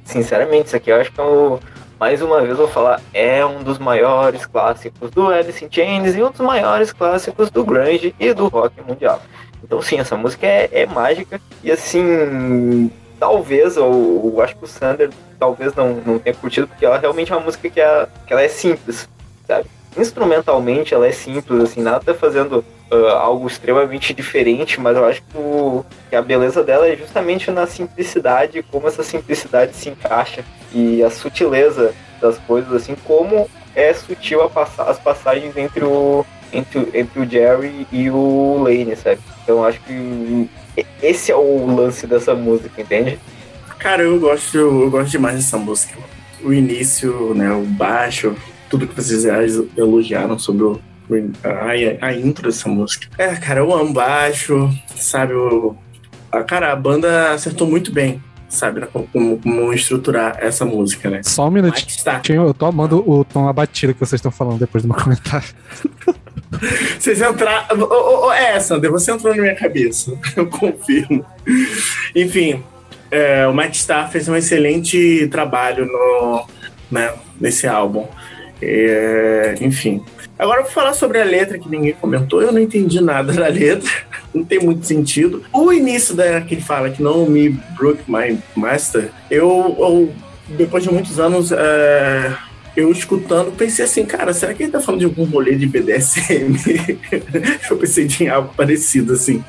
sinceramente, isso aqui eu acho que é o, mais uma vez vou falar, é um dos maiores clássicos do Alice in Chains e um dos maiores clássicos do grunge e do rock mundial. Então, sim, essa música é, é mágica e assim talvez, ou acho que o Sander talvez não, não tenha curtido, porque ela realmente é uma música que, é, que ela é simples, sabe? Instrumentalmente ela é simples, assim, nada tá fazendo uh, algo extremamente diferente, mas eu acho que, o, que, a beleza dela é justamente na simplicidade, como essa simplicidade se encaixa e a sutileza das coisas, assim, como é sutil a pass as passagens entre o, entre, entre o Jerry e o Lane, sabe? Então acho que esse é o lance dessa música, entende? Cara, eu gosto, eu gosto demais dessa música. O início, né, o baixo, tudo que vocês elogiaram sobre o, a, a intro dessa música. É, cara, eu amo baixo, sabe? O, a, cara, a banda acertou muito bem sabe, né, como, como, estruturar essa música, né? Só um minutinho, eu tô amando o tom abatido que vocês estão falando depois do meu comentário. Vocês entraram. Oh, oh, é, Sander, você entrou na minha cabeça. Eu confirmo. Enfim, é, o Matt Starr fez um excelente trabalho no, né, nesse álbum. É, enfim. Agora eu vou falar sobre a letra que ninguém comentou. Eu não entendi nada da letra. Não tem muito sentido. O início da que ele fala que não me broke my master, eu, eu depois de muitos anos. É, eu escutando, pensei assim, cara, será que ele tá falando de algum rolê de BDSM? eu pensei em algo parecido, assim.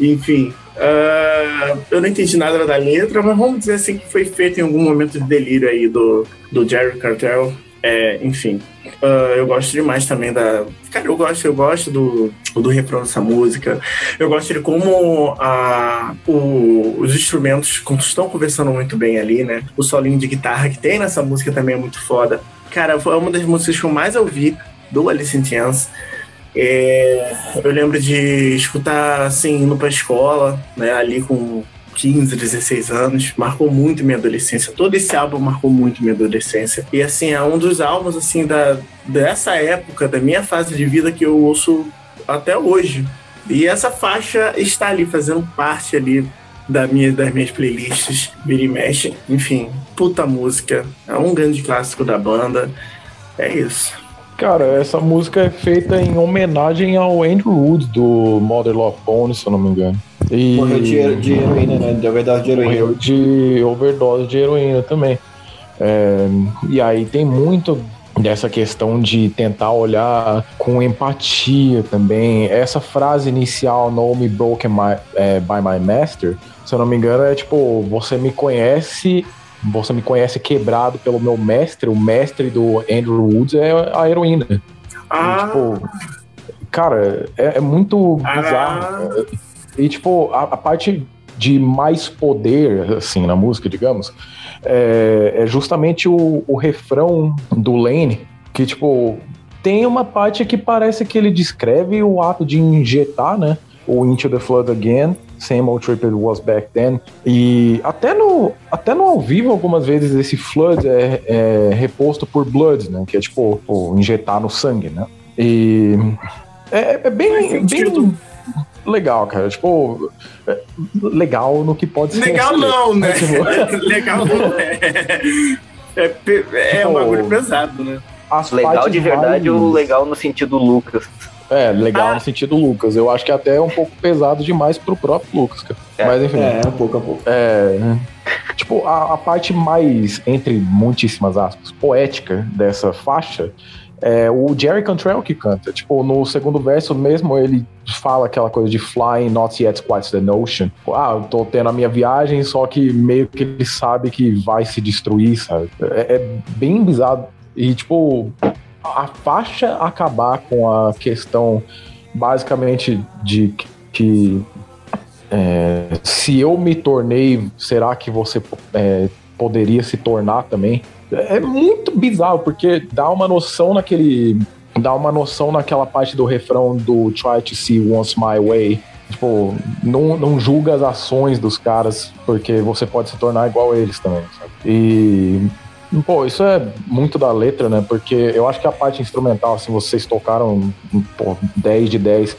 Enfim, uh, eu não entendi nada da letra, mas vamos dizer assim que foi feito em algum momento de delírio aí do, do Jerry Cartel. É, enfim, uh, eu gosto demais também da. Cara, eu gosto, eu gosto do, do refrão dessa música. Eu gosto de como a, o, os instrumentos estão conversando muito bem ali, né? O solinho de guitarra que tem nessa música também é muito foda. Cara, foi uma das músicas que eu mais ouvi do Alice in Chains. É, eu lembro de escutar assim, indo pra escola, né? Ali com 15, 16 anos, marcou muito minha adolescência. Todo esse álbum marcou muito minha adolescência. E assim, é um dos álbuns assim da dessa época da minha fase de vida que eu ouço até hoje. E essa faixa está ali fazendo parte ali da minha, das minhas playlists, vira mexe. Enfim, puta música. É um grande clássico da banda. É isso. Cara, essa música é feita em homenagem ao Andrew Wood do Mother Love Bone, se eu não me engano. E... Morreu de, de heroína, né? De overdose de heroína. Morreu de overdose de heroína também. É, e aí tem muito dessa questão de tentar olhar com empatia também. Essa frase inicial, No Me Broken my, é, by My Master, se eu não me engano, é tipo, você me conhece. Você me conhece quebrado pelo meu mestre. O mestre do Andrew Woods é a heroína. Ah. E, tipo, cara, é, é muito ah. E, tipo, a, a, parte de mais poder, assim, na música, digamos, é, é justamente o, o refrão do Lane, que, tipo, tem uma parte que parece que ele descreve o ato de injetar, né? O Into the Flood Again, Same Old Trip It Was Back Then. E até no, até no ao vivo, algumas vezes, esse Flood é, é reposto por Blood, né? Que é tipo, injetar no sangue, né? E é, é bem, bem, legal, cara. Tipo, é, legal no que pode ser. Legal não, né? Tipo... legal não é. É, é tipo, um bagulho pesado, né? legal de verdade mais... ou legal no sentido Lucas? É, legal ah. no sentido Lucas. Eu acho que até é um pouco pesado demais pro próprio Lucas, cara. É, Mas enfim. É, um pouco a pouco. É. Tipo, a, a parte mais, entre muitíssimas aspas, poética dessa faixa é o Jerry Cantrell que canta. Tipo, no segundo verso mesmo, ele fala aquela coisa de flying not yet quite the notion. Ah, eu tô tendo a minha viagem, só que meio que ele sabe que vai se destruir, sabe? É, é bem bizarro. E, tipo, a faixa acabar com a questão basicamente de que é, se eu me tornei, será que você é, poderia se tornar também? É muito bizarro, porque dá uma noção naquele. Dá uma noção naquela parte do refrão do Try to See Once My Way. Tipo, não, não julga as ações dos caras, porque você pode se tornar igual a eles também, sabe? E. Pô, isso é muito da letra, né? Porque eu acho que a parte instrumental, assim, vocês tocaram pô, 10 de 10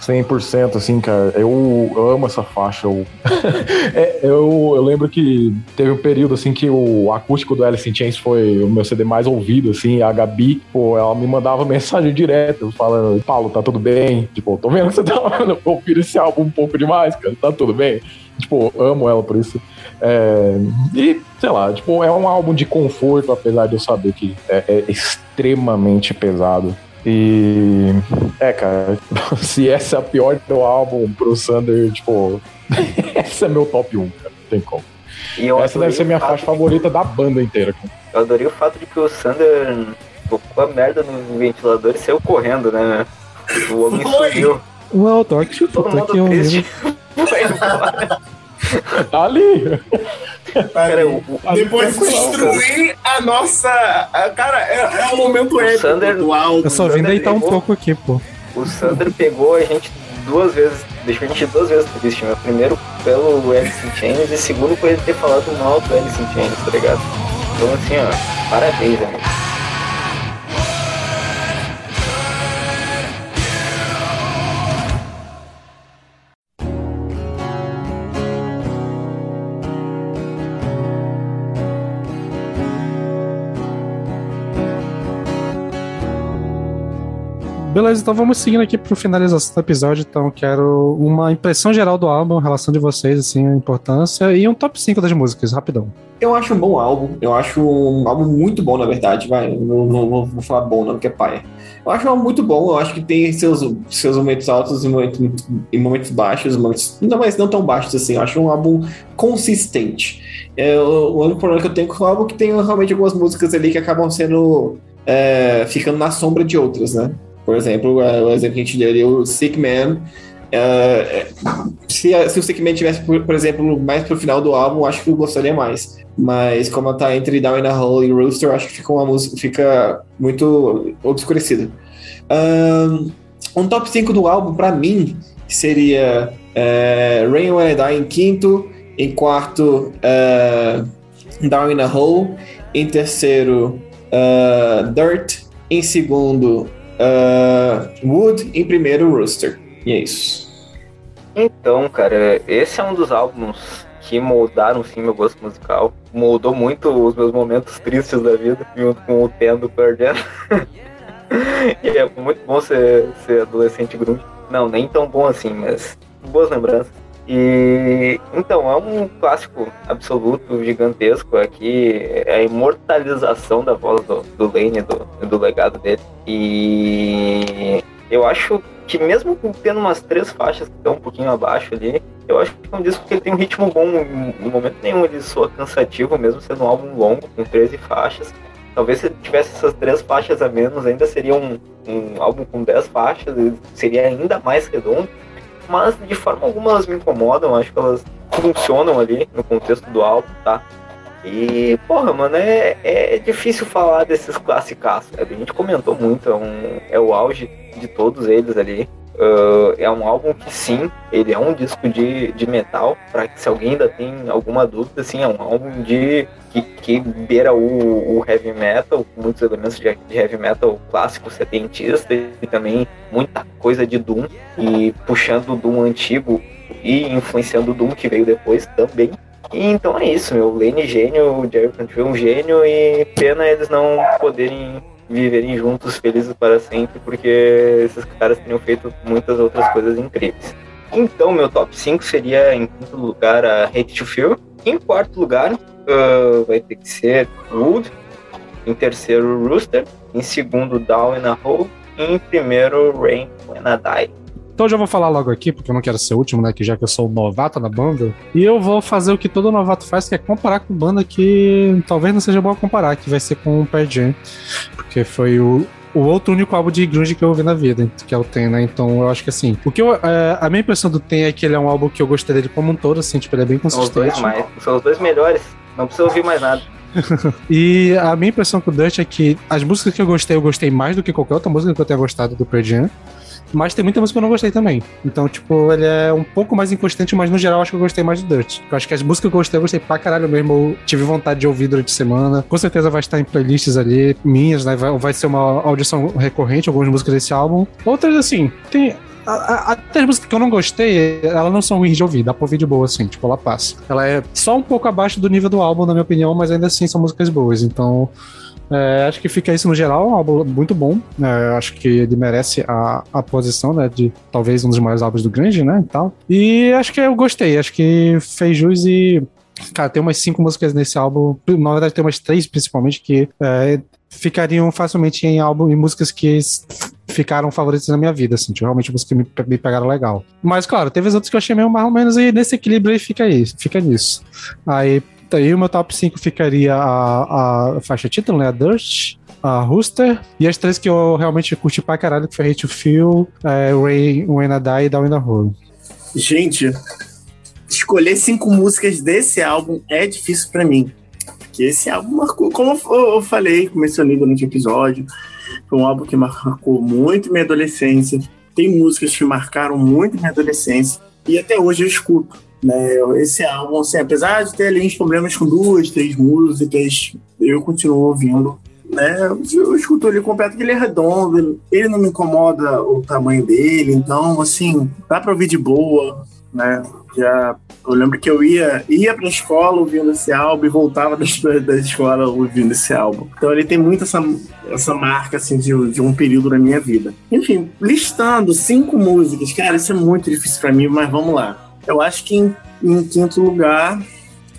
100%, assim, cara. Eu amo essa faixa. Eu, é, eu, eu, lembro que teve um período, assim, que o acústico do Alice in Chains foi o meu CD mais ouvido, assim. A Gabi, pô, ela me mandava mensagem direto, falando, Paulo, tá tudo bem? Tipo, tô vendo que você tá ouvindo esse álbum um pouco demais, cara. Tá tudo bem? Tipo, amo ela por isso. É, e, sei lá, tipo, é um álbum de conforto, apesar de eu saber que é, é extremamente pesado. E. É, cara, se essa é a pior do álbum pro Sander, tipo. essa é meu top 1, cara. Não tem como. essa deve ser minha faixa favorita da banda inteira. Cara. Eu adorei o fato de que o Sander tocou a merda no ventilador e saiu correndo, né? O homem subiu. O Altork chutou aqui Foi embora. Tá ali. Cara, o, o, Depois de destruir a nossa. A, cara, é, é um momento o épico Sander, do álbum. Eu só vim deitar um pouco aqui, pô. O Sander pegou a gente duas vezes, deixou a gente duas vezes triste, meu. Primeiro pelo Alice in Chains e segundo por ele ter falado mal do Alice in Chains, tá ligado? Então assim, ó, parabéns, amigo. Beleza, então vamos seguindo aqui para finalização do episódio. Então, quero uma impressão geral do álbum, relação de vocês, assim, a importância, e um top 5 das músicas, rapidão. Eu acho um bom álbum, eu acho um álbum muito bom, na verdade, vai. Não, não, não vou falar bom, não, porque é paia. Eu acho um álbum muito bom, eu acho que tem seus, seus momentos altos e momentos, e momentos baixos, momentos, não, mas não tão baixos assim. Eu acho um álbum consistente. É, o único problema que eu tenho com o álbum é que tem realmente algumas músicas ali que acabam sendo. É, ficando na sombra de outras, né? Por exemplo, é, o exemplo que a gente deu ali, o Sick Man. Uh, se, se o Sick Man tivesse, por, por, exemplo, mais pro final do álbum, acho que eu gostaria mais. Mas como tá entre Down in a Hole e Rooster, acho que fica uma música fica muito obscurecida. Um, um top 5 do álbum, para mim, seria uh, Rain When I Die em quinto, em quarto, Down in a Hole, em terceiro, Dirt, em segundo, Uh, Wood em primeiro, Rooster. E é isso. Então, cara, esse é um dos álbuns que moldaram sim meu gosto musical. Moldou muito os meus momentos tristes da vida, junto com o Tendo perdendo. e é muito bom ser, ser adolescente grunge. Não, nem tão bom assim, mas boas lembranças. E então, é um clássico absoluto, gigantesco aqui, é a imortalização da voz do, do Lane, do, do legado dele. E eu acho que mesmo tendo umas três faixas que estão um pouquinho abaixo ali, eu acho que é um disco que ele tem um ritmo bom, no momento nenhum ele soa cansativo, mesmo sendo um álbum longo, com 13 faixas. Talvez se tivesse essas três faixas a menos, ainda seria um, um álbum com 10 faixas, seria ainda mais redondo mas de forma alguma elas me incomodam, acho que elas funcionam ali no contexto do álbum, tá? E, porra, mano, é, é difícil falar desses classicaços. A gente comentou muito, é, um, é o auge de todos eles ali. Uh, é um álbum que sim, ele é um disco de, de metal, para que se alguém ainda tem alguma dúvida, sim, é um álbum de que, que beira o, o heavy metal, muitos elementos de, de, heavy metal clássico setentista e também muita coisa de Doom, e puxando o Doom antigo e influenciando o Doom que veio depois também. E então é isso, meu. Lane gênio, o Jerry Cantrell um gênio e pena eles não poderem viverem juntos felizes para sempre, porque esses caras teriam feito muitas outras coisas incríveis. Então, meu top 5 seria, em quinto lugar, a Hate to Feel. Em quarto lugar, uh, vai ter que ser Wood. Em terceiro, Rooster. Em segundo, Down in a Hole. E em primeiro, Rain When I Die. Então eu já vou falar logo aqui, porque eu não quero ser o último, né? Que já que eu sou um novato na banda. E eu vou fazer o que todo novato faz, que é comparar com banda que talvez não seja bom comparar, que vai ser com o Pearl Jam. Porque foi o, o outro único álbum de grunge que eu ouvi na vida, que é o Ten, né? Então eu acho que assim. O que eu, é, a minha impressão do Ten é que ele é um álbum que eu gostei dele como um todo, assim, tipo, ele é bem consistente. São os dois, mais, são os dois melhores. Não precisa ouvir mais nada. e a minha impressão com o Dutch é que as músicas que eu gostei, eu gostei mais do que qualquer outra música que eu tenha gostado do Pearl Jam. Mas tem muita música que eu não gostei também. Então, tipo, ele é um pouco mais inconsistente, mas no geral acho que eu gostei mais do Dirt. Eu acho que as músicas que eu gostei, eu gostei pra caralho mesmo. Eu tive vontade de ouvir durante a semana. Com certeza vai estar em playlists ali, minhas, né? Vai, vai ser uma audição recorrente, algumas músicas desse álbum. Outras, assim, tem. Até as músicas que eu não gostei, elas não são ruins de ouvir, dá pra ouvir de boa, assim, tipo, ela passa. Ela é só um pouco abaixo do nível do álbum, na minha opinião, mas ainda assim são músicas boas. Então, é, acho que fica isso no geral, um álbum muito bom. É, acho que ele merece a, a posição, né, de talvez um dos maiores álbuns do Grande, né, e tal. E acho que eu gostei, acho que fez jus e Cara, tem umas cinco músicas nesse álbum. Na verdade, tem umas três, principalmente, que é, ficariam facilmente em álbum em músicas que ficaram favoritas na minha vida, assim, tipo, realmente músicas que me, me pegaram legal. Mas, claro, teve as outras que eu achei meio mais ou menos, e nesse equilíbrio aí fica aí, fica nisso. Aí, Aí o meu top 5 ficaria a, a faixa título, né? A Dust, a Rooster, e as três que eu realmente curti pra caralho, que foi Hate to Feel, é, Rain, When I Die e Down in the Hole. Gente, escolher cinco músicas desse álbum é difícil para mim. Porque esse álbum marcou, como eu falei, mencionei durante o episódio, foi um álbum que marcou muito minha adolescência. Tem músicas que marcaram muito minha adolescência. E até hoje eu escuto. Né? Esse álbum, assim, apesar de ter ali uns problemas com duas, três músicas, eu continuo ouvindo. Né? Eu escuto ele completo, que ele é redondo, ele não me incomoda o tamanho dele, então, assim, dá pra ouvir de boa, né? Já, eu lembro que eu ia, ia pra escola ouvindo esse álbum e voltava da, da escola ouvindo esse álbum. Então ele tem muito essa, essa marca, assim, de, de um período na minha vida. Enfim, listando cinco músicas, cara, isso é muito difícil para mim, mas vamos lá. Eu acho que em, em quinto lugar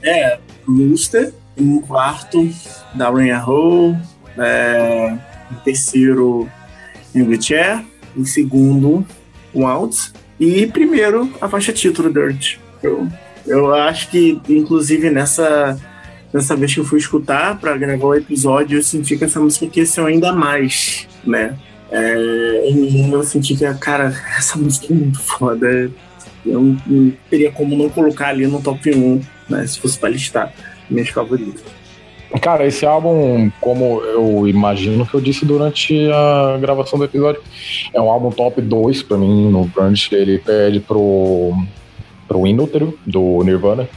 é Luster. Em quarto, Darren Hole. É, em terceiro, Chair. Em segundo, Waltz. E primeiro, a faixa título, Dirt. Eu, eu acho que, inclusive, nessa, nessa vez que eu fui escutar para gravar o episódio, eu senti que essa música cresceu ainda mais, né? É, eu senti que, cara, essa música é muito foda eu não teria como não colocar ali no top 1, né, se fosse para listar minhas favoritas. Cara, esse álbum, como eu imagino que eu disse durante a gravação do episódio, é um álbum top 2 para mim no Grunge. Ele pede pro, pro Inútero, do Nirvana,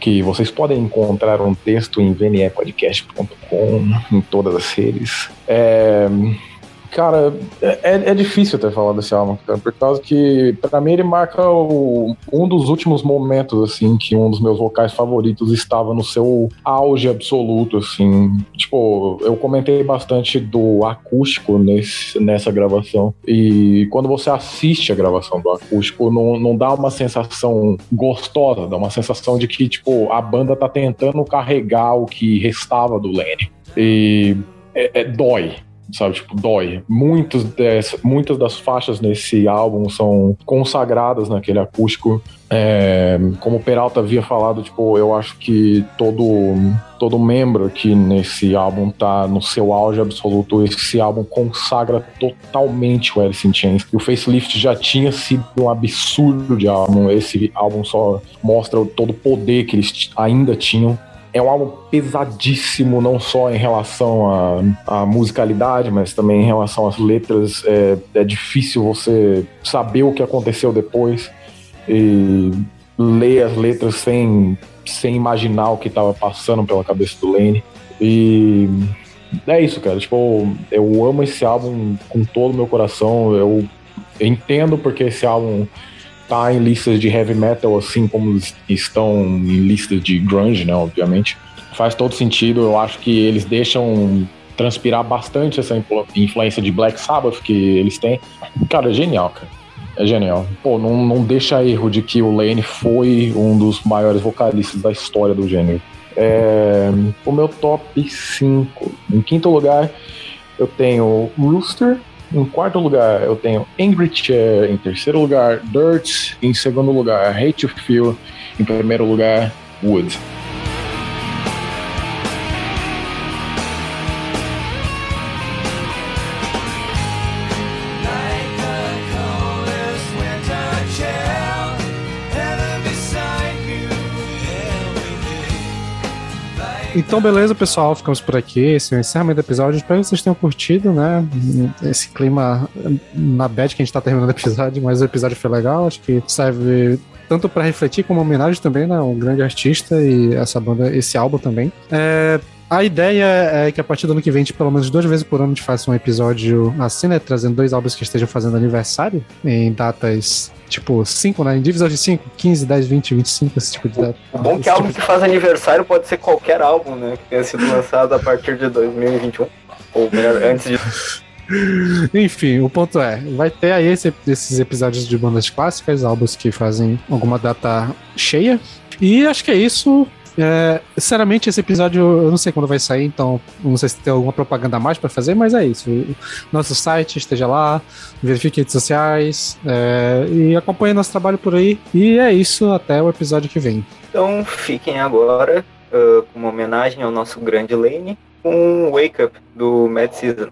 que vocês podem encontrar um texto em vnepodcast.com, em todas as redes. É, Cara, é, é difícil até falar desse álbum, cara, por causa que, pra mim, ele marca o, um dos últimos momentos, assim, que um dos meus vocais favoritos estava no seu auge absoluto, assim. Tipo, eu comentei bastante do acústico nesse, nessa gravação, e quando você assiste a gravação do acústico, não, não dá uma sensação gostosa, dá uma sensação de que, tipo, a banda tá tentando carregar o que restava do Lenny. E é, é, dói, sabe? Tipo, dói. Muitos des, muitas das faixas nesse álbum são consagradas naquele acústico. É, como o Peralta havia falado, tipo, eu acho que todo, todo membro aqui nesse álbum tá no seu auge absoluto. Esse álbum consagra totalmente o Alice in Chains. E o Facelift já tinha sido um absurdo de álbum. Esse álbum só mostra todo o poder que eles ainda tinham é um álbum pesadíssimo, não só em relação à, à musicalidade, mas também em relação às letras. É, é, difícil você saber o que aconteceu depois e ler as letras sem, sem imaginar o que estava passando pela cabeça do Lane. E é isso, cara. Tipo, eu amo esse álbum com todo o meu coração. Eu entendo porque esse álbum tá em listas de heavy metal, assim como estão em listas de grunge, né? Obviamente. Faz todo sentido. Eu acho que eles deixam transpirar bastante essa influência de Black Sabbath que eles têm. Cara, é genial, cara. É genial. Pô, não, não deixa erro de que o Lane foi um dos maiores vocalistas da história do gênero. É, o meu top 5 Em quinto lugar, eu tenho Rooster. Em quarto lugar, eu tenho Angry Chair. Em terceiro lugar, Dirt. Em segundo lugar, Hate to Feel. Em primeiro lugar, Wood. Então, beleza, pessoal. Ficamos por aqui. Esse é o encerramento do episódio. Espero que vocês tenham curtido, né? Esse clima na bad que a gente tá terminando o episódio, mas o episódio foi legal. Acho que serve tanto para refletir como homenagem também, né? Um grande artista e essa banda, esse álbum também. É, a ideia é que a partir do ano que vem, pelo menos duas vezes por ano, a gente faça um episódio assim, né? Trazendo dois álbuns que estejam fazendo aniversário em datas tipo 5, né? Em divisão de 5, 15, 10, 20, 25, esse tipo de data. O bom que álbum tipo que faz aniversário pode ser qualquer álbum, né? Que tenha sido lançado a partir de 2021. Ou melhor, antes de. Enfim, o ponto é, vai ter aí esse, esses episódios de bandas clássicas, álbuns que fazem alguma data cheia. E acho que é isso. É, sinceramente, esse episódio eu não sei quando vai sair, então não sei se tem alguma propaganda a mais para fazer, mas é isso. Nosso site esteja lá, verifique redes sociais é, e acompanhe nosso trabalho por aí. E é isso, até o episódio que vem. Então fiquem agora uh, com uma homenagem ao nosso grande Lane um Wake Up do Mad Season.